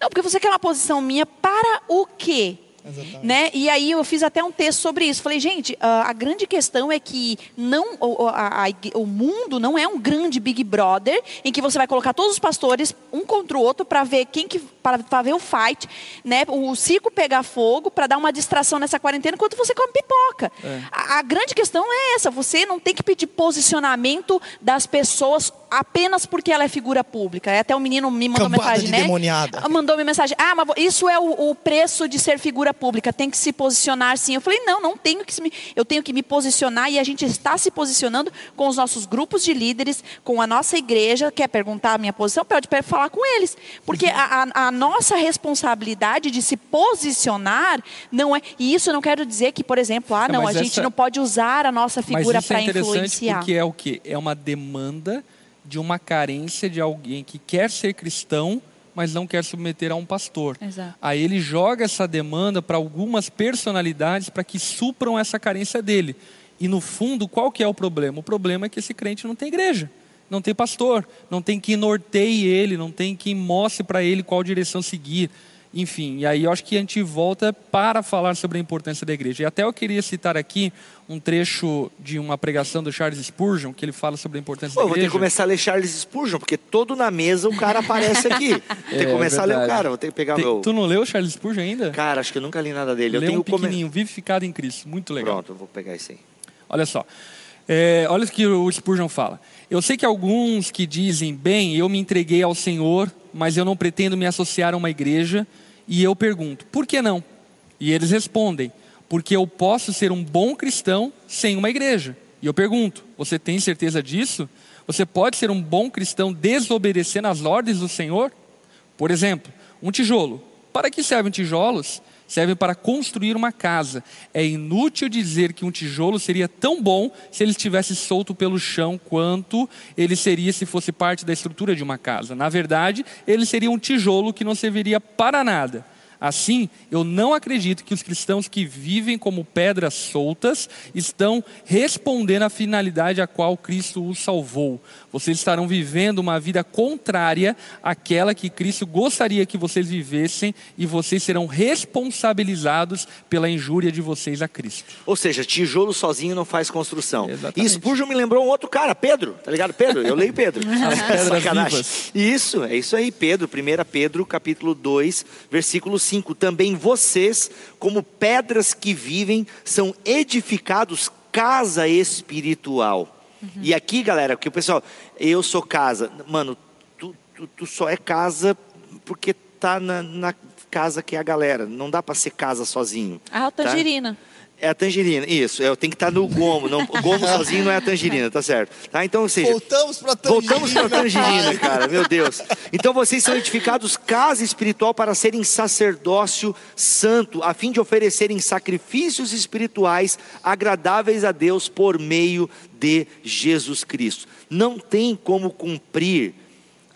Não, porque você quer uma posição minha para o quê? Né? E aí eu fiz até um texto sobre isso. Falei, gente, a grande questão é que não, o, a, a, o mundo não é um grande Big Brother em que você vai colocar todos os pastores um contra o outro para ver quem que para ver o fight, né? O circo pegar fogo para dar uma distração nessa quarentena enquanto você come pipoca. É. A, a grande questão é essa. Você não tem que pedir posicionamento das pessoas apenas porque ela é figura pública. Até o menino me mandou Cambada mensagem, né? Demoniada. Mandou me mensagem. Ah, mas isso é o, o preço de ser figura pública, tem que se posicionar sim. Eu falei, não, não tenho que se, eu tenho que me posicionar e a gente está se posicionando com os nossos grupos de líderes, com a nossa igreja, quer perguntar a minha posição, pode falar com eles. Porque a, a, a nossa responsabilidade de se posicionar não é. E isso eu não quero dizer que, por exemplo, ah, não, a essa... gente não pode usar a nossa figura para é influenciar. Porque é o que? É uma demanda de uma carência de alguém que quer ser cristão, mas não quer submeter a um pastor. Exato. Aí ele joga essa demanda para algumas personalidades para que supram essa carência dele. E no fundo, qual que é o problema? O problema é que esse crente não tem igreja, não tem pastor, não tem quem norteie ele, não tem quem mostre para ele qual direção seguir. Enfim, e aí eu acho que a gente volta para falar sobre a importância da igreja. E até eu queria citar aqui um trecho de uma pregação do Charles Spurgeon, que ele fala sobre a importância Pô, da igreja. Vou ter que começar a ler Charles Spurgeon, porque todo na mesa o cara aparece aqui. *laughs* Vou ter que é, começar é a ler o cara, vou ter que pegar meu... Tu não leu Charles Spurgeon ainda? Cara, acho que eu nunca li nada dele. Lê eu tenho um pequenininho, come... Vivificado em Cristo, muito legal. Pronto, eu vou pegar esse aí. Olha só. É, olha o que o Spurgeon fala. Eu sei que alguns que dizem, bem, eu me entreguei ao Senhor, mas eu não pretendo me associar a uma igreja e eu pergunto, por que não? E eles respondem, porque eu posso ser um bom cristão sem uma igreja. E eu pergunto, você tem certeza disso? Você pode ser um bom cristão desobedecendo às ordens do Senhor? Por exemplo, um tijolo. Para que servem tijolos? Servem para construir uma casa. É inútil dizer que um tijolo seria tão bom se ele estivesse solto pelo chão quanto ele seria se fosse parte da estrutura de uma casa. Na verdade, ele seria um tijolo que não serviria para nada. Assim, eu não acredito que os cristãos que vivem como pedras soltas estão respondendo à finalidade a qual Cristo os salvou. Vocês estarão vivendo uma vida contrária àquela que Cristo gostaria que vocês vivessem e vocês serão responsabilizados pela injúria de vocês a Cristo. Ou seja, tijolo sozinho não faz construção. Exatamente. E Spurgeon me lembrou um outro cara, Pedro, tá ligado? Pedro, eu leio Pedro. *laughs* As pedras vivas. Isso, é isso aí, Pedro, 1 Pedro, capítulo 2, versículo 5. Também vocês, como pedras que vivem, são edificados casa espiritual Uhum. E aqui, galera, que o pessoal, eu sou casa. Mano, tu, tu, tu só é casa porque tá na, na, casa que é a galera. Não dá para ser casa sozinho. A tá? É a tangerina, isso. Eu tenho que estar no gomo. Não, o gomo *laughs* sozinho não é a tangerina, tá certo? Tá? Então, ou seja, voltamos para a tangerina. Voltamos para a tangerina, cara. Meu Deus. Então vocês são edificados casa espiritual para serem sacerdócio santo, a fim de oferecerem sacrifícios espirituais agradáveis a Deus por meio de Jesus Cristo. Não tem como cumprir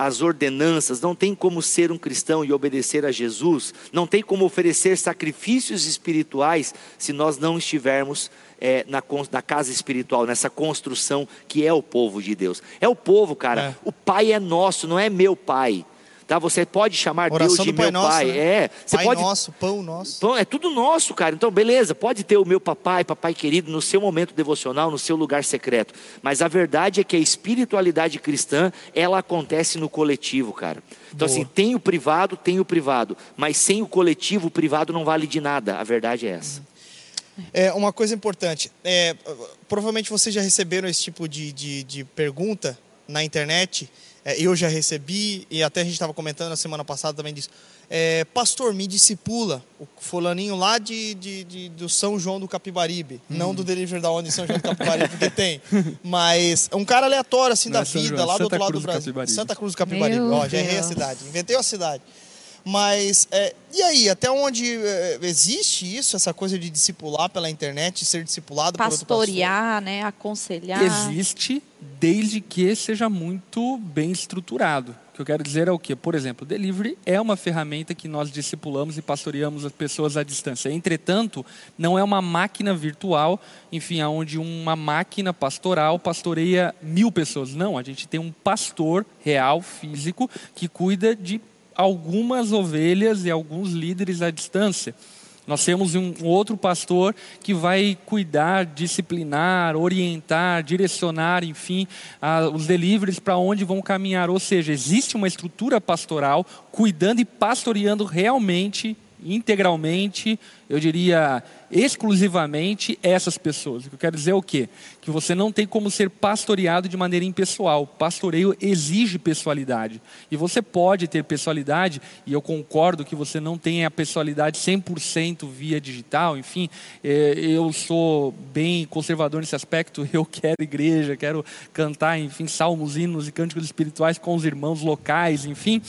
as ordenanças, não tem como ser um cristão e obedecer a Jesus, não tem como oferecer sacrifícios espirituais se nós não estivermos é, na, na, casa espiritual, nessa construção que é o povo de Deus. É o povo, cara. É. O pai é nosso, não é meu pai. Tá? Você pode chamar Oração Deus de do Pai meu Nosso, pai. né? É, você Pai pode nosso, pão nosso. então, é tudo nosso, cara. Então, beleza, pode ter o meu papai, papai querido, no seu momento devocional, no seu lugar secreto. Mas a verdade é que a espiritualidade cristã, ela acontece no coletivo, cara. Então, Boa. assim, tem o privado, tem o privado. Mas sem o coletivo, o privado não vale de nada. A verdade é essa. É, uma coisa importante. É, provavelmente vocês já receberam esse tipo de, de, de pergunta na internet. É, eu já recebi, e até a gente estava comentando na semana passada também disso. É, Pastor, me discipula. O fulaninho lá de, de, de- do São João do Capibaribe. Não do Delivery da Onda de São João do Capibaribe, porque tem. Mas um cara aleatório, assim, Não da é São vida, João, lá do Santa outro lado Cruz do do Brasil. Capibaribe. Santa Cruz do Capibaribe. Meu Ó, já errei a cidade. Inventei a cidade. Mas, é, e aí, até onde é, existe isso, essa coisa de discipular pela internet, ser discipulado por outro pastor? Pastorear, né? Aconselhar. Existe desde que seja muito bem estruturado. O que eu quero dizer é o quê? Por exemplo, o delivery é uma ferramenta que nós discipulamos e pastoreamos as pessoas à distância. Entretanto, não é uma máquina virtual, enfim, onde uma máquina pastoral pastoreia mil pessoas. Não, a gente tem um pastor real, físico, que cuida de algumas ovelhas e alguns líderes à distância. Nós temos um outro pastor que vai cuidar, disciplinar, orientar, direcionar, enfim, a- os deliveries para onde vão caminhar. Ou seja, existe uma estrutura pastoral cuidando e pastoreando realmente, integralmente, eu diria exclusivamente essas pessoas. O que eu quero dizer é o quê? Que você não tem como ser pastoreado de maneira impessoal. Pastoreio exige pessoalidade. E você pode ter pessoalidade, e eu concordo que você não tem a pessoalidade 100% via digital, enfim, eh, eu sou bem conservador nesse aspecto, *laughs* eu quero igreja, quero cantar, enfim, salmos, hinos e cânticos espirituais com os irmãos locais, enfim.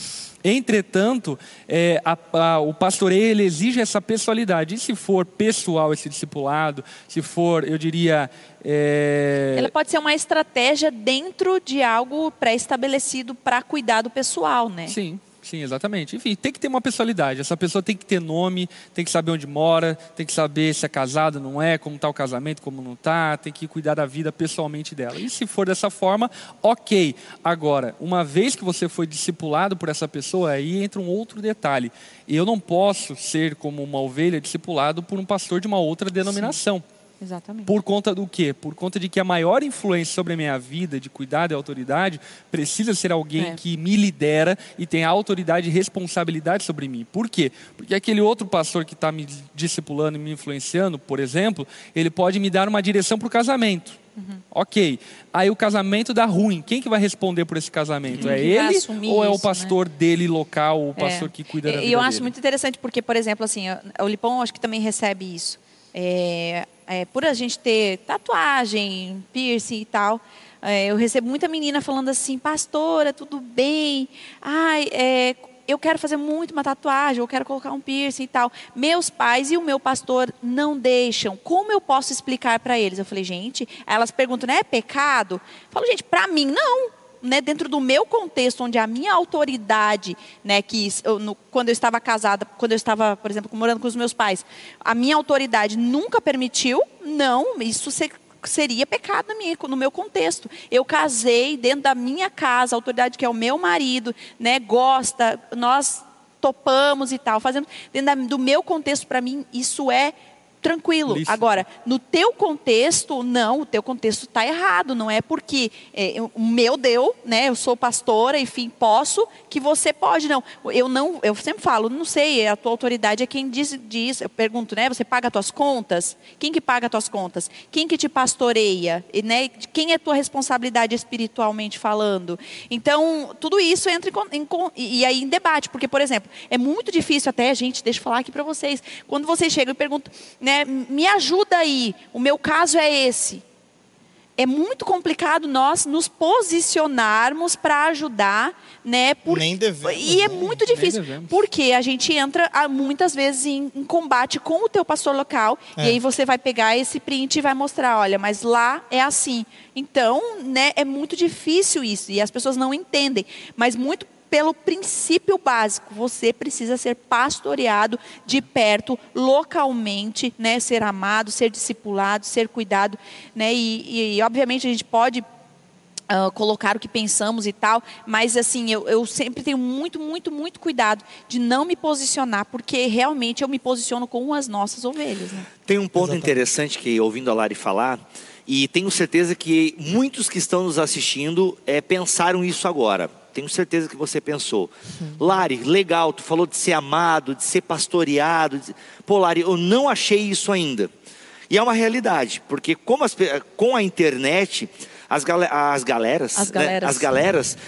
Entretanto, eh, a- a- o pastoreio exige essa pessoalidade. E se for pessoal esse discipulado, se for, eu diria. eh, Ela pode ser uma estratégia dentro de algo pré-estabelecido para cuidar do pessoal, né? Sim, sim, exatamente. Enfim, tem que ter uma pessoalidade. Essa pessoa tem que ter nome, tem que saber onde mora, tem que saber se é casado, não é, como está o casamento, como não está, tem que cuidar da vida pessoalmente dela. E se for dessa forma, ok. Agora, uma vez que você foi discipulado por essa pessoa, aí entra um outro detalhe. Eu não posso ser como uma ovelha discipulado por um pastor de uma outra denominação. Exatamente. Por conta do quê? Por conta de que a maior influência sobre a minha vida, de cuidado e autoridade, precisa ser alguém É. que me lidera e tem autoridade e responsabilidade sobre mim. Por quê? Porque aquele outro pastor que está me discipulando e me influenciando, por exemplo, ele pode me dar uma direção para o casamento. Uhum. Ok. Aí o casamento dá ruim. Quem que vai responder por esse casamento? É ele ou é o né? pastor dele local, o pastor É. que cuida da E vida eu acho dele? muito interessante porque, por exemplo, assim, o Lipão acho que também recebe isso. É, é, por a gente ter tatuagem, piercing e tal, é, eu recebo muita menina falando assim, pastora, tudo bem? Ai, é, eu quero fazer muito uma tatuagem, eu quero colocar um piercing e tal. Meus pais e o meu pastor não deixam. Como eu posso explicar para eles? Eu falei, gente, elas perguntam, né, é pecado? Eu falo, gente, para mim não né, dentro do meu contexto, onde a minha autoridade, né, que eu, no- quando eu estava casada, quando eu estava, por exemplo, morando com os meus pais, a minha autoridade nunca permitiu, não, isso se- seria pecado no meu contexto. Eu casei dentro da minha casa, a autoridade que é o meu marido, né, gosta, nós topamos e tal, fazendo dentro da- do meu contexto, para mim, isso é tranquilo. Lícito. Agora, no teu contexto, não, o teu contexto está errado. Não é porque é, o meu deu, né? Eu sou pastora, enfim, posso, que você pode. Não, eu não, eu sempre falo, não sei, a tua autoridade é quem diz, diz eu pergunto, né? Você paga as tuas contas? Quem que paga as tuas contas? Quem que te pastoreia? E, né? Quem é tua responsabilidade espiritualmente falando? Então, tudo isso entra em, em e e aí em debate, porque, por exemplo, é muito difícil até, gente, deixa eu falar aqui para vocês, quando vocês chegam e perguntam, né, me ajuda aí, o meu caso é esse. É muito complicado nós nos posicionarmos para ajudar, né? por- Nem devemos, E é né? muito difícil, porque a gente entra ah, muitas vezes em, em combate com o teu pastor local, É. e aí você vai pegar esse print e vai mostrar, olha, mas lá é assim. Então, né, é muito difícil isso, e as pessoas não entendem, mas muito pelo princípio básico, você precisa ser pastoreado de perto, localmente, né, ser amado, ser discipulado, ser cuidado, né, e, e, obviamente a gente pode Uh, colocar o que pensamos e tal, mas assim, eu, eu, sempre tenho muito, muito, muito cuidado de não me posicionar, porque realmente eu me posiciono com as nossas ovelhas. Né? Tem um ponto Exatamente. interessante que, ouvindo a Lari falar, e tenho certeza que muitos que estão nos assistindo é, pensaram isso agora. Tenho certeza que você pensou. Lari, legal, tu falou de ser amado, de ser pastoreado. De... Pô, Lari, eu não achei isso ainda. E é uma realidade, porque como as, com a internet as, gal as galeras, as galeras, né? as galeras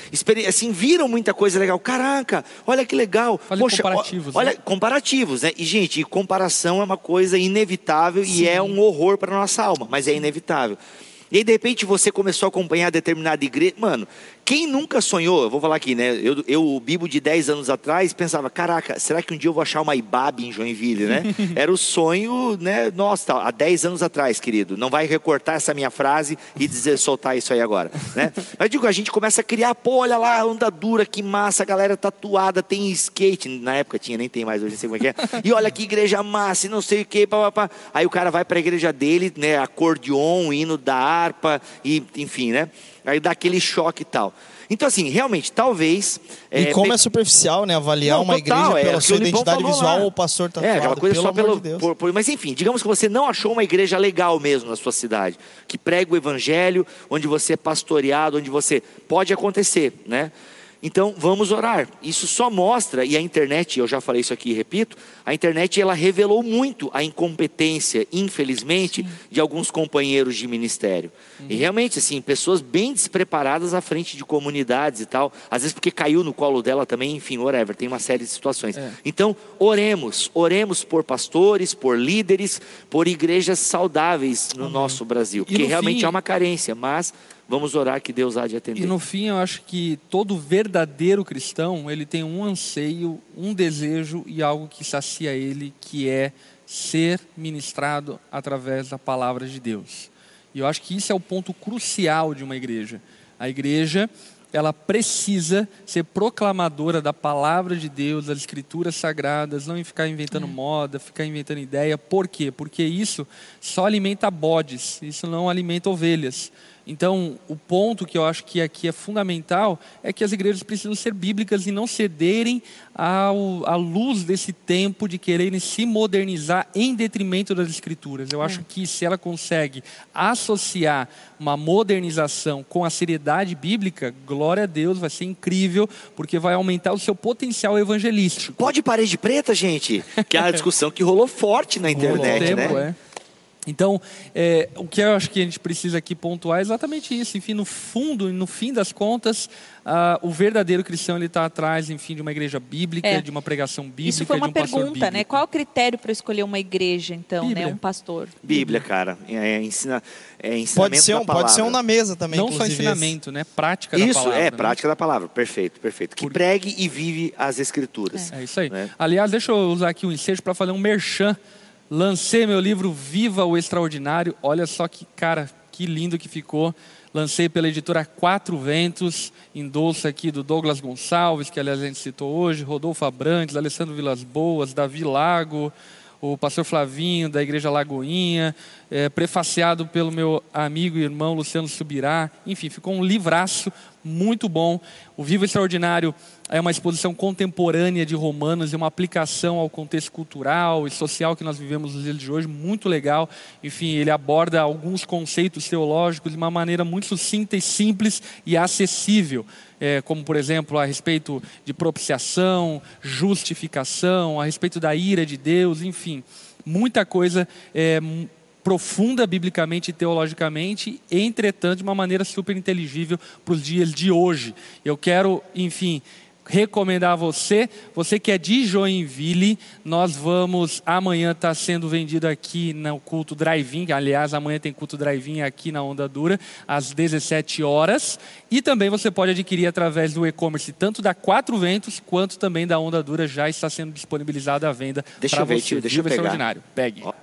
assim, viram muita coisa legal. Caraca, olha que legal. Fale Poxa, comparativos. Olha, né? comparativos, né? E, gente, comparação é uma coisa inevitável Sim. e é um horror para nossa alma, mas é inevitável. E aí, de repente, você começou a acompanhar determinada igreja. Mano, quem nunca sonhou, eu vou falar aqui, né? Eu, eu o Bibo de 10 anos atrás, pensava, caraca, será que um dia eu vou achar uma Ibabe em Joinville, né? *laughs* Era o sonho, né? Nossa, há 10 anos atrás, querido. Não vai recortar essa minha frase e dizer, soltar isso aí agora, né? *laughs* Mas digo, a gente começa a criar, pô, olha lá, onda dura, que massa, a galera tatuada, tem skate. Na época tinha, nem tem mais, hoje não sei como é que é. E olha que igreja massa, e não sei o que, pá. Aí o cara vai para a igreja dele, né? Acordeon, hino da harpa, e enfim, né? Aí dá aquele choque e tal. Então, assim, realmente, talvez. E é, como é superficial, né? Avaliar não, uma total, igreja é, pela sua identidade visual ou o pastor tá É, aquela coisa pelo só pelo. De por, por, mas enfim, digamos que você não achou uma igreja legal mesmo na sua cidade, que prega o evangelho, onde você é pastoreado, onde você. Pode acontecer, né? Então vamos orar. Isso só mostra, e a internet, eu já falei isso aqui e repito, a internet ela revelou muito a incompetência, infelizmente, Sim. de alguns companheiros de ministério. Uhum. E realmente, assim, pessoas bem despreparadas à frente de comunidades e tal, às vezes porque caiu no colo dela também, enfim, whatever, tem uma série de situações. É. Então, oremos, oremos por pastores, por líderes, por igrejas saudáveis no uhum. nosso Brasil, porque realmente fim... há uma carência, mas Vamos orar que Deus há de atender. E no fim, eu acho que todo verdadeiro cristão, ele tem um anseio, um desejo e algo que sacia ele, que é ser ministrado através da palavra de Deus. E eu acho que isso é o ponto crucial de uma igreja. A igreja, ela precisa ser proclamadora da palavra de Deus, das escrituras sagradas, não ficar inventando é. moda, ficar inventando ideia. Por quê? Porque isso só alimenta bodes, isso não alimenta ovelhas. Então, o ponto que eu acho que aqui é fundamental é que as igrejas precisam ser bíblicas e não cederem ao, à luz desse tempo de quererem se modernizar em detrimento das escrituras. Eu é. acho que se ela consegue associar uma modernização com a seriedade bíblica, glória a Deus, vai ser incrível, porque vai aumentar o seu potencial evangelístico. Pode parede preta, gente? Que é a *laughs* discussão que rolou forte na internet, rolou tempo, né? É. Então, é, o que eu acho que a gente precisa aqui pontuar é exatamente isso. Enfim, no fundo, no fim das contas, uh, o verdadeiro cristão ele está atrás, enfim, de uma igreja bíblica, é. de uma pregação bíblica, Isso foi uma um pergunta, né? Qual é o critério para escolher uma igreja, então, né? Bíblia. né? Um pastor. Bíblia, cara. É, ensina, é ensinamento pode ser um, Pode ser um na mesa também, Não só ensinamento, né? Prática isso, da palavra. Isso, é, prática da palavra. Perfeito, perfeito. Que Por... pregue e vive as escrituras. É, é isso aí. Né? Aliás, deixa eu usar aqui um ensejo para fazer um merchan Lancei meu livro Viva o Extraordinário. Olha só que cara, que lindo que ficou. Lancei pela editora Quatro Ventos, endolço aqui do Douglas Gonçalves, que aliás a gente citou hoje, Rodolfo Abrantes, Alessandro Vilas Boas, Davi Lago, o pastor Flavinho da Igreja Lagoinha, é, prefaciado pelo meu amigo e irmão Luciano Subirá. Enfim, ficou um livraço muito bom. O Vivo Extraordinário é uma exposição contemporânea de Romanos e uma aplicação ao contexto cultural e social que nós vivemos nos dias de hoje, muito legal. Enfim, ele aborda alguns conceitos teológicos de uma maneira muito sucinta e simples e acessível, é, como, por exemplo, a respeito de propiciação, justificação, a respeito da ira de Deus, enfim, muita coisa é, profunda biblicamente e teologicamente, entretanto, de uma maneira super inteligível para os dias de hoje. Eu quero, enfim, recomendar a você, você que é de Joinville, nós vamos, amanhã está sendo vendido aqui no culto drive-in, aliás, amanhã tem culto drive-in aqui na Onda Dura, às 17 horas, e também você pode adquirir através do e-commerce, tanto da Quatro Ventos, quanto também da Onda Dura, já está sendo disponibilizado à venda para você. Deixa eu ver, deixa eu pegar. extraordinário. Pegue. Oh.